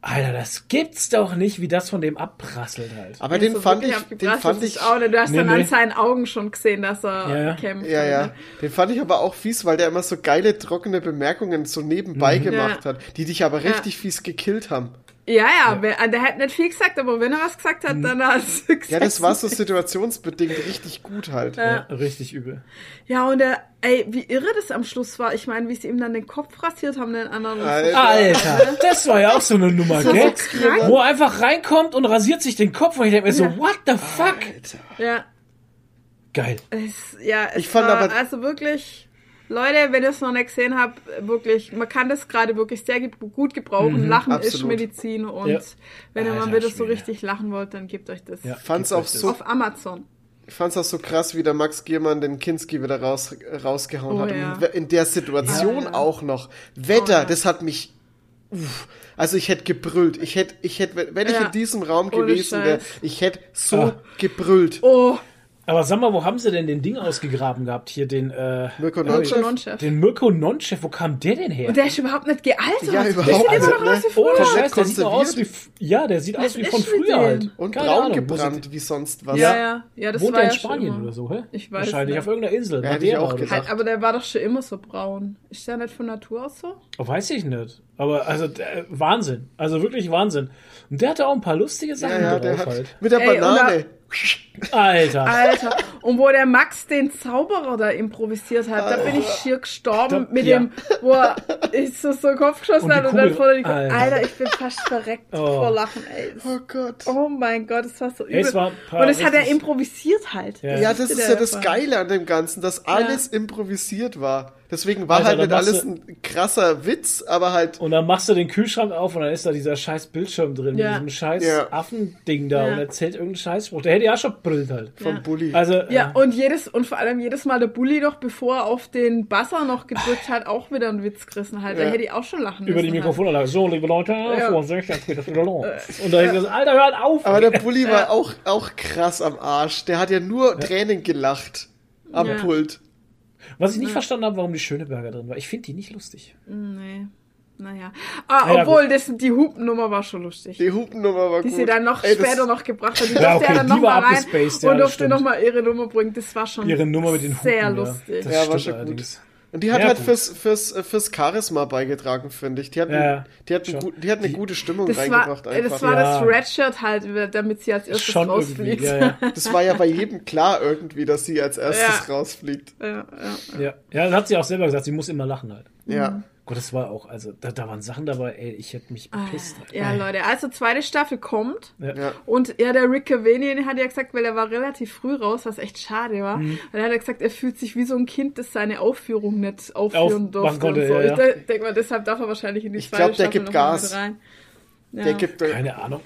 Alter, das gibt's doch nicht, wie das von dem abprasselt halt. Aber den So fand ich, den fand ich, auch nicht. Du hast Nee, dann nee. an seinen Augen schon gesehen, dass er Ja, ja. kämpft. ja, ja, ne? den fand ich aber auch fies, weil der immer so geile, trockene Bemerkungen so nebenbei gemacht Ja. hat, die dich aber richtig fies gekillt haben. Ja, ja, wer- der hat nicht viel gesagt, aber wenn er was gesagt hat, dann hat er gesagt. Ja, das war so situationsbedingt richtig gut halt. Ja, richtig übel. Ja, und der, ey, wie irre das am Schluss war. Ich meine, wie sie ihm dann den Kopf rasiert haben, den anderen. Alter. Alter, das war ja auch so eine Nummer, war gell? so krank. Wo er einfach reinkommt und rasiert sich den Kopf und ich denke mir so, what the fuck? Ja, Geil. es, ja, es Ich fand war aber- also wirklich. Leute, wenn ihr es noch nicht gesehen habt, wirklich, man kann das gerade wirklich sehr gut gebrauchen. Lachen ist absolut. Medizin und Ja. wenn ihr mal wieder so richtig lachen wollt, dann gebt euch das. Ja. Fand's Gebt auch euch das. so, Auf Amazon. ich fand's auch so krass, wie der Max Giermann den Kinski wieder raus, rausgehauen Oh, hat. ja. Und in der Situation Ja, ja. auch noch. Wetter, Oh, ja. das hat mich. Uff, also ich hätte gebrüllt. Ich hätte, ich hätte, wenn ich Ja. in diesem Raum Ohne gewesen wäre, ich hätte so Ah. gebrüllt. Oh, Aber sag mal, wo haben sie denn den Ding ausgegraben gehabt? Hier den, äh, Mirko Mirko Nonchef. Nonchef. den Mirko Nonchef. Wo kam der denn her? Und der ist überhaupt nicht gealtert. Ja, Der überhaupt sieht nicht, immer noch aus ne? wie früher. Oh, Komplett Scheiße, der sieht doch aus wie, ja, der sieht Was aus wie von früher halt. Und Keine braun Ahnung, gebrannt, wie sonst was. Ja, ja, ja, das Wohnt war er in ja Spanien immer. oder so, hä? Ich weiß Wahrscheinlich nicht. auf irgendeiner Insel. Ja, hätte ich auch gedacht. Halt, aber der war doch schon immer so braun. Ist der nicht von Natur aus so? Oh, weiß ich nicht. Aber also der, Wahnsinn. Also wirklich Wahnsinn. Und der hatte auch ein paar lustige Sachen Ja, ja, drauf der hat halt. mit der Banane. Alter. Alter. Und wo der Max den Zauberer da improvisiert hat, da bin ich schier gestorben Da- mit ja. dem, wo er ist so, so den Kopf geschossen hat und dann vor die Alter. Alter. ich bin fast verreckt Oh. vor Lachen, ey. Oh Gott. Oh mein Gott, das war so übel. Es war und das hat er improvisiert halt. Ja. Ja, das ist der ja das. Geile an dem Ganzen, dass alles improvisiert war. Deswegen war Alter, halt machst alles du- ein krasser Witz, aber halt. Und dann machst du den Kühlschrank auf und dann ist da dieser scheiß Bildschirm drin, Ja. mit diesem scheiß Ja. Affending da Ja. und erzählt irgendeinen Scheißspruch. Der hätte ja schon brüllt halt. Vom Ja. Bulli. Also, Ja, äh, und jedes, und vor allem jedes Mal der Bulli noch, bevor er auf den Buzzer noch gedrückt hat, auch wieder einen Witz gerissen halt. Da Ja. hätte ich auch schon lachen über die müssen. halt. Mikrofonanlage. So, liebe Leute, Ja. Vorsicht, jetzt geht das wieder los. Und da ich gesagt, Alter, hört auf! aber der Bulli war auch, auch krass am Arsch. Der hat ja nur Tränen gelacht am Ja. Pult. Was ich nicht verstanden habe, warum die Schöneberger drin war. Ich finde die nicht lustig. Nee. Naja. Ah, Naja, obwohl, das, die Hupennummer war schon lustig. Die Hupennummer war Die gut. sie dann noch Ey, später noch gebracht hat. Die Ja, durfte okay, ja dann die noch war mal rein abgespaced, ja, und das durfte stimmt. noch mal ihre Nummer bringen. Das war schon Ihre Nummer mit den Hupen. sehr ja. lustig. Das Ja, war schon gut. Und die hat Ja, halt gut. fürs, fürs, äh, fürs Charisma beigetragen, finde ich. Die hat, Ja, die hat, Schon. die hat eine gute Stimmung Das war, reingebracht äh, einfach. das, war Ja. das Redshirt halt, damit sie als erstes Schon rausfliegt. irgendwie. Ja, ja. (laughs) Das war ja bei jedem klar irgendwie, dass sie als erstes Ja. rausfliegt. ja, ja. Ja, ja, das hat sie auch selber gesagt, sie muss immer lachen halt. Ja. Gott, das war auch, also da, da waren Sachen dabei, ey, ich hätte mich bepisst. halt. Ah, Ja, Leute, also zweite Staffel kommt. Ja. Und ja, der Rick Cavani hat ja gesagt, weil er war relativ früh raus, was echt schade war. Mhm. Und er hat ja gesagt, er fühlt sich wie so ein Kind, das seine Aufführung nicht aufführen Aufmachen durfte. konnte, und so. ja, ja. Ich de- denk mal, deshalb darf er wahrscheinlich in die Ich zweite glaub, der Staffel gibt noch Gas. mit rein. Ja. Der gibt, der Keine Ahnung.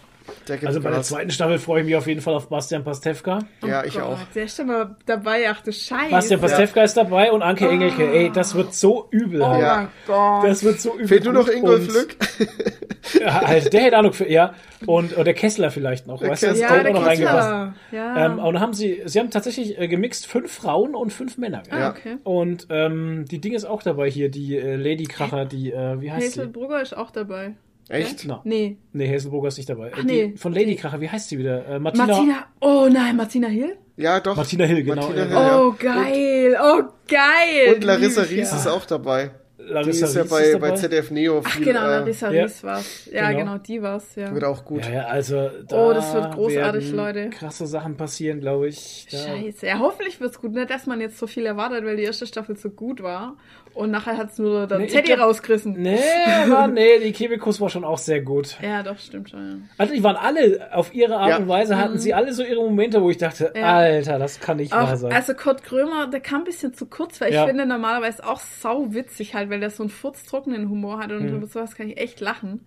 Gibt Also bei der zweiten Staffel freue ich mich auf jeden Fall auf Bastian Pastewka. Ja, ich Gott, auch. Der ist schon mal dabei, ach du Scheiße. Bastian Pastewka ist dabei und Anke Engelke. Ey, das wird so übel Oh. Ja. mein Gott. Das wird so übel. Fehlt nur noch. Ingolf Lück. (laughs) Ja, also der hätte Ahnung für, ja. Und, und der Kessler vielleicht noch. Weißt du, das ja, auch der noch reingepasst. Ja. Ähm, und dann haben sie, sie haben tatsächlich äh, gemixt fünf Frauen und fünf Männer. ah, okay. Und ähm, die Ding ist auch dabei hier, die äh, Lady Kracher, die, äh, wie heißt Hazel sie? Brugger ist auch dabei. Echt? No. Nee. Nee, Hazelburger ist nicht dabei. Äh, Ach, nee. Die, von Lady Kracher, wie heißt sie wieder? Äh, Martina, Martina. Oh nein, Martina Hill? Ja, doch. Martina Hill, genau. Martina. Hill, ja. Oh, geil. Oh, geil. Und Larissa Ries ja. ist auch dabei. Die Larissa ist ja Ries bei, ist bei. ZDF Neo Ach viel. genau, äh, Larissa ja. Ries war's. Ja, Genau. genau, die war's, ja. wird auch gut. Ja, ja, also da Oh, das wird großartig, werden Leute. krasse Sachen passieren, glaube ich. Da, Scheiße. Ja, hoffentlich wird's gut. Nicht, dass man jetzt so viel erwartet, weil die erste Staffel so gut war. Und nachher hat's nur der Nee, Teddy glaub- rausgerissen. Nee, (laughs) aber nee, die Chemicals war schon auch sehr gut. Ja, doch, stimmt schon, ja. Also die waren alle, auf ihre Art Ja. und Weise hatten sie alle so ihre Momente, wo ich dachte, Mhm. Ja. Alter, das kann nicht wahr Auch, sein. also Kurt Krömer, der kam ein bisschen zu kurz, weil Ja. ich finde normalerweise auch sau witzig halt, weil der so einen furztrockenen Humor hat und Mhm. über sowas kann ich echt lachen.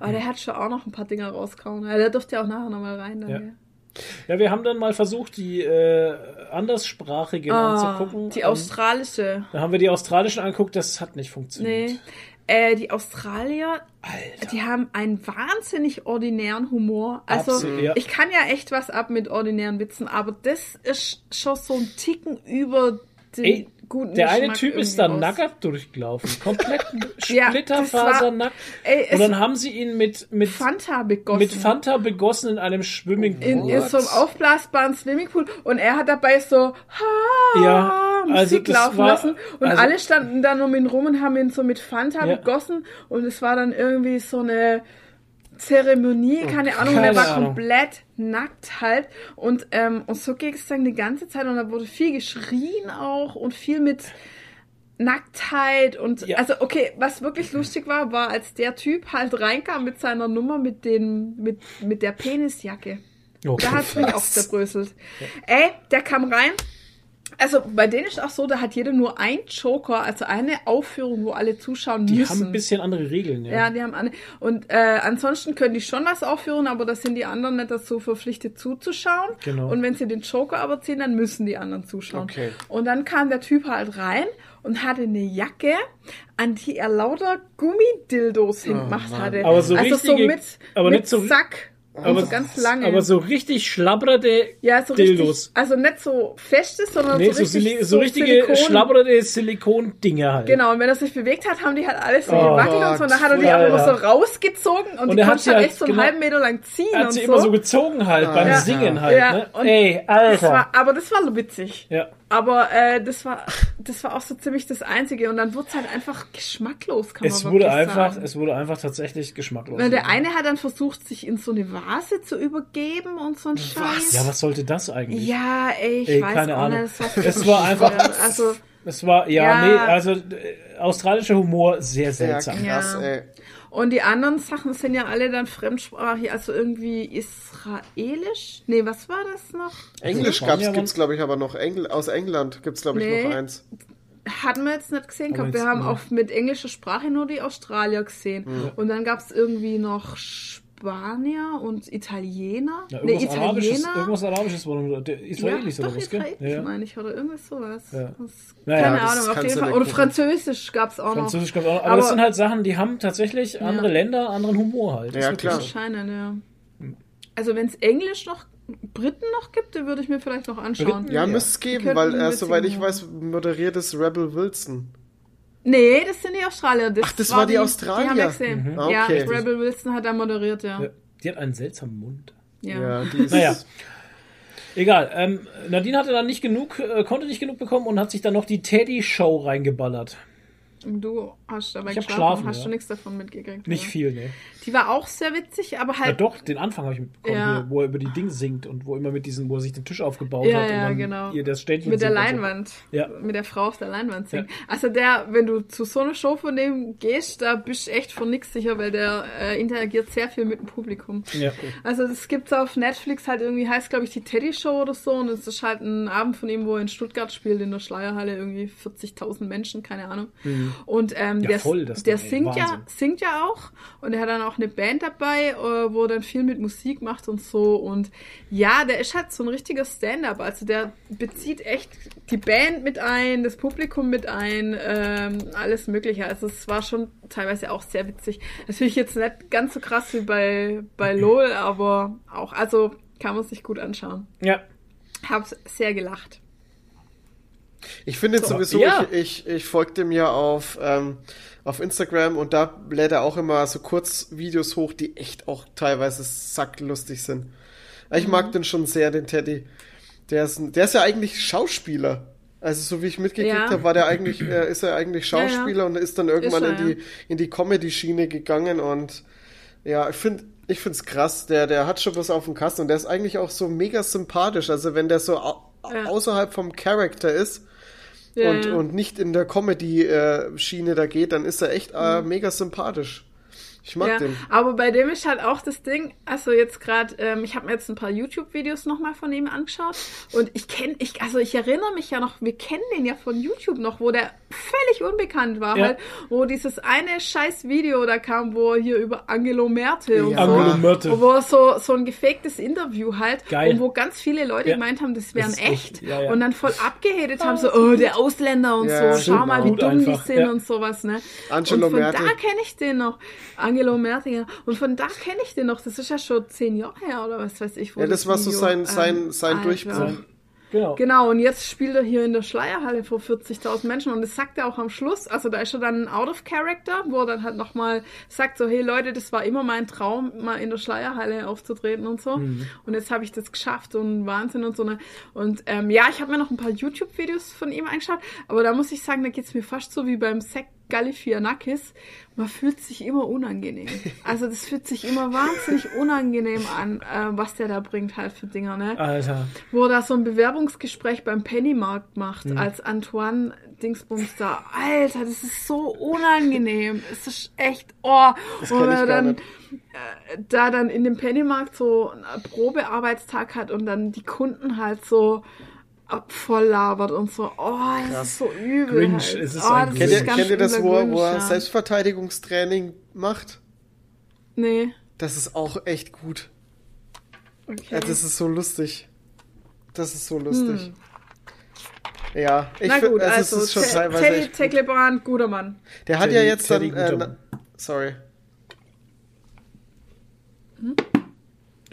Aber der hat schon auch noch ein paar Dinger rausgehauen. Ja, der durfte ja auch nachher nochmal rein. Dann, Ja. wir haben dann mal versucht, die äh, anderssprachigen Ah, anzugucken. die Ähm, australische. Da haben wir die australischen angeguckt, das hat nicht funktioniert. Nee. Äh, die Australier, Alter. die haben einen wahnsinnig ordinären Humor. Also Absolut, ich kann ja echt was ab mit ordinären Witzen, aber das ist schon so ein Ticken über den Ey, guten Der eine Geschmack Typ ist da irgendwie raus. nackert durchgelaufen. (laughs) Komplett Ja, splitterfasernackt. ey, Und dann haben sie ihn mit, mit, Fanta begossen. mit Fanta begossen in einem Swimmingpool. in, in so einem aufblasbaren Swimmingpool und er hat dabei so ha, Ja, also Musik das laufen war- lassen und also- alle standen dann um ihn rum und haben ihn so mit Fanta Ja. begossen und es war dann irgendwie so eine Zeremonie, keine Ahnung, und er war Ahnung. komplett nackt halt und, ähm, und so ging es dann die ganze Zeit und da wurde viel geschrien auch und viel mit Nacktheit und Ja. also okay, was wirklich lustig war, war als der Typ halt reinkam mit seiner Nummer mit den mit mit der Penisjacke. Oh, Da hat's mich auch zerbröselt. Ey, der kam rein Also bei denen ist auch so, da hat jeder nur ein Joker, also eine Aufführung, wo alle zuschauen Die müssen. haben ein bisschen andere Regeln, ja. Ja, die haben eine. Und äh, ansonsten können die schon was aufführen, aber da sind die anderen nicht dazu verpflichtet zuzuschauen. Genau. Und wenn sie den Joker aber ziehen, dann müssen die anderen zuschauen. Okay. Und dann kam der Typ halt rein und hatte eine Jacke, an die er lauter Gummidildos hingemacht hatte. Oh, Aber so also so richtige- mit, aber mit nicht so- Sack. Aber, so ganz lange. aber so richtig schlabberte ja, so Dildos. richtig, also nicht so festes, sondern Nee, so so, richtig Sili so richtige Silikon. schlabberte Silikon-Dinger halt. Genau, und wenn er sich bewegt hat, haben die halt alles so Oh gewackelt und so. Und dann hat er die Gott, aber immer ja. so rausgezogen und, Und die konnte halt echt so einen genau- halben Meter lang ziehen hat und sie so. immer so gezogen halt beim Ja. Singen halt, Ja, ne? Ey, Das Alter. war, aber das war witzig. ja. Aber äh, das war das war auch so ziemlich das Einzige. Und dann wurde es halt einfach geschmacklos, kann Es man wurde wirklich einfach, sagen. es wurde einfach tatsächlich geschmacklos. Weil der eine hat dann versucht, sich in so eine Vase zu übergeben und so ein Scheiß. ja, was sollte das eigentlich? Ja, ey, ich Ey, weiß keine Ahnung. nicht. Das war, Es war einfach- Also, Es war, ja, Ja. nee, also äh, australischer Humor sehr Ja, seltsam. krass, Ja. ey. Und die anderen Sachen sind ja alle dann fremdsprachig, also irgendwie israelisch. Nee, was war das noch? Englisch gab's, gibt's, glaube ich, aber noch. Engl aus England gibt's, glaube ich, Nee. noch eins. Hatten wir jetzt nicht gesehen gehabt. Wir haben auch mit englischer Sprache nur die Australier gesehen. Und dann gab es irgendwie noch Spanier und Italiener. Ja, nee, irgendwas, Arabisches, Italiener. irgendwas Arabisches war noch- der Israelis ja, oder doch, was, gell? Israelisch Ja. meine ich, oder irgendwas sowas. Ja. Das, Naja, keine das Ahnung, auf jeden Fall. gucken. Französisch gab es auch Französisch noch. kommt auch noch. Aber, Aber- das sind halt Sachen, die haben tatsächlich andere Länder, anderen Humor halt. Das Ja, klar. Anscheinend, ja. Also wenn es Englisch noch, Briten noch gibt, dann würde ich mir vielleicht noch anschauen. Briten? Ja, Ja. müsste es geben, weil, äh, witzigen soweit ich weiß, moderiert es Rebel Wilson. Nee, das sind die Australier. Das Ach, das war die Australier. Die haben wir gesehen. Mhm. Ah, Ja, okay. Rebel Wilson hat da moderiert, ja. Ja. Die hat einen seltsamen Mund. Ja. Ja, die (laughs) ist. Naja. Egal. Ähm, Nadine hatte dann nicht genug, äh, konnte nicht genug bekommen und hat sich dann noch die Teddy-Show reingeballert. Und du hast dabei Ich geschlafen, geschlafen, hast ja. du nichts davon mitgekriegt. Nicht oder? viel, ne? Die war auch sehr witzig, aber Ja, halt. doch, den Anfang habe ich mitbekommen, Ja. hier, wo er über die Dinge singt und wo immer mit diesen, wo er sich den Tisch aufgebaut Ja, hat und ja, dann genau. ihr das Ständchen mit der und so. Leinwand. Ja. Mit der Frau auf der Leinwand singt. Also der, wenn du zu so einer Show von dem gehst, da bist du echt von nix sicher, weil der äh, interagiert sehr viel mit dem Publikum. Ja. Also das gibt's auf Netflix halt irgendwie, heißt glaube ich die Teddy Show oder so und es ist halt ein Abend von ihm, wo er in Stuttgart spielt, in der Schleierhalle, irgendwie 40.000 Menschen, keine Ahnung. Und ähm, Mhm. Ja, der, voll, das der singt ja, singt ja auch und er hat dann auch eine Band dabei, äh, wo er dann viel mit Musik macht und so und ja, der ist halt so ein richtiger Stand-up, also der bezieht echt die Band mit ein, das Publikum mit ein, ähm, alles mögliche, also es war schon teilweise auch sehr witzig. Natürlich jetzt nicht ganz so krass wie bei, bei LOL, aber auch, also kann man sich gut anschauen. ja. Hab's sehr gelacht. Ich finde jetzt So, sowieso, ja. ich, ich, ich folge dem ja auf, ähm, auf Instagram und da lädt er auch immer so Kurzvideos hoch, die echt auch teilweise sacklustig sind. Ich Mhm. mag den schon sehr, den Teddy. Der ist, der ist ja eigentlich Schauspieler. Also so wie ich mitgekriegt Ja. habe, war der eigentlich, äh, ist er eigentlich Ja, ja. Schauspieler und ist dann irgendwann Ist er, in die, in die Comedy-Schiene gegangen und ja, ich finde, ich finde es krass. Der, der hat schon was auf dem Kasten und der ist eigentlich auch so mega sympathisch. Also wenn der so au außerhalb vom Charakter ist, Ja, und, ja. und nicht in der Comedy-Schiene da geht, dann ist er echt äh, Mhm. mega sympathisch. Ich mag Ja, den. aber bei dem ist halt auch das Ding, also jetzt gerade, ähm, ich habe mir jetzt ein paar YouTube-Videos nochmal von ihm angeschaut und ich kenne, ich, also ich erinnere mich ja noch, wir kennen den ja von YouTube noch, wo der völlig unbekannt war, Ja. halt, wo dieses eine scheiß Video da kam, wo er hier über Angelo Merte und Ja. so, Angelo Merte. wo er so, so ein gefaktes Interview halt, Geil. und wo ganz viele Leute Ja. gemeint haben, das wären echt, echt, ja, ja. und dann voll abgehatet haben, so, oh, der Ausländer und Ja, so, schau mal, wie dumm einfach, die sind ja. und sowas, ne. Angelo und von Merkel. da kenne ich den noch. Angelo Mertinger. Und von da kenne ich den noch. Das ist ja schon zehn Jahre her oder was weiß ich. wo Ja, das war so Video, sein- sein- sein. Durchbruch. Genau. Genau, und jetzt spielt er hier in der Schleierhalle vor 40.000 Menschen und das sagt er auch am Schluss, also da ist er dann out of character, wo er dann halt nochmal sagt so, hey Leute, das war immer mein Traum, mal in der Schleierhalle aufzutreten und so Mhm. und jetzt habe ich das geschafft und Wahnsinn und so. Ne? Und ähm, ja, ich habe mir noch ein paar YouTube-Videos von ihm angeschaut, aber da muss ich sagen, da geht's mir fast so wie beim Sek Galifianakis, man fühlt sich immer unangenehm. (laughs) Also das fühlt sich immer wahnsinnig unangenehm an, äh, was der da bringt halt für Dinger, ne? Alter. wo er da so ein Bewerbungsgespräch beim Pennymarkt macht, Mhm. als Antoine Dingsbums da. Alter, das ist so unangenehm. Es ist echt, oh. Das er dann äh, da dann in dem Pennymarkt so einen Probearbeitstag hat und dann die Kunden halt so voll labert und so. Oh, das ist so übel. Grinch, halt. es ist oh, ein das Kennt ist ihr, kennt ihr das, wo er, Grinch, wo er ja. Selbstverteidigungstraining macht? Nee. Das ist auch echt gut. Okay. Ja, das ist so lustig. Das ist so lustig. Ja, ich Na find- gut, also, also es ist schon Te- teilweise Teddy echt gut. Tecklebrand, guter Mann. Der hat ja Teddy- jetzt dann. Teddy Äh, na, Mann. sorry.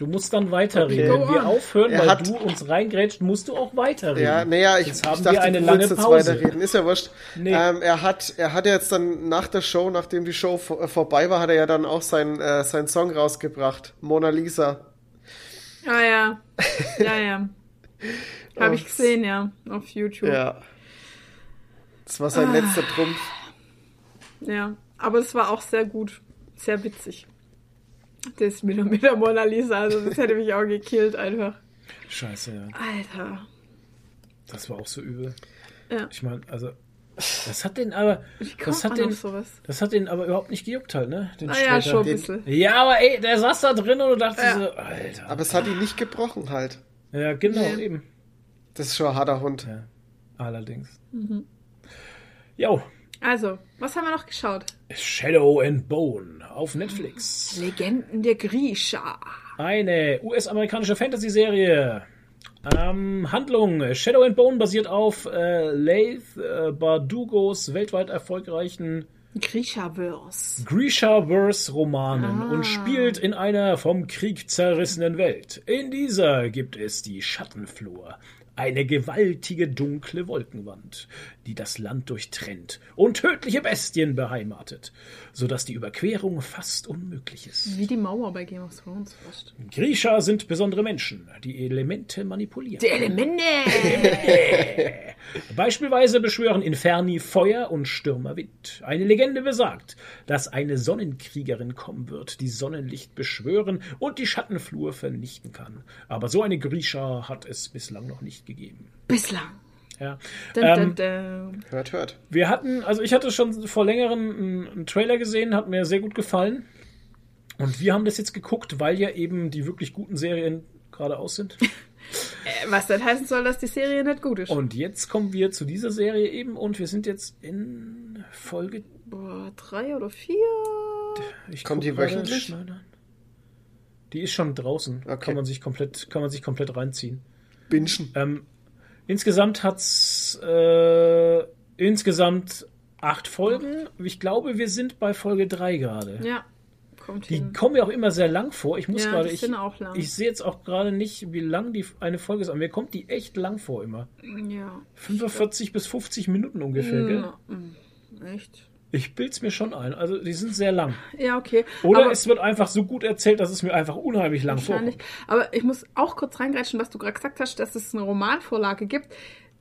Du musst dann weiterreden. Okay. Wenn wir aufhören, Er weil hat- du uns reingrätscht, musst du auch weiterreden. Ja, naja, ich, Jetzt haben ich dachte, wir eine du lange jetzt Pause. weiterreden. Ist ja wurscht. Nee. Ähm, er hat, er hat jetzt dann nach der Show, nachdem die Show äh, vorbei war, hat er ja dann auch seinen, äh, seinen Song rausgebracht. Mona Lisa. Ah ja. (laughs) Ja, ja. Habe ich gesehen, ja. Auf YouTube. Ja. Ja. Das war sein Ah. letzter Trumpf. Aber es war auch sehr gut. Sehr witzig. Das mit der, mit der Mona Lisa, also das hätte mich auch gekillt einfach. Scheiße, ja. Alter. Das war auch so übel. Ja. Ich meine, also, das hat den aber, das hat den, sowas? das hat den aber überhaupt nicht gejuckt halt, ne? Den Ah ja, schon ein Den- bisschen. Ja, aber ey, der saß da drin und du dachtest Ja. so, Alter. Aber es hat ihn nicht gebrochen halt. ja, genau, Nee. eben. Das ist schon ein harter Hund. Ja, allerdings. Mhm. Jo, Also, was haben wir noch geschaut? Shadow and Bone auf Netflix. Legenden der Grisha. Eine US-amerikanische Fantasy-Serie. Ähm, Handlung. Shadow and Bone basiert auf äh, Laith äh, Bardugos weltweit erfolgreichen Grisha-Verse. Grisha-Verse-Romanen und spielt in einer vom Krieg zerrissenen Welt. In dieser gibt es die Schattenflur, eine gewaltige dunkle Wolkenwand, die das Land durchtrennt und tödliche Bestien beheimatet, sodass die Überquerung fast unmöglich ist. Wie die Mauer bei Game of Thrones fast. Grisha sind besondere Menschen, die Elemente manipulieren. Die Elemente! (laughs) Beispielsweise beschwören Inferni Feuer und Stürmer Wind. Eine Legende besagt, dass eine Sonnenkriegerin kommen wird, die Sonnenlicht beschwören und die Schattenflur vernichten kann. Aber so eine Grisha hat es bislang noch nicht gegeben. Bislang. Ja. Dun, Ähm, dun, dun. Hört, hört. wir hatten, also ich hatte schon vor längerem einen, einen Trailer gesehen, hat mir sehr gut gefallen. Und wir haben das jetzt geguckt, weil ja eben die wirklich guten Serien gerade aus sind. (laughs) Äh, Was das heißen soll, dass die Serie nicht gut ist. Und jetzt kommen wir zu dieser Serie eben und wir sind jetzt in Folge Boah, drei oder vier? Ich Kommt die wöchentlich? schnell an. Die ist schon draußen. Okay. Kann man sich komplett, kann man sich komplett reinziehen. Bingen. Ähm, insgesamt hat's äh, insgesamt acht Folgen. Ich glaube, wir sind bei Folge drei gerade. Ja, kommt Die hin. kommen mir auch immer sehr lang vor. Ich muss Ja, gerade, ich, ich sehe jetzt auch gerade nicht, wie lang die eine Folge ist, aber mir kommt die echt lang vor immer. Ja. 45 bis 50 Minuten ungefähr, gell? Ja, mm, Echt? Ich bild's mir schon ein. Also die sind sehr lang. Ja, okay. Oder Aber- es wird einfach so gut erzählt, dass es mir einfach unheimlich lang Wahrscheinlich. vorkommt. Aber ich muss auch kurz reingreifen, was du gerade gesagt hast, dass es eine Romanvorlage gibt.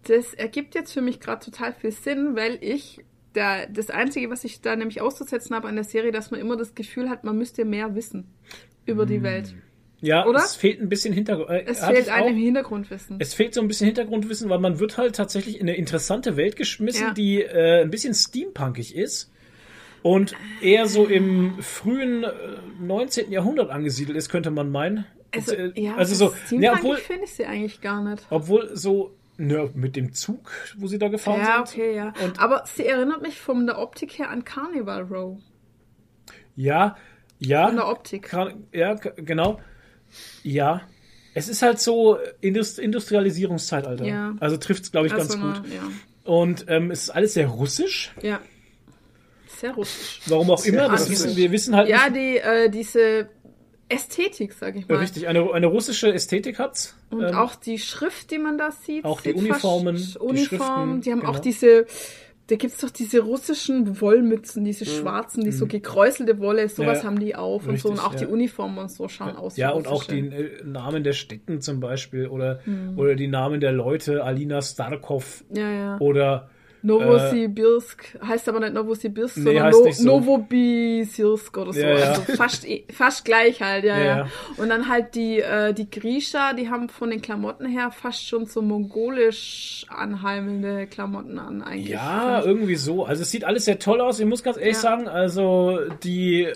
Das ergibt jetzt für mich gerade total viel Sinn, weil ich da, das Einzige, was ich da nämlich auszusetzen habe an der Serie, dass man immer das Gefühl hat, man müsste mehr wissen über Mm. die Welt. Ja, Oder? es fehlt ein bisschen Hintergrund. Äh, Es fehlt einem auch. Hintergrundwissen. Es fehlt so ein bisschen Hintergrundwissen, weil man wird halt tatsächlich in eine interessante Welt geschmissen, Ja. die äh, ein bisschen steampunkig ist und eher so im frühen äh, 19. Jahrhundert angesiedelt ist, könnte man meinen. also, äh, ja, also so, ja, obwohl, finde ich sie eigentlich gar nicht. obwohl so ne, mit dem Zug, wo sie da gefahren Ja, sind. okay, ja. Und Aber sie erinnert mich von der Optik her an Carnival Row. ja, ja, Von der Optik. Kann- ja, genau. Ja. Es ist halt so Indust Industrialisierungszeitalter. Ja. Also trifft es, glaube ich, Also ganz eine- gut. Ja. Und ähm, es ist alles sehr russisch. ja. Sehr russisch. Warum auch Sehr immer. Das wissen, wir wissen halt Ja, nicht. die, äh, diese Ästhetik, sag ich mal. Richtig, eine, eine russische Ästhetik hat's. Und Ähm, auch die Schrift, die man da sieht. auch die Uniformen, die Uniformen, Schriften, die haben genau. auch diese, da gibt's doch diese russischen Wollmützen, diese schwarzen, die so gekräuselte Wolle, sowas Mhm. Ja, haben die auf und so. Und richtig, auch die ja. Uniformen und so schauen aus. wie ja, und auch die äh, Namen der Städten zum Beispiel oder, Hm. oder die Namen der Leute, Alina Starkov Ja, ja. oder Novosibirsk heißt aber nicht Novosibirsk, Nee, sondern no so. Novobisirsk oder so. Ja, ja. Also fast, eh- fast gleich halt, ja, Ja, ja. Und dann halt die, äh, die Grisha, die haben von den Klamotten her fast schon so mongolisch anheimelnde Klamotten an eigentlich. Ja, irgendwie so. Also es sieht alles sehr toll aus. Ich muss ganz ehrlich sagen, also die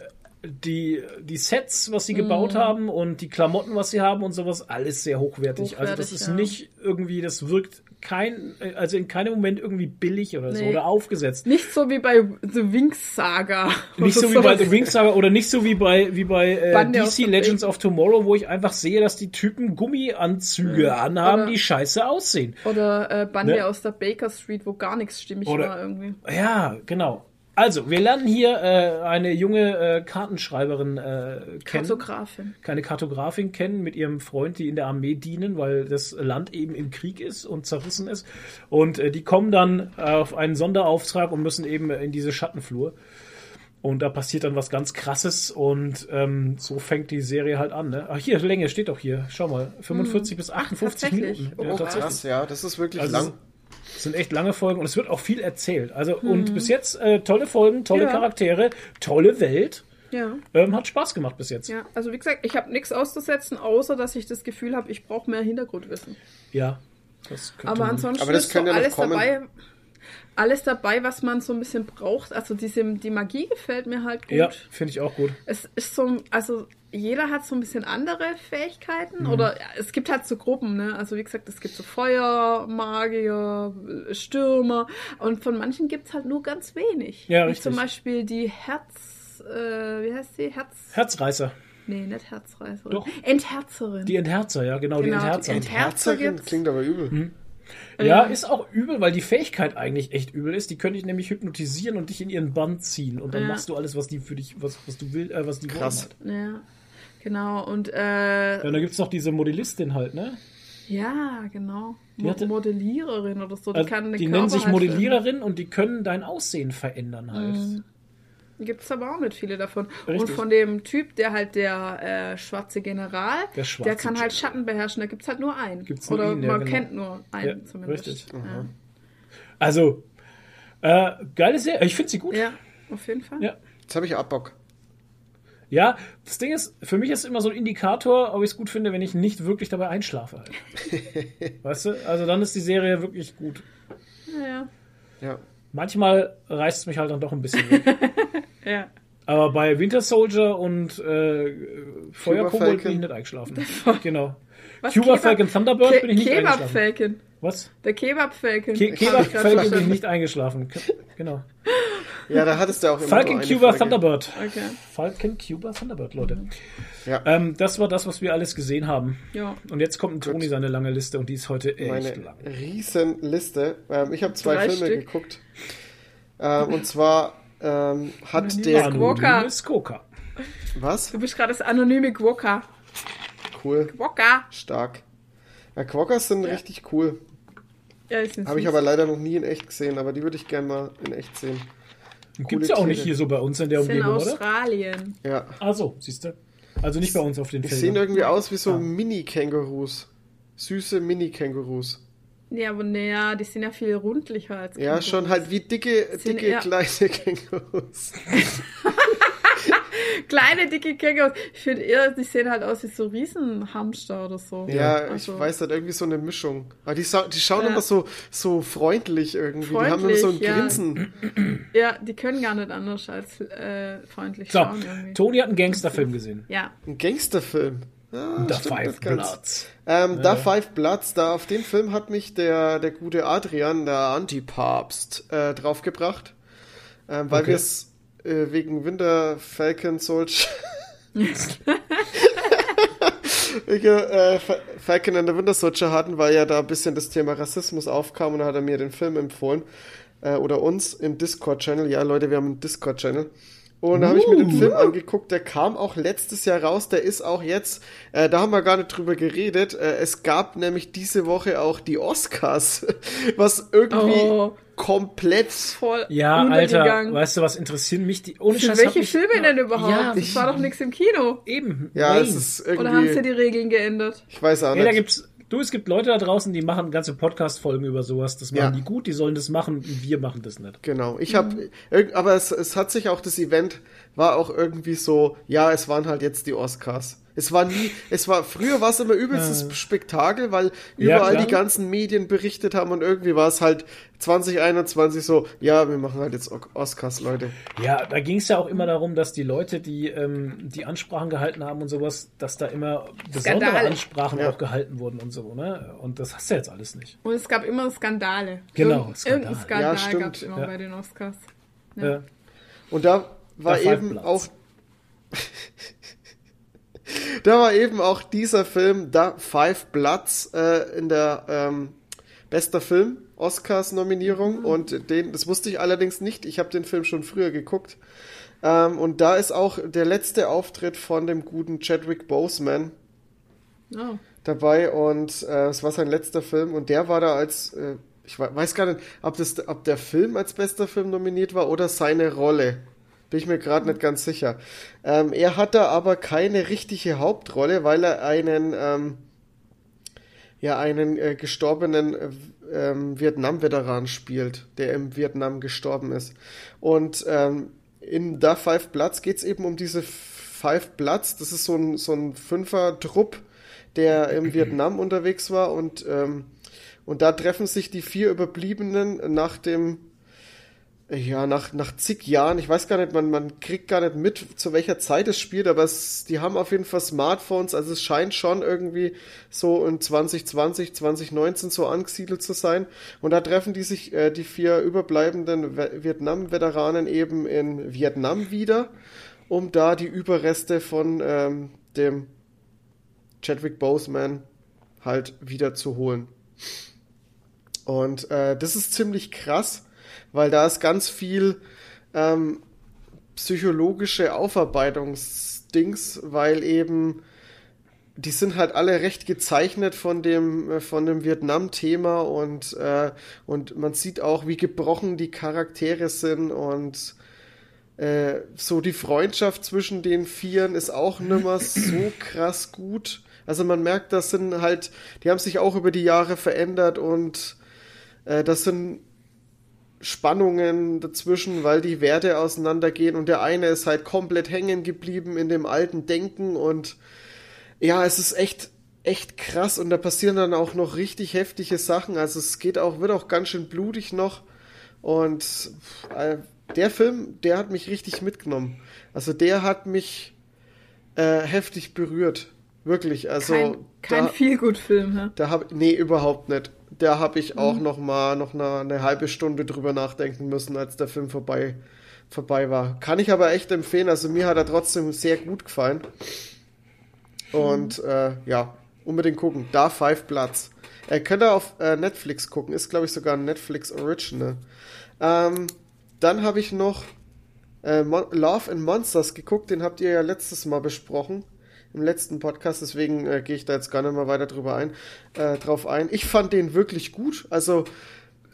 die, die Sets, was sie gebaut Mhm. haben und die Klamotten, was sie haben und sowas, alles sehr hochwertig. also das Hochwertig, ist ja. nicht irgendwie, das wirkt kein, also in keinem Moment irgendwie billig oder so Nee. oder aufgesetzt. Nicht so wie bei The Wings Saga. (laughs) Nicht so wie bei. The Wings Saga oder nicht so wie bei, wie bei äh, DC Legends of Tomorrow, wo ich einfach sehe, dass die Typen Gummianzüge anhaben, Oder- die scheiße aussehen. Oder äh, Bande Ne? aus der Baker Street, wo gar nichts stimmig Oder- war irgendwie. Ja, genau. Also, wir lernen hier äh, eine junge äh, Kartenschreiberin äh, kennen. Kartografin. keine Kartografin kennen mit ihrem Freund, die in der Armee dienen, weil das Land eben im Krieg ist und zerrissen ist. Und äh, die kommen dann äh, auf einen Sonderauftrag und müssen eben äh, in diese Schattenflur. Und da passiert dann was ganz Krasses und ähm, so fängt die Serie halt an. Ne? Ach, hier, Länge steht doch hier. Schau mal, 45 bis 58 Hm. tatsächlich? Minuten. Oh, Ja, krass. tatsächlich. Krass, ja, das ist wirklich Also lang. Es sind echt lange Folgen und es wird auch viel erzählt. Also, und bis jetzt äh, tolle Folgen, tolle Ja. Charaktere, tolle Welt. Ja. Ähm, hat Spaß gemacht bis jetzt. Ja, also wie gesagt, ich habe nichts auszusetzen, außer dass ich das Gefühl habe, ich brauche mehr Hintergrundwissen. Ja. Das könnte Aber man- ansonsten Aber das ist so ja alles kommen. dabei, alles dabei, was man so ein bisschen braucht. Also diese, die Magie gefällt mir halt gut. Ja, finde ich auch gut. Es ist so, also jeder hat so ein bisschen andere Fähigkeiten Mhm. oder ja, es gibt halt so Gruppen, ne? Also wie gesagt, es gibt so Feuer, Magier, Stürmer und von manchen gibt's halt nur ganz wenig. Ja, Wie richtig. Zum Beispiel die Herz, äh, wie heißt die? Herz, Herzreißer. nee, nicht Herzreißerin. Doch. Entherzerin. Die Entherzer, ja, genau, die Genau, die Entherzer. Ent- Herzerin gibt's. klingt aber übel. ja, Ähm. ist auch übel, weil die Fähigkeit eigentlich echt übel ist. Die können dich nämlich hypnotisieren und dich in ihren Bann ziehen. Und dann Ja. machst du alles, was die für dich, was, was du willst, äh, was die Krass. wollen halt. Ja, genau. Und äh, Ja, und da gibt's noch diese Modellistin halt, ne? ja, genau. Die Mo hatte- Modelliererin oder so. Die, Also, kann die Körper nennen sich halt Modelliererin und die können dein Aussehen verändern halt. Gibt es aber auch nicht viele davon. Richtig. Und von dem Typ, der halt der äh, schwarze General, Der schwarze der kann halt General. Schatten beherrschen. Da gibt es halt nur einen. Gibt's nur Oder ihn, ja, man genau. kennt nur einen Ja, zumindest. richtig. Ja. Also, äh, geile Serie. Ich finde sie gut. ja, auf jeden Fall. Ja. Jetzt habe ich auch Bock. Ja, das Ding ist, für mich ist immer so ein Indikator, ob ich es gut finde, wenn ich nicht wirklich dabei einschlafe. Halt. (laughs) weißt du? Also dann ist die Serie wirklich gut. Ja, ja. Manchmal reißt es mich halt dann doch ein bisschen weg. (laughs) ja. Aber bei Winter Soldier und äh, Feuerkobold bin ich nicht eingeschlafen. genau. Was, Cuba Kebab- Falcon Thunderbird Ke bin ich nicht Kebab eingeschlafen. Falcon. Was? Der Kebab Falcon. Ke Kebab Falcon bin ich nicht eingeschlafen. Genau. Ja, da hattest du auch immer Falcon Cuba Folge. Thunderbird. Okay. Falcon Cuba Thunderbird, Leute. Ja. Ähm, das war das, was wir alles gesehen haben. Ja. Und jetzt kommt ein Toni seine lange Liste und die ist heute echt Meine lang. riesen Liste. Ähm, ich habe zwei Drei Filme Stück. geguckt. Ähm, und zwar ähm, hat der... Anonyme Quokka. Anonymes Coca. Was? Du bist gerade das anonyme Quokka. Cool. Quokka. Stark. Ja, Quokkas sind richtig cool. Ja, Habe ich aber leider noch nie in echt gesehen, aber die würde ich gerne mal in echt sehen. Gibt's ja auch nicht Tiere. hier so bei uns in der in Umgebung, oder? Australien. Ja. Ah so, siehst du. Also nicht bei uns auf den Die sehen Feldern. irgendwie aus wie so Ah. Mini-Kängurus. Süße Mini-Kängurus. Ja, aber naja, die sind ja viel rundlicher als Ja, Kängurus. schon halt wie dicke, Sind dicke kleine (laughs) Kängurus. (laughs) Kleine, dicke Kängurus. Ich finde eher, die sehen halt aus wie so Riesenhamster oder so. Ja, Also- ich weiß halt irgendwie so eine Mischung. Aber die, die schauen Ja. immer so, so freundlich irgendwie. die haben immer so ein Freundlich, ja. Grinsen. (clears throat) Ja, die können gar nicht anders als äh, freundlich So, schauen irgendwie. Toni hat einen Gangsterfilm gesehen. Ja. Ein Gangsterfilm. Ah, The stimmt Five. Bloods. Ähm, Da Five Bloods, da auf den Film hat mich der, der gute Adrian, der Antipapst, äh, draufgebracht. Ähm, weil Okay. wir es äh, wegen Winter Falcon Soldier. (laughs) äh, Fa- Falcon and the Winter Soldier hatten, weil ja da ein bisschen das Thema Rassismus aufkam und da hat er mir den Film empfohlen. Äh, oder uns im Discord-Channel. Ja, Leute, wir haben einen Discord-Channel. Und da habe ich mir den Uh. Film angeguckt, der kam auch letztes Jahr raus, der ist auch jetzt, äh, da haben wir gar nicht drüber geredet, äh, es gab nämlich diese Woche auch die Oscars, (laughs) was irgendwie Oh. komplett, Voll Ja, Alter, weißt du, was interessieren mich die? Ohne Für Scheiß. welche ich- Filme denn überhaupt? Ja, das war doch nichts im Kino. eben. ja, Nein. es ist Oder haben sie irgendwie, die Regeln geändert? ich weiß auch Ey, da nicht. gibt's, du, es gibt Leute da draußen, die machen ganze Podcast-Folgen über sowas. Das machen Ja. die gut, die sollen das machen, wir machen das nicht. Genau, ich habe, aber es, es hat sich auch das Event war auch irgendwie so, ja, es waren halt jetzt die Oscars. Es war nie, es war, früher war es immer übelstes Spektakel, weil Ja, überall klar. die ganzen Medien berichtet haben und irgendwie war es halt 2021 so, ja, wir machen halt jetzt Oscars, Leute. Ja, da ging es ja auch immer darum, dass die Leute, die ähm, die Ansprachen gehalten haben und sowas, dass da immer besondere Skandale. Ansprachen Ja. auch gehalten wurden und so, ne? Und das hast du jetzt alles nicht. Und es gab immer Skandale. Genau, Irgend- Skandal. Irgendein Skandal Ja, stimmt. gab es immer Ja. bei den Oscars. Ja. Und da war Five eben auch, (laughs) da war eben auch dieser Film, da Five Bloods, äh, in der ähm, bester Film Oscars Nominierung und den, das wusste ich allerdings nicht. Ich habe den Film schon früher geguckt. Ähm, und da ist auch der letzte Auftritt von dem guten Chadwick Boseman Oh. dabei und äh, es war sein letzter Film und der war da als, äh, ich we- weiß gar nicht, ob, das, ob der Film als bester Film nominiert war oder seine Rolle. Bin ich mir gerade nicht ganz sicher. Ähm, er hat da aber keine richtige Hauptrolle, weil er einen, ähm, ja, einen äh, gestorbenen äh, ähm, Vietnam-Veteran spielt, der im Vietnam gestorben ist. Und ähm, in Da Five Bloods geht es eben um diese Five Bloods. Das ist so ein, so ein Fünfer-Trupp, der im Vietnam unterwegs war und, ähm, und da treffen sich die vier Überbliebenen nach dem, ja, nach, nach zig Jahren, ich weiß gar nicht, man, man kriegt gar nicht mit, zu welcher Zeit es spielt, aber es, die haben auf jeden Fall Smartphones, also es scheint schon irgendwie so in 2020, 2019 so angesiedelt zu sein. Und da treffen die sich, äh, die vier überbleibenden Vietnam-Veteranen eben in Vietnam wieder, um da die Überreste von ähm, dem Chadwick Boseman halt wieder zu holen. Und äh, das ist ziemlich krass, weil da ist ganz viel ähm, psychologische Aufarbeitungsdings, weil eben die sind halt alle recht gezeichnet von dem äh, von dem Vietnam-Thema und äh, und man sieht auch, wie gebrochen die Charaktere sind und äh, so die Freundschaft zwischen den Vieren ist auch nimmer so krass gut. Also man merkt, das sind halt, die haben sich auch über die Jahre verändert und äh, das sind Spannungen dazwischen, weil die Werte auseinandergehen und der eine ist halt komplett hängen geblieben in dem alten Denken und ja, es ist echt echt krass und da passieren dann auch noch richtig heftige Sachen. Also es geht auch wird auch ganz schön blutig noch und äh, der Film, der hat mich richtig mitgenommen. Also der hat mich äh, heftig berührt, wirklich. Also Kein, kein da, Feelgood-Film, ne? da habe nee überhaupt nicht. Da habe ich auch noch mal noch eine, eine halbe Stunde drüber nachdenken müssen, als der Film vorbei vorbei war. Kann ich aber echt empfehlen. Also mir hat er trotzdem sehr gut gefallen. Und äh, ja, unbedingt gucken. Da Five Bloods. Er könnte auf äh, Netflix gucken. Ist glaube ich sogar ein Netflix Original. Ähm, dann habe ich noch äh, Love and Monsters geguckt. Den habt ihr ja letztes Mal besprochen im letzten Podcast, deswegen äh, gehe ich da jetzt gar nicht mehr weiter drüber ein, äh, drauf ein. Ich fand den wirklich gut. Also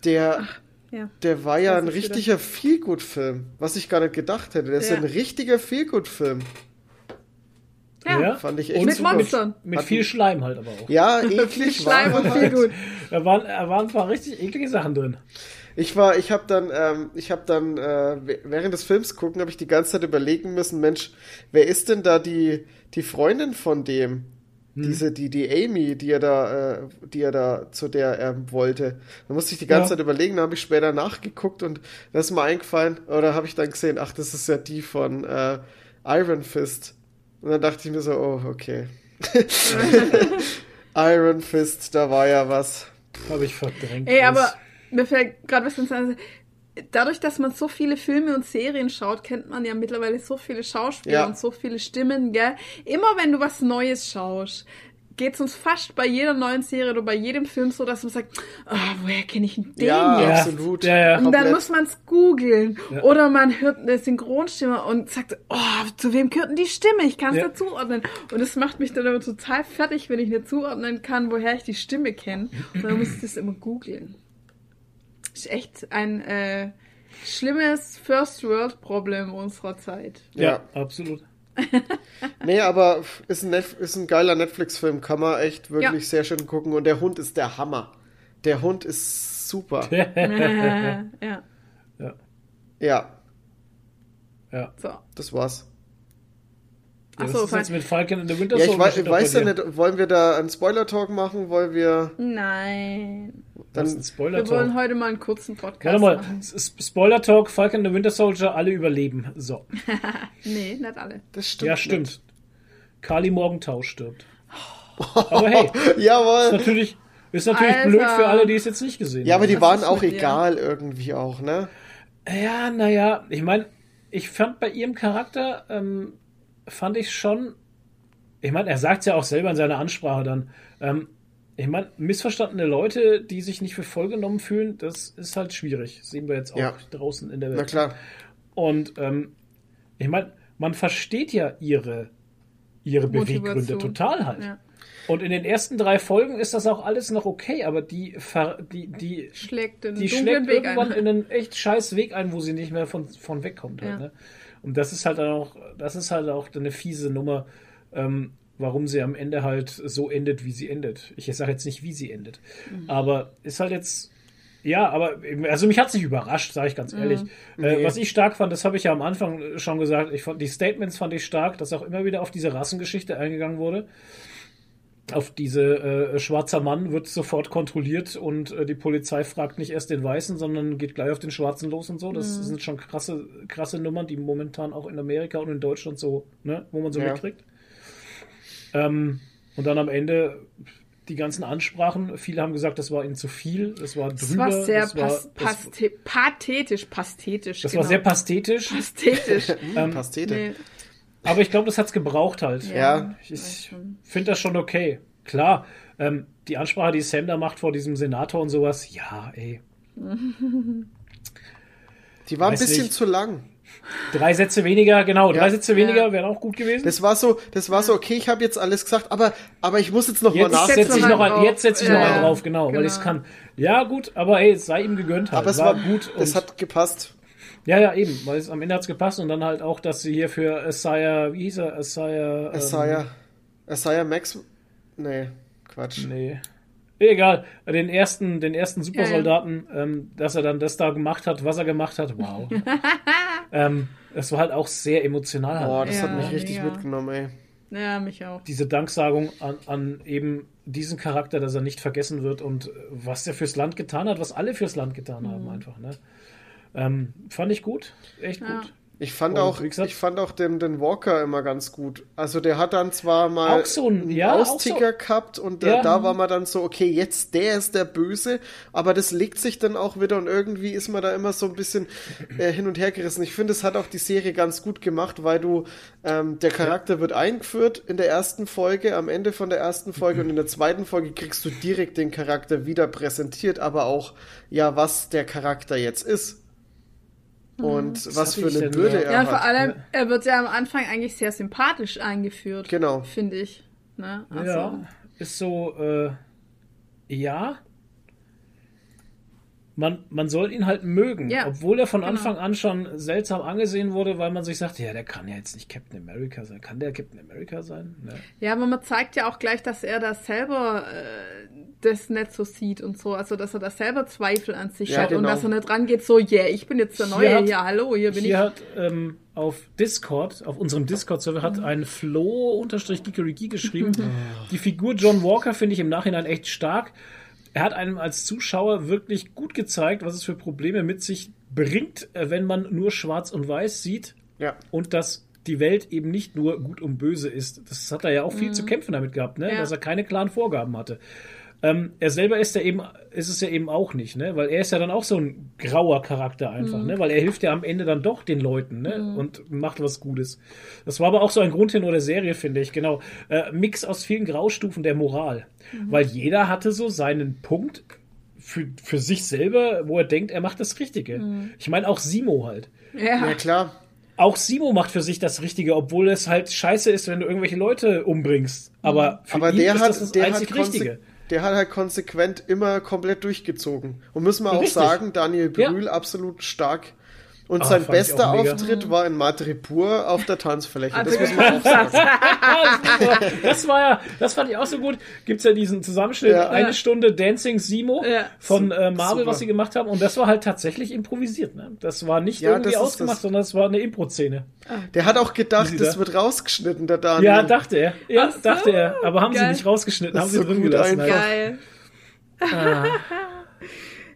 der, Ja. der war ja ein richtiger Feelgood-Film, was ich gar nicht gedacht hätte. Der ist Ja. ein richtiger Feelgood-Film. Ja. Fand ich echt Und Mit super. Monstern. Mit Hat- viel Schleim halt aber auch. Ja, (laughs) eklig Schleim war und er viel halt. gut. Da waren, da waren ein paar richtig eklige Sachen drin. Ich war, ich habe dann, ähm, ich habe dann äh, während des Films gucken, habe ich die ganze Zeit überlegen müssen, Mensch, wer ist denn da die die Freundin von dem? Diese, die, die Amy, die er da, äh, die er da, zu der er wollte. Da musste ich die ganze Ja. Zeit überlegen, da habe ich später nachgeguckt und das ist mir eingefallen, oder habe ich dann gesehen, ach, das ist ja die von äh, Iron Fist. Und dann dachte ich mir so, oh, okay. (laughs) (laughs) Iron Fist, da war ja was. Habe ich verdrängt. Ey, aber mir fällt gerade was ins. Dadurch, dass man so viele Filme und Serien schaut, kennt man ja mittlerweile so viele Schauspieler Ja. und so viele Stimmen, gell? Immer wenn du was Neues schaust, geht's uns fast bei jeder neuen Serie oder bei jedem Film so, dass man sagt, ah, woher kenne ich denn den Ja, jetzt? Ja, absolut. ja, ja. Und dann komplett. muss man es googeln. Ja. Oder man hört eine Synchronstimme und sagt, oh, zu wem gehört denn die Stimme? Ich kann es Ja. nicht zuordnen. Und das macht mich dann aber total fertig, wenn ich nicht zuordnen kann, woher ich die Stimme kenne. Und dann muss ich das immer googeln. Ist echt ein äh, schlimmes First-World-Problem unserer Zeit. Ja, absolut. (laughs) Nee, aber ist ein, Netf ist ein geiler Netflix-Film, kann man echt wirklich Ja. sehr schön gucken. Und der Hund ist der Hammer. Der Hund ist super. (laughs) äh, (laughs) ja, Ja, Ja. so. das war's. Ja, Ach was so, ist mit Falcon and the Winter Ja, ich Soldier weiß, weiß ja nicht, wollen wir da einen Spoiler-Talk machen? Wollen wir Nein. Das ist ein dann. Spoiler Wir wollen Talk. heute mal einen kurzen Podcast Warte mal, Spoiler Talk, Falcon and the Winter Soldier, alle überleben. So. (laughs) Nee, nicht alle. Das stimmt. Ja, nicht. stimmt. Kali Morgenthau stirbt. (laughs) Aber hey, ist Jawohl. natürlich, ist natürlich Alter. blöd für alle, die es jetzt nicht gesehen Ja, aber haben. die waren ist auch mit dir? egal irgendwie auch, ne? Ja, naja, ich meine, ich fand bei ihrem Charakter, ähm, fand ich schon, ich meine, er sagt ja auch selber in seiner Ansprache dann, ähm, ich meine, missverstandene Leute, die sich nicht für voll genommen fühlen, das ist halt schwierig. Das sehen wir jetzt auch Ja. draußen in der Welt. Na klar. Und ähm, ich meine, man versteht ja ihre, ihre Beweggründe total halt. Ja. Und in den ersten drei Folgen ist das auch alles noch okay, aber die, ver, die, die, Schlägt die schlägt Weg irgendwann ein. in einen echt scheiß Weg ein, wo sie nicht mehr von, von wegkommt. Halt, Ja. ne? Und das ist halt dann auch, das ist halt auch eine fiese Nummer, ähm, warum sie am Ende halt so endet, wie sie endet. Ich sage jetzt nicht, wie sie endet. Mhm. Aber ist halt jetzt, ja, aber also mich hat es nicht überrascht, sage ich ganz ehrlich. Äh, Nee. was ich stark fand, das habe ich ja am Anfang schon gesagt, ich fand die Statements fand ich stark, dass auch immer wieder auf diese Rassengeschichte eingegangen wurde. Auf diese äh, schwarzer Mann wird sofort kontrolliert und äh, die Polizei fragt nicht erst den Weißen, sondern geht gleich auf den Schwarzen los und so. Das sind schon krasse, krasse Nummern, die momentan auch in Amerika und in Deutschland so, ne, wo man so Ja. mitkriegt. Ähm, und dann am Ende die ganzen Ansprachen. Viele haben gesagt, das war ihnen zu viel, das war drüber. Das war sehr das war, pas das, pathetisch, pathetisch. das genau. war sehr pastetisch. pathetisch. (laughs) Ähm, Pastete. nee. Aber ich glaube, das hat's gebraucht halt. Ja. Ich, ich finde das schon okay. Klar, ähm, die Ansprache, die Sam da macht vor diesem Senator und sowas, ja, ey. (laughs) Die war ein Weiß bisschen nicht. zu lang. Drei Sätze weniger, genau, drei Ja. Sätze weniger Ja. wären auch gut gewesen. Das war so, das war so, okay, ich habe jetzt alles gesagt, aber, aber ich muss jetzt noch jetzt mal setze ich nachsetzen. noch ein, jetzt setze ich Ja, noch einen ja. drauf, genau, weil Genau. ich es kann. Ja, gut, aber ey, es sei ihm gegönnt halt. Aber es war, gut. das und- hat gepasst. ja, ja, eben, weil es am Ende hat's gepasst und dann halt auch, dass sie hier für Asaya, wie hieß er, Asaya, ähm, Asaya, Asaya Max, nee, Quatsch. Nee. Egal, den ersten, den ersten Supersoldaten, ähm, dass er dann das da gemacht hat, was er gemacht hat, wow. (laughs) ähm, es war halt auch sehr emotional. Halt. Boah, das Ja, hat mich richtig mega. mitgenommen, ey. Ja, mich auch. Diese Danksagung an, an eben diesen Charakter, dass er nicht vergessen wird und äh, was er fürs Land getan hat, was alle fürs Land getan haben, einfach. Ne? Ähm, fand ich gut, echt Ja. gut. Ich fand Und auch, gesagt- ich fand auch den, den Walker immer ganz gut. Also der hat dann zwar mal Auch so ein- einen ja, Austicker gehabt und Ja. da, da war man dann so, okay, jetzt der ist der Böse, aber das legt sich dann auch wieder und irgendwie ist man da immer so ein bisschen äh, hin und her gerissen. Ich finde, es hat auch die Serie ganz gut gemacht, weil du, ähm, der Charakter wird eingeführt in der ersten Folge, am Ende von der ersten Folge und in der zweiten Folge kriegst du direkt den Charakter wieder präsentiert, aber auch, ja, was der Charakter jetzt ist. Und was hatte für eine Würde er Ja, hat. vor allem, er wird ja am Anfang eigentlich sehr sympathisch eingeführt. Genau. Finde ich. Ne? Also, Ja, ist so, äh, ja. Man, man soll ihn halt mögen, Ja, obwohl er von genau. Anfang an schon seltsam angesehen wurde, weil man sich sagt, ja, der kann ja jetzt nicht Captain America sein. Kann der Captain America sein? Ne. Ja, aber man zeigt ja auch gleich, dass er da selber äh, das nicht so sieht und so. Also, dass er da selber Zweifel an sich Ja, hat und genau. dass er nicht rangeht, so, yeah, ich bin jetzt der Hier Neue. hat- ja, hallo, hier bin Hier ich. hat ähm, auf Discord, auf unserem Discord-Server, hat ein Flo-Gigeriki geschrieben. Die Figur John Walker finde ich im Nachhinein echt stark. Er hat einem als Zuschauer wirklich gut gezeigt, was es für Probleme mit sich bringt, äh, wenn man nur schwarz und weiß sieht Ja. und dass die Welt eben nicht nur gut und böse ist. Das hat er ja auch viel zu kämpfen damit gehabt, ne? Ja. dass er keine klaren Vorgaben hatte. Ähm, er selber ist ja eben, ist es ja eben auch nicht, ne? Weil er ist ja dann auch so ein grauer Charakter einfach, ne? Weil er hilft ja am Ende dann doch den Leuten, ne? Und macht was Gutes. Das war aber auch so ein Grundtenor der Serie, finde ich, genau. Äh, Mix aus vielen Graustufen der Moral. Weil jeder hatte so seinen Punkt für, für sich selber, wo er denkt, er macht das Richtige. Ich meine auch Simo halt. Ja, Ja, klar. Auch Simo macht für sich das Richtige, obwohl es halt scheiße ist, wenn du irgendwelche Leute umbringst. Aber für Aber ihn der ist hat, das das der, hat einzig Richtige. Der hat halt konsequent immer komplett durchgezogen. Und müssen wir auch Richtig. sagen, Daniel Ja. Brühl absolut stark Und Ah, sein bester. Auftritt war in Madripoor auf der Tanzfläche. Also Das muss man auch sagen. (laughs) Das war ja, das fand ich auch so gut. Gibt's ja diesen Zusammenschnitt, Ja. eine. Stunde Dancing Simo Ja. von äh, Marvel, Super. was sie gemacht haben. Und das war halt tatsächlich improvisiert. Ne? Das war nicht Ja, irgendwie ausgemacht, das. sondern es war eine Impro-Szene. Der hat auch gedacht, sie das da- wird rausgeschnitten, der Daniel. Ja, dachte er. Ja, so, dachte er. Aber haben sie geil. nicht rausgeschnitten, Das haben ist sie so drin gut gelassen. einfach. Geil.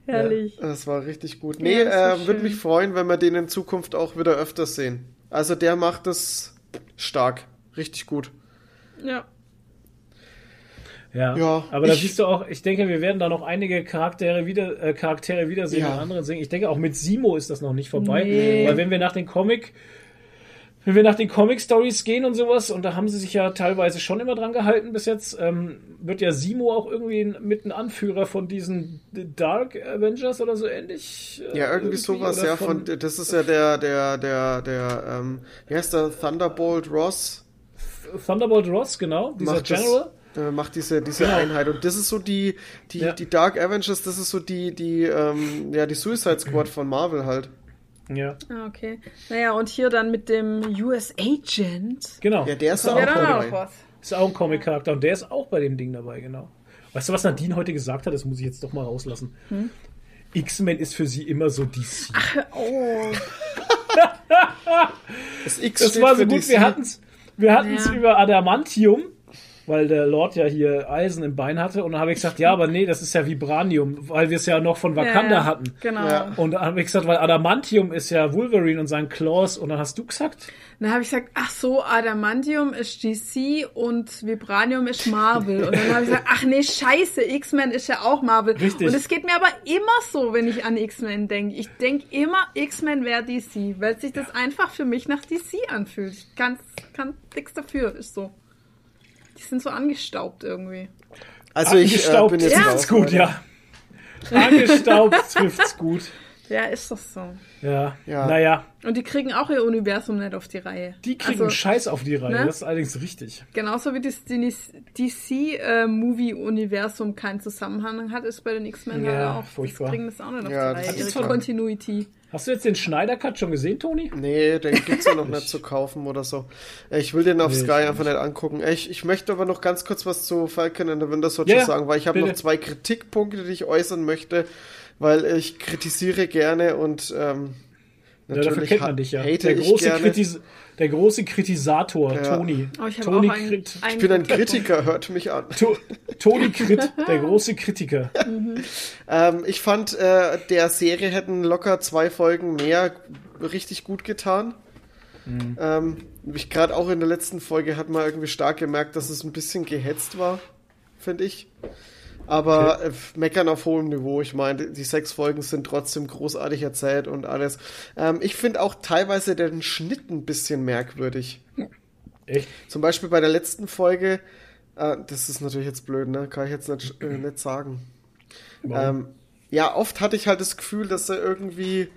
Herrlich. Das war richtig gut. Nee, Ja, äh, würde mich freuen, wenn wir den in Zukunft auch wieder öfters sehen. Also der macht das stark. Richtig gut. Ja. Ja, Ja, aber da ich- siehst du auch, ich denke, wir werden da noch einige Charaktere wieder äh, Charaktere wiedersehen Ja. in anderen Singen. Ich denke, auch mit Simo ist das noch nicht vorbei, Nee. weil wenn wir nach den Comic wenn wir nach den Comic Stories gehen und sowas, und da haben sie sich ja teilweise schon immer dran gehalten bis jetzt, ähm, wird ja Simo auch irgendwie mit ein Anführer von diesen Dark Avengers oder so ähnlich. äh, Ja, irgendwie sowas, oder ja, von, das ist ja der, der, der, der, ähm, wie heißt der, Thunderbolt Ross Thunderbolt Ross, genau, dieser macht General. Das, äh, macht diese, diese Genau. Einheit. Und das ist so die, die, Ja. die Dark Avengers, das ist so die, die, ähm, ja, die Suicide Squad von Marvel halt. Ja, Ah, okay. Naja, und hier dann mit dem US Agent. genau. Ja, der ist auch da Ja, auch dann auch dabei. was. Ist auch ein Comic-Charakter und der ist auch bei dem Ding dabei, genau. Weißt du, was Nadine heute gesagt hat? Das muss ich jetzt doch mal rauslassen. Hm? X-Men ist für sie immer so DC. Oh. Das X das war so gut. DC. Wir hatten's, wir hatten's Ja. über Adamantium, weil der Lord ja hier Eisen im Bein hatte. Und dann habe ich gesagt, ja, aber nee, das ist ja Vibranium, weil wir es ja noch von Wakanda ja, ja. hatten. Genau. Ja. Und dann habe ich gesagt, weil Adamantium ist ja Wolverine und sein Claws. Und dann hast du gesagt, Dann habe ich gesagt, ach so, Adamantium ist DC und Vibranium ist Marvel. Und dann habe ich gesagt, ach nee, scheiße, X-Men ist ja auch Marvel. Richtig. Und es geht mir aber immer so, wenn ich an X-Men denke. Ich denke immer, X-Men wäre DC, weil sich das einfach für mich nach DC anfühlt. Ich kann, kann nichts dafür, ist so. Die sind so angestaubt irgendwie. Also ich äh, angestaubt bin jetzt trifft's raus, gut, ja. Angestaubt trifft's gut. Ja, ist doch so. Ja. Ja. Naja, Und die kriegen auch ihr Universum nicht auf die Reihe. die kriegen Also, Scheiß auf die Reihe. ne? Das ist allerdings richtig. Genauso wie das DC-Movie-Universum keinen Zusammenhang hat, ist bei den X-Men Ja, halt auch. furchtbar. Die kriegen das auch nicht auf Ja, die das Reihe. ist Ihre klar. Continuity. Hast du jetzt den Schneider Cut schon gesehen, Toni? Nee, den gibt's ja noch (laughs) nicht zu kaufen oder so. Ich will den auf Nee, Sky einfach nicht angucken. Ich, ich möchte aber noch ganz kurz was zu Falcon and the Winter Soldier Ja, sagen, weil ich habe noch zwei Kritikpunkte, die ich äußern möchte, weil ich kritisiere gerne und ähm, Ja, dafür natürlich kennt man dich ja. Der ich große, gerne. Kritis der große Kritisator, Ja. Toni. Oh, ich Toni auch einen, Krit. einen Ich bin ein. Kritiker, hört mich an. To Toni Krit, (laughs) der große Kritiker. (laughs) Ähm, ich fand, äh, der Serie hätten locker zwei Folgen mehr richtig gut getan. Mhm. Ähm, ich gerade auch in der letzten Folge hat man irgendwie stark gemerkt, dass es ein bisschen gehetzt war, finde ich. Aber äh, meckern auf hohem Niveau. Ich meine, die sechs Folgen sind trotzdem großartig erzählt und alles. Ähm, ich finde auch teilweise den Schnitt ein bisschen merkwürdig. Echt? Zum Beispiel bei der letzten Folge, äh, das ist natürlich jetzt blöd, ne? Kann ich jetzt nicht, äh, nicht sagen. Ähm, ja, oft hatte ich halt das Gefühl, dass da irgendwie,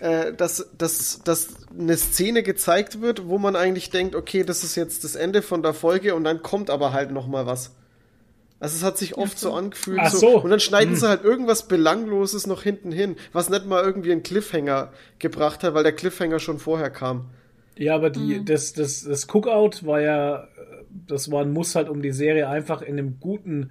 äh, dass, dass, dass eine Szene gezeigt wird, wo man eigentlich denkt, okay, das ist jetzt das Ende von der Folge und dann kommt aber halt noch mal was. Also es hat sich oft so angefühlt. Ach so. so. Und dann schneiden Hm. sie halt irgendwas Belangloses noch hinten hin, was nicht mal irgendwie einen Cliffhanger gebracht hat, weil der Cliffhanger schon vorher kam. Ja, aber die, Mhm. das, das, das Cookout war ja, das war ein Muss halt, um die Serie einfach in einem guten,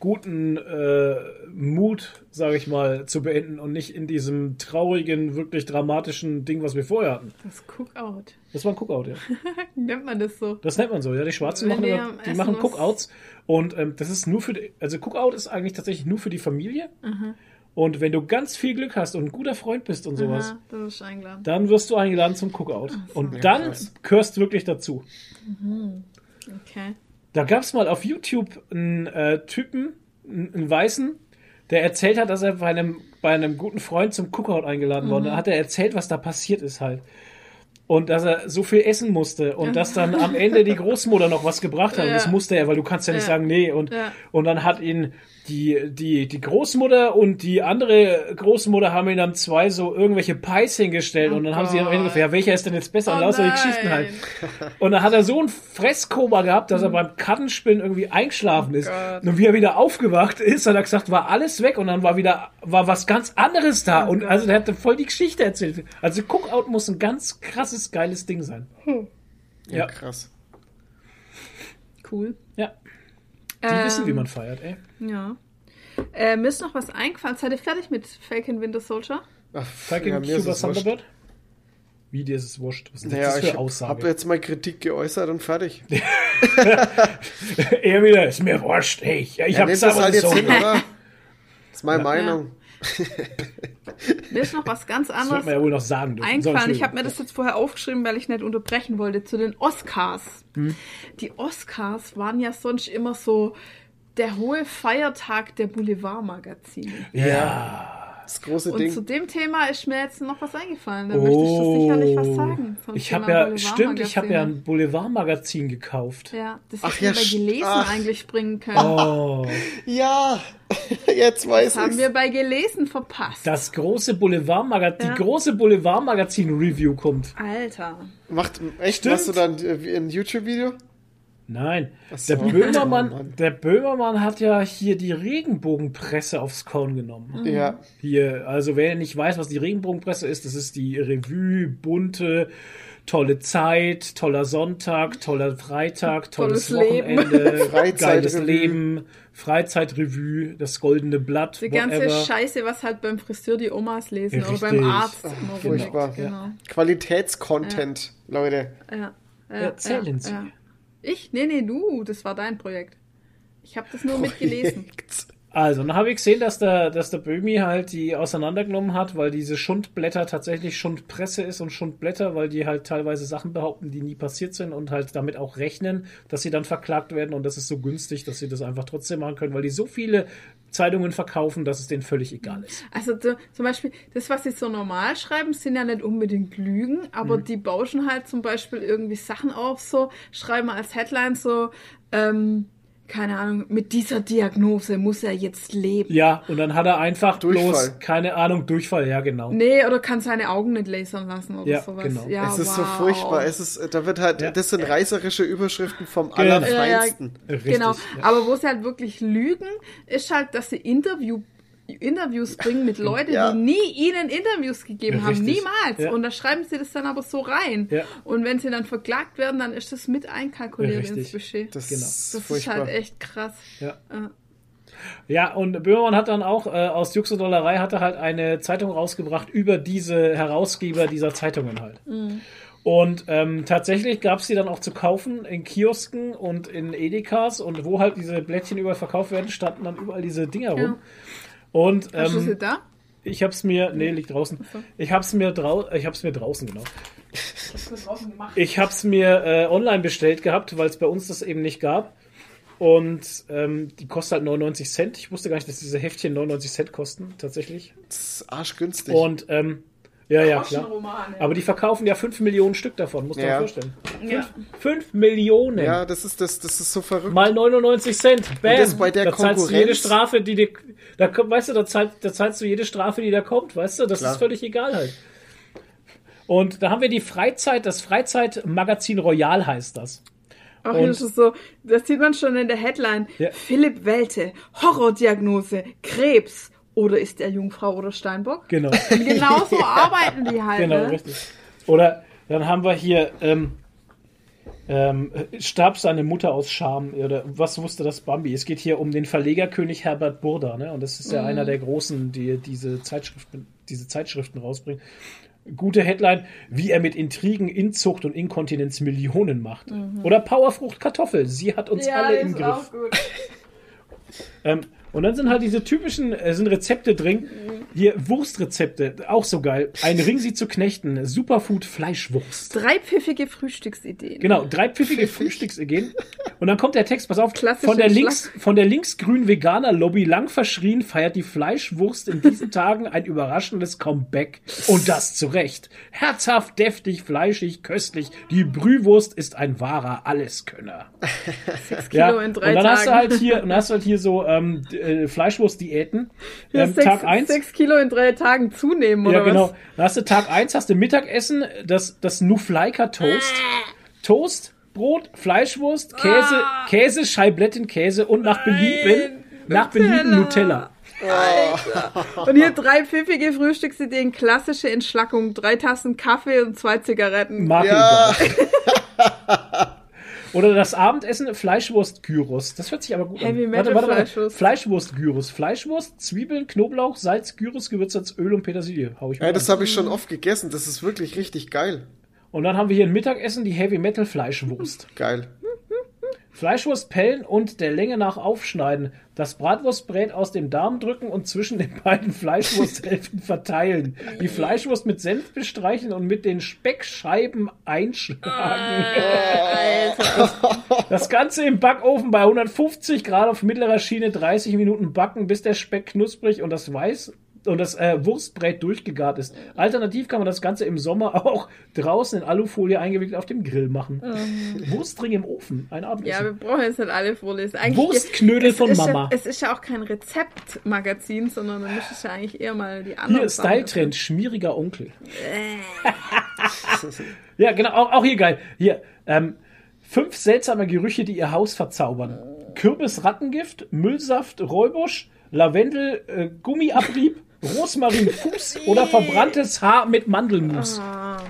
guten äh, Mut, sage ich mal, zu beenden und nicht in diesem traurigen, wirklich dramatischen Ding, was wir vorher hatten. Das Cookout. Das war ein Cookout, ja. (laughs) Nennt man das so? Das nennt man so, ja. Die Schwarzen Wenn machen, die machen Cookouts und ähm, das ist nur für, die, also Cookout ist eigentlich tatsächlich nur für die Familie. Und wenn du ganz viel Glück hast und ein guter Freund bist und sowas, Aha, dann wirst du eingeladen zum Cookout. Und dann krass. gehörst du wirklich dazu. Okay. Da gab es mal auf YouTube einen äh, Typen, einen, einen Weißen, der erzählt hat, dass er bei einem, bei einem guten Freund zum Cookout eingeladen wurde. Da hat er erzählt, was da passiert ist halt. Und dass er so viel essen musste und dass dann am Ende die (laughs) Großmutter noch was gebracht hat. Und das Ja. musste er, weil du kannst ja nicht Ja. sagen, nee. Und, Ja. und dann hat ihn die, die, die Großmutter und die andere Großmutter haben ihm dann zwei so irgendwelche Pies hingestellt und dann haben sie am Ende gefragt, ja, welcher ist denn jetzt besser? Oh und lauter die nein. Geschichten halt. Und dann hat er so ein Fresskoma gehabt, dass er beim Kartenspinnen irgendwie eingeschlafen ist. Gott. Und wie er wieder aufgewacht ist, hat er gesagt, war alles weg und dann war wieder, war was ganz anderes da. und also der hat voll die Geschichte erzählt. Also Cookout muss ein ganz krasses, geiles Ding sein. Ja, Ja. krass. Cool. Ja. Die Ähm, wissen, wie man feiert, ey. Ja. Äh, mir ist noch was eingefallen. Seid ihr fertig mit Falcon Winter Soldier? Ach, Falcon ja, Cuba. Thunderbird? Wie dir ist es wurscht? Was ist Naja, das ich für Aussage? habe jetzt mal Kritik geäußert und fertig. (laughs) er wieder, ist mir wurscht, ey. Ich, ich Ja, hab's nehmt das aber halt jetzt so. hin, oder? Das ist meine Meinung. (laughs) Mir ist noch was ganz Das anderes man ja wohl noch sagen dürfen. Eingefallen. Ich habe mir das jetzt vorher aufgeschrieben, weil ich nicht unterbrechen wollte, zu den Oscars. Hm. Die Oscars waren ja sonst immer so der hohe Feiertag der Boulevardmagazine. Ja. Das große Und Ding. zu dem Thema ist mir jetzt noch was eingefallen. Da möchtest du sicherlich was sagen. Oh. Ich Thema habe ja, stimmt, ich habe ja ein Boulevardmagazin gekauft. Ja, das Ach hätten ja, Gelesen ach. eigentlich bringen können. Oh, Ja, (laughs) jetzt weiß Das haben ich's. wir bei Gelesen verpasst. das große Boulevardmagazin, Ja. die große Boulevardmagazin-Review kommt. Alter. Macht, echt, Stimmt. machst du dann äh, ein YouTube-Video? Nein, so. der Oh, Böhmermann, Mann. der Böhmermann hat ja hier die Regenbogenpresse aufs Korn genommen. Ja. Hier, also wer nicht weiß, was die Regenbogenpresse ist, das ist die Revue, bunte, tolle Zeit, toller Sonntag, toller Freitag, tolles, Tolles Leben. Wochenende, (laughs) Freizeitrevue. geiles Leben, Freizeitrevue, das goldene Blatt, Die ganze whatever. Scheiße, was halt beim Friseur die Omas lesen Ja, oder beim Arzt immer furchtbar. Genau. Qualitätscontent, Leute. Ja. Ja, Erzählen ja, Sie. Ja. Ich? Nee, nee, du. Das war dein Projekt. Ich habe das nur mitgelesen. (laughs) Also, dann habe ich gesehen, dass der, dass der Böhmi halt die auseinandergenommen hat, weil diese Schundblätter tatsächlich Schundpresse ist und Schundblätter, weil die halt teilweise Sachen behaupten, die nie passiert sind und halt damit auch rechnen, dass sie dann verklagt werden und das ist so günstig, dass sie das einfach trotzdem machen können, weil die so viele Zeitungen verkaufen, dass es denen völlig egal ist. Also so, zum Beispiel, das, was sie so normal schreiben, sind ja nicht unbedingt Lügen, aber Mhm. die bauschen halt zum Beispiel irgendwie Sachen auf, so, schreiben als Headline so, ähm, keine Ahnung, mit dieser Diagnose muss er jetzt leben. Ja, und dann hat er einfach Durchfall. bloß, keine Ahnung, Durchfall, ja genau. Nee, oder kann seine Augen nicht lasern lassen oder Ja, sowas. genau. Ja, es ist wow. so furchtbar. Es ist, da wird halt, Ja. das sind reißerische Überschriften vom Genau. Allerfeinsten. Richtig, genau, ja. aber wo sie halt wirklich lügen, ist halt, dass sie Interview, Interviews bringen mit Leuten, Ja. die nie ihnen Interviews gegeben Ja, haben. richtig. Niemals. Ja. Und da schreiben sie das dann aber so rein. Ja. Und wenn sie dann verklagt werden, dann ist das mit einkalkuliert ins Budget. Das Genau. ist Das ist furchtbar. halt echt krass. Ja. Ja. Ja, und Böhmermann hat dann auch äh, aus Jux und Dollerei hat er halt eine Zeitung rausgebracht über diese Herausgeber dieser Zeitungen halt. Und ähm, tatsächlich gab es die dann auch zu kaufen in Kiosken und in Edekas und wo halt diese Blättchen überall verkauft werden, standen dann überall diese Dinger rum. Ja. Und Hast du sie ähm, da? ich hab's mir, nee, liegt draußen. Ich hab's mir drau ich hab's mir draußen, genau. Ich hab's mir äh, online bestellt gehabt, weil es bei uns das eben nicht gab. Und ähm, die kostet halt 99 Cent. Ich wusste gar nicht, dass diese Heftchen 99 Cent kosten, tatsächlich. Das ist arschgünstig. Und ähm, ja, ja, klar. Aber die verkaufen ja 5 Millionen Stück davon, musst du Ja. dir vorstellen. Ja. 5 Millionen. ja, das ist, das, das ist so verrückt. Mal 99 Cent. Bam. das bei der da zahlst du Konkurrenz- jede Strafe, die dir, da kommt, weißt du, da, zahl, da zahlst du jede Strafe, die da kommt, weißt du, das Klar. ist völlig egal halt. Und da haben wir die Freizeit, das Freizeitmagazin Royal heißt das. Ach, Und- das ist so, das sieht man schon in der Headline. Ja. Philipp Welte, Horrordiagnose, Krebs. Oder ist er Jungfrau oder Steinbock? Genau. Und (laughs) genau so (laughs) arbeiten die halt. Genau, ne? richtig. Oder dann haben wir hier, ähm, ähm, starb seine Mutter aus Scham oder was wusste das Bambi? Es geht hier um den Verlegerkönig Herbert Burda, ne? Und das ist ja Mhm. einer der großen, die diese Zeitschriften, diese Zeitschriften rausbringen. Gute Headline, wie er mit Intrigen, Inzucht und Inkontinenz Millionen macht. Oder Powerfrucht Kartoffel, sie hat uns Mhm. Ja, alle im ist Griff. auch gut. (laughs) Ähm, und dann sind halt diese typischen, äh, sind Rezepte drin. Hier Wurstrezepte, auch so geil. Ein Ring sie zu knechten, Superfood Fleischwurst. Drei pfiffige Frühstücksideen. Genau, drei pfiffige Frühstücksideen. Und dann kommt der Text, pass auf, Klassische von der links, von der linksgrünen Veganer Lobby lang verschrien feiert die Fleischwurst in diesen Tagen ein überraschendes Comeback. Und das zu Recht. Herzhaft, deftig, fleischig, köstlich. Die Brühwurst ist ein wahrer Alleskönner. (laughs) Kilo in drei und dann Tagen. hast du halt hier, und hast du halt hier so ähm, äh, Fleischwurst-Diäten. Ja, Ähm, sechs, Tag 1. sechs Kilo in drei Tagen zunehmen, oder Ja, genau. was? Da hast du Tag 1, hast du Mittagessen, das, das Nufleika Toast. Toast, Brot, Fleischwurst, Käse, Käse, Scheibletten, Käse und nach Belieben, nach Belieben Nutella. Und hier drei pfiffige Frühstücksideen, klassische Entschlackung, drei Tassen Kaffee und zwei Zigaretten. Mag Ja. (laughs) Oder das Abendessen Fleischwurst-Gyros. Das hört sich aber gut Heavy an. Metal Fleischwurst. Fleischwurst-Gyros. Fleischwurst, Zwiebeln, Knoblauch, Salz, Gyros, Gewürzsalz, Öl und Petersilie. Hau ich mal Ja, das habe ich schon oft gegessen. Das ist wirklich richtig geil. Und dann haben wir hier ein Mittagessen, die Heavy Metal Fleischwurst. Geil. Fleischwurst pellen und der Länge nach aufschneiden. Das Bratwurstbrät aus dem Darm drücken und zwischen den beiden (laughs) Fleischwursthälften verteilen. Die Fleischwurst mit Senf bestreichen und mit den Speckscheiben einschlagen. Das Ganze im Backofen bei 150 Grad auf mittlerer Schiene 30 Minuten backen, bis der Speck knusprig und das Weiß und das äh, Wurstbrät durchgegart ist. Alternativ kann man das Ganze im Sommer (laughs) auch draußen in Alufolie eingewickelt auf dem Grill machen. Wurstring im Ofen, ein Ja, Abendessen. wir brauchen jetzt nicht alle vorlesen. Eigentlich Wurstknödel es von ist Mama. Ja, es ist ja auch kein Rezeptmagazin, sondern da müsstest du ja eigentlich eher mal die anderen Hier, Style-Trend, schmieriger Onkel. (laughs) ja, genau, auch, auch hier geil. Hier, ähm, fünf seltsame Gerüche, die ihr Haus verzaubern. Kürbis-Rattengift, Müllsaft, Räubusch, Lavendel, äh, Gummiabrieb, (laughs) Rosmarinfuß oder verbranntes Haar mit Mandelmus.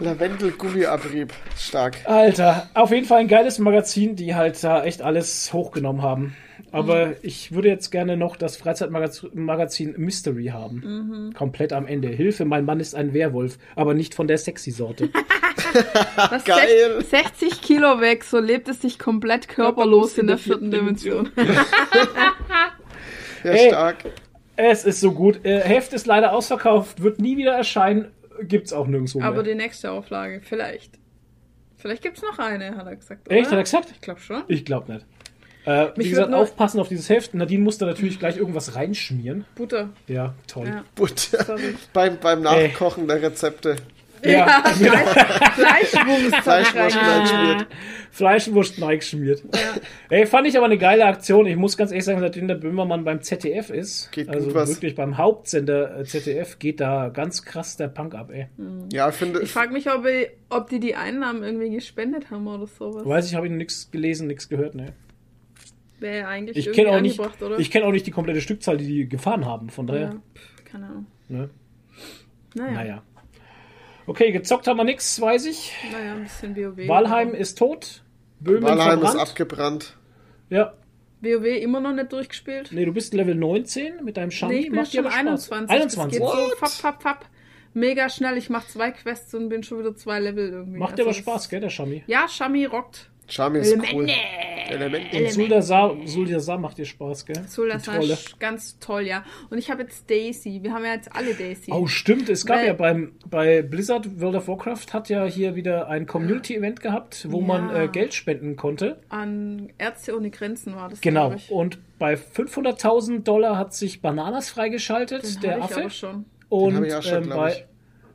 Lavendel-Gummiabrieb. Stark. Alter, auf jeden Fall ein geiles Magazin, die halt da echt alles hochgenommen haben. Aber ich würde jetzt gerne noch das Freizeitmagazin Mystery haben. Komplett am Ende. Hilfe, mein Mann ist ein Werwolf, aber nicht von der sexy Sorte. (laughs) Geil. sech- 60 Kilo weg, so lebt es sich komplett körperlos in der vierten Dimension. Ja, Ey. stark. Es ist so gut. Äh, Heft ist leider ausverkauft, wird nie wieder erscheinen. Gibt's auch nirgendwo mehr. Aber die nächste Auflage, vielleicht. Vielleicht gibt's noch eine, hat er gesagt. Echt, oder? hat er gesagt? Ich glaube schon. Ich glaube nicht. Äh, wie gesagt, aufpassen auf dieses Heft. Nadine muss da natürlich gleich irgendwas reinschmieren. Butter. Ja, toll. Ja. Butter. Sorry. beim, beim Nachkochen der Rezepte. Ja, genau. (laughs) Fleischwurst. Fleischwurst reinschmiert. Fleischwurst geschmiert. Ey, fand ich aber eine geile Aktion. Ich muss ganz ehrlich sagen, seitdem der Böhmermann beim ZDF ist, Geht also wirklich beim Hauptsender äh, ZDF, geht da ganz krass der Punk ab, ey. Ja, ich finde, Ich frage mich, ob, ich, ob die die Einnahmen irgendwie gespendet haben oder sowas. Weiß ich, habe ich nichts gelesen, nichts gehört, ne. Wäre ja eigentlich Ich irgendwie kenne auch nicht, angebracht, oder? ich kenne auch nicht die komplette Stückzahl, die die gefahren haben, von daher, ja, keine Ahnung. ne. Naja, naja. Naja. Okay, gezockt haben wir nichts, weiß ich. ein bisschen WoW. Walheim ist tot. Böhmen Walheim ist verbrannt. abgebrannt. Ja. WoW immer noch nicht durchgespielt? Nee, du bist Level 19 mit deinem Shami. Nee, ich bin Macht schon aber Spaß. 21. 21. Das geht so fapp, fapp, fapp. Mega schnell. Ich mache zwei Quests und bin schon wieder zwei Level irgendwie. Macht dir Also aber das- Spaß, gell, der Shami. Ja, Shami rockt. Charmy ist cool. Elemente. Und Suldasar, Suldasar macht dir Spaß, gell? Trolle. sch- ganz toll, ja. Und ich habe jetzt Daisy. Wir haben ja jetzt alle Daisy. Oh, stimmt. Es gab Weil- ja beim, bei Blizzard World of Warcraft hat ja hier wieder ein Community-Event gehabt, wo Ja. man äh, Geld spenden konnte. An Ärzte ohne Grenzen war das, Genau. Und bei 500.000 Dollar hat sich Bananas freigeschaltet, Den der hab ich Affe. aber schon. Und hab ich auch schon, ähm, bei, ich.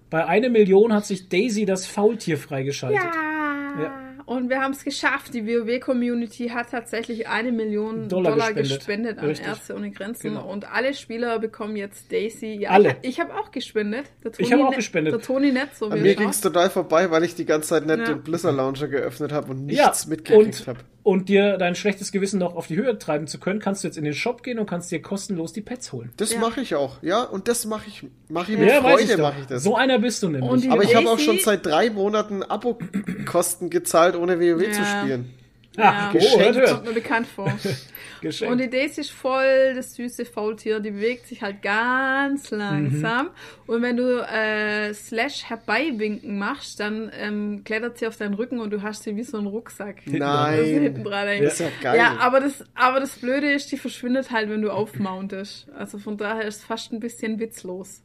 bei einer Million hat sich Daisy das Faultier freigeschaltet. Ja. Ja. Und wir haben es geschafft. Die WoW-Community hat tatsächlich eine Million Dollar Dollar, gespendet. gespendet, an Richtig. Ärzte ohne Grenzen. Genau. Und alle Spieler bekommen jetzt Daisy. Ja, Alle. Ich, ich habe auch gespendet. Der Ich habe auch ne- gespendet. Der Toni nicht so An wie mir ich ging es total vorbei, weil ich die ganze Zeit nicht Ja. den Blizzard Launcher geöffnet habe und Ja, nichts mitgekriegt und, habe. Und dir dein schlechtes Gewissen noch auf die Höhe treiben zu können, kannst du jetzt in den Shop gehen und kannst dir kostenlos die Pets holen. Das Ja. mache ich auch, ja. Und das mache ich, mache ich mit Ja, Freude, mache ich das. So einer bist du nämlich. Aber ich habe auch schon seit drei Monaten Abo-Kosten gezahlt, ohne WoW zu Ja. spielen. ah, Ja. oh, hört, Kommt hört. mir bekannt vor. (laughs) Geschenkt. Und die Daisy ist voll das süße Faultier, die bewegt sich halt ganz langsam. Mhm. Und wenn du äh, Slash herbeiwinken machst, dann ähm, klettert sie auf deinen Rücken und du hast sie wie so einen Rucksack. Hinten Nein. dran. Das ist ja geil. Ja, aber das, aber das Blöde ist, die verschwindet halt, wenn du aufmountest. Also von daher ist es fast ein bisschen witzlos.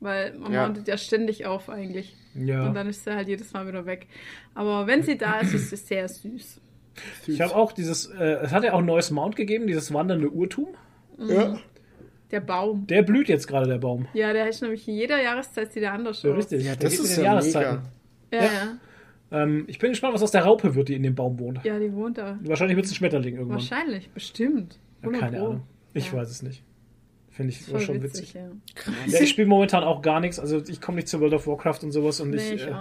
Weil man Ja. mountet ja ständig auf eigentlich. Ja. Und dann ist sie halt jedes Mal wieder weg. Aber wenn sie da ist, ist sie sehr süß. Ich habe auch dieses, äh, es hat ja auch ein neues Mount gegeben, dieses wandernde Urtum. ja. Der Baum. Der blüht jetzt gerade, der Baum. Ja, der ist nämlich in jeder Jahreszeit sieht der anders Ja, aus. richtig. ja, Der das ist den ja Jahreszeiten. mega. Ja, Ja. Ähm, ich bin gespannt, was aus der Raupe wird, die in dem Baum wohnt. Ja, die wohnt da. Wahrscheinlich wird es ein Schmetterling irgendwann. Wahrscheinlich, bestimmt. Ja, 100 keine Pro. Ahnung. Ich Ja. weiß es nicht. Finde ich Voll schon witzig. ja. Ja, ich spiele momentan auch gar nichts. Also ich komme nicht zu World of Warcraft und sowas. Und Nee, ich, ich äh,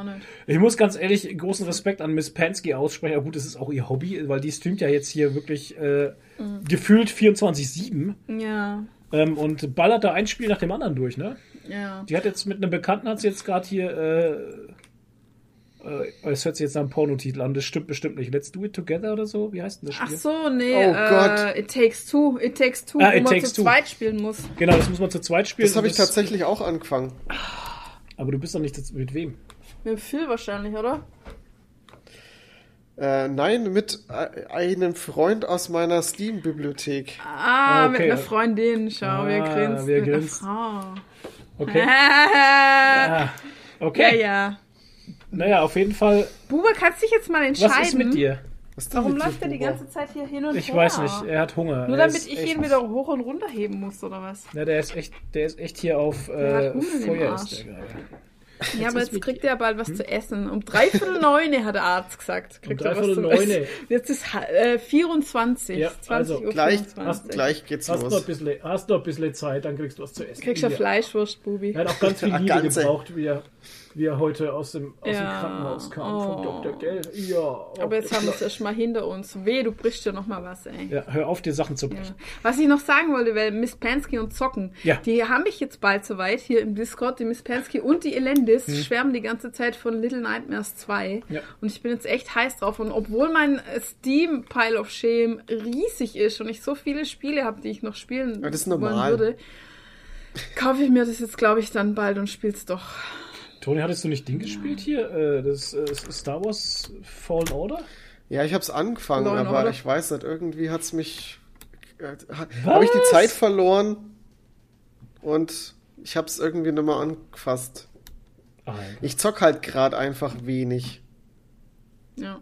ich muss ganz ehrlich großen Respekt an Miss Pansky aussprechen. Aber gut, das ist auch ihr Hobby, weil die streamt ja jetzt hier wirklich äh, Mhm. gefühlt 24-7 Ja, ähm, und ballert da ein Spiel nach dem anderen durch, ne? ja. Die hat jetzt mit einem Bekannten, hat sie jetzt gerade hier, äh, es hört sich jetzt nach einem Pornotitel an, das stimmt bestimmt nicht. Let's do it together oder so? Wie heißt denn das Spiel? Ach so, nee, Oh äh, Gott. It Takes Two, It Takes Two, Ah, wo It man Takes zu Two. zweit spielen muss. Genau, das muss man zu zweit spielen. Das habe ich tatsächlich auch angefangen. Aber du bist doch nicht das- mit wem? Mit Phil wahrscheinlich, oder? Äh, nein, mit äh, einem Freund aus meiner Steam-Bibliothek. Ah, Ah, mit okay. einer Freundin, schau, wir Ah, grinst. wir mit einer grinst. Frau. Okay. ja, (laughs) Ah, okay. ja. Naja, auf jeden Fall. Buber, kannst dich jetzt mal entscheiden. Was ist mit dir? Was ist Warum läuft er die ganze Zeit hier hin und Ich her? weiß nicht, er hat Hunger. Nur Er damit ich ihn wieder hoch und runter heben muss, oder was? Ja, der ist echt, der ist echt hier auf Der hat äh, Feuer Arsch. ist der gerade. Ja, aber ist jetzt kriegt er bald was zu essen. Um dreiviertel neune hat der Arzt gesagt. Kriegt er was dreiviertel neune. Essen. Jetzt ist äh, 24. Ja, 20 also Uhr Gleich, 24. gleich geht's Hast noch, ein los. bisschen, hast noch ein bisschen Zeit, dann kriegst du was zu essen. Kriegst du Ja. Fleischwurst, Bubi. Er hat auch ganz viel (laughs) Liebe ganze. gebraucht, wie er, wie er heute aus dem, aus dem Ja. Krankenhaus kam. Oh. Vom Dr. Gell. Ja. oh, Aber jetzt haben wir es (laughs) erst mal hinter uns. Weh, du brichst ja noch mal was, ey. Ja, hör auf, dir Sachen zu Ja. brechen. Was ich noch sagen wollte, weil Miss Pansky und Zocken, Ja. die haben mich jetzt bald soweit hier im Discord, die Miss Pansky und die Elendis schwärmen die ganze Zeit von Little Nightmares 2. Hm. Ja. Und ich bin jetzt echt heiß drauf. Und obwohl mein Steam Pile of Shame riesig ist und ich so viele Spiele habe, die ich noch spielen Ja, das ist wollen normal. würde, kaufe ich mir das jetzt, glaube ich, dann bald und spiel's doch. Toni, hattest du nicht Ding gespielt hier? Äh, das äh, Star Wars Fallen Order? Ja, ich hab's angefangen, and aber Order. ich weiß nicht, irgendwie hat's mich. Äh, habe ich die Zeit verloren und ich hab's irgendwie nicht mehr angefasst. Alter. Ich zock halt gerade einfach wenig. Ja.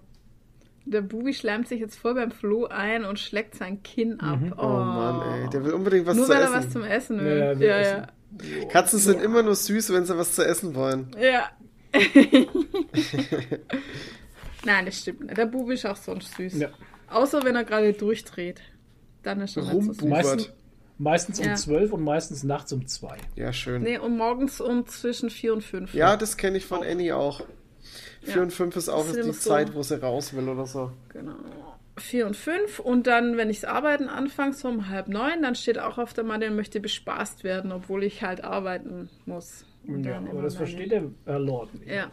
Der Bubi schleimt sich jetzt voll beim Flo ein und schlägt sein Kinn ab. Mhm. Oh, Oh, Mann, ey, der will unbedingt was Nur zu weil er essen. was zum Essen Ja, will. will Ja, ja. essen. Katzen sind immer nur süß, wenn sie was zu essen wollen. Ja. (laughs) Nein, das stimmt nicht. Der Bubi ist auch sonst süß. Ja. Außer wenn er gerade durchdreht. Dann ist er nicht so süß. Rumbubert. Meistens, meistens um Ja. 12 und meistens nachts um 2. Ja, schön. Nee, und morgens um zwischen vier und fünf. Ja, das kenne ich von Annie auch. 4 Ja. und 5 ist auch Das ist die so. Zeit, wo sie raus will oder so. Genau. Vier und fünf. Und dann, wenn ichs Arbeiten anfange, so um halb neun, dann steht auch auf der Matte und möchte bespaßt werden, obwohl ich halt arbeiten muss. Und Ja, dann aber das meine- versteht der Herr Lord nicht. Ja.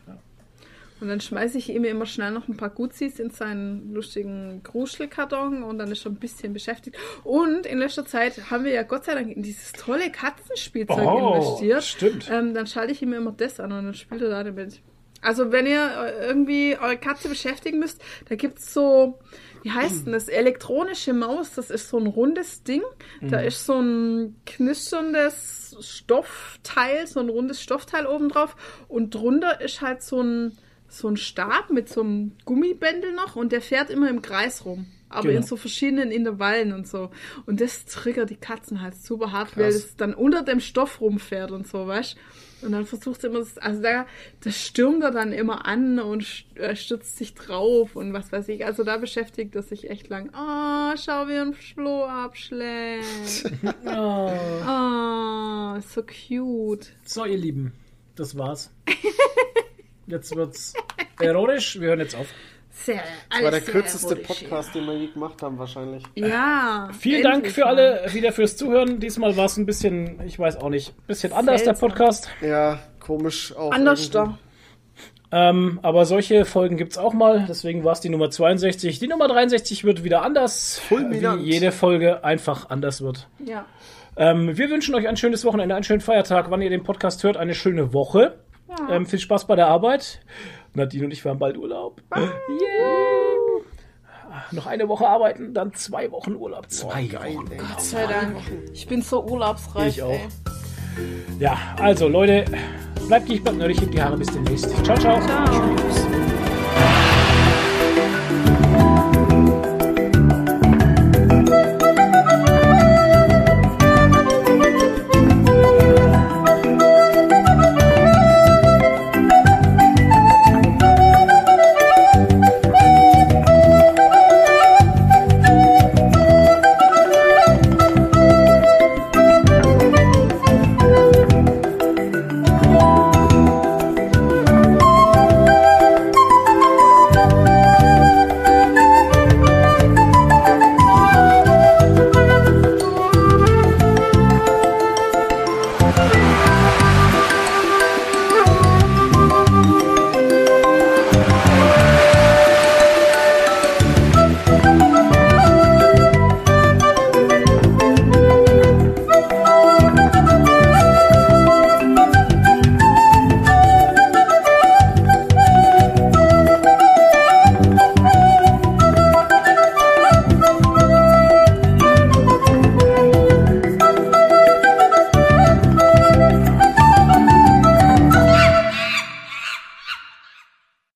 Und dann schmeiße ich ihm immer schnell noch ein paar Gutsis in seinen lustigen Kruschelkarton und dann ist er ein bisschen beschäftigt. Und in letzter Zeit haben wir ja Gott sei Dank in dieses tolle Katzenspielzeug Oh, investiert. stimmt. Ähm, dann schalte ich ihm immer das an und dann spielt er da damit. Also wenn ihr äh, irgendwie eure Katze beschäftigen müsst, da gibt's so, wie heißt denn das, elektronische Maus, das ist so ein rundes Ding. Da Mhm. ist so ein knisterndes Stoffteil, so ein rundes Stoffteil oben drauf und drunter ist halt so ein, so ein Stab mit so einem Gummibändel noch und der fährt immer im Kreis rum. Aber Genau. in so verschiedenen Intervallen und so. Und das triggert die Katzen halt super hart, weil Krass. es dann unter dem Stoff rumfährt und so, weißt Und dann versucht sie immer, das, also da, das stürmt er dann immer an und äh, stürzt sich drauf und was weiß ich. Also da beschäftigt er sich echt lang. Oh, schau, wie ein Floh abschlägt. Oh. (laughs) Oh, so cute. So, ihr Lieben, das war's. (laughs) Jetzt wird's erotisch. Wir hören jetzt auf. Sehr, Das war der kürzeste Podcast, den wir je gemacht haben, wahrscheinlich. Ja. Vielen Dank für mal. alle wieder fürs Zuhören. Diesmal war es ein bisschen, ich weiß auch nicht, ein bisschen anders, der. Podcast. Ja, komisch auch. Anders da. Ähm, aber solche Folgen gibt's auch mal. Deswegen war es die Nummer 62. Die Nummer 63 wird wieder anders. Fulminant. Wie jede Folge einfach anders wird. Ja. Ähm, wir wünschen euch ein schönes Wochenende, einen schönen Feiertag, wann ihr den Podcast hört, eine schöne Woche. Ähm, viel Spaß bei der Arbeit. Nadine und ich haben bald Urlaub. Yeah. Noch eine Woche arbeiten, dann zwei Wochen Urlaub. Zwei Geil, Wochen. ey. Gott sei Dank. Ich bin so urlaubsreich. Ich auch. Ey. Ja, also Leute, bleibt nicht bleibt nerdig, die Haare bis demnächst. Ciao, ciao. Ciao. Tschüss.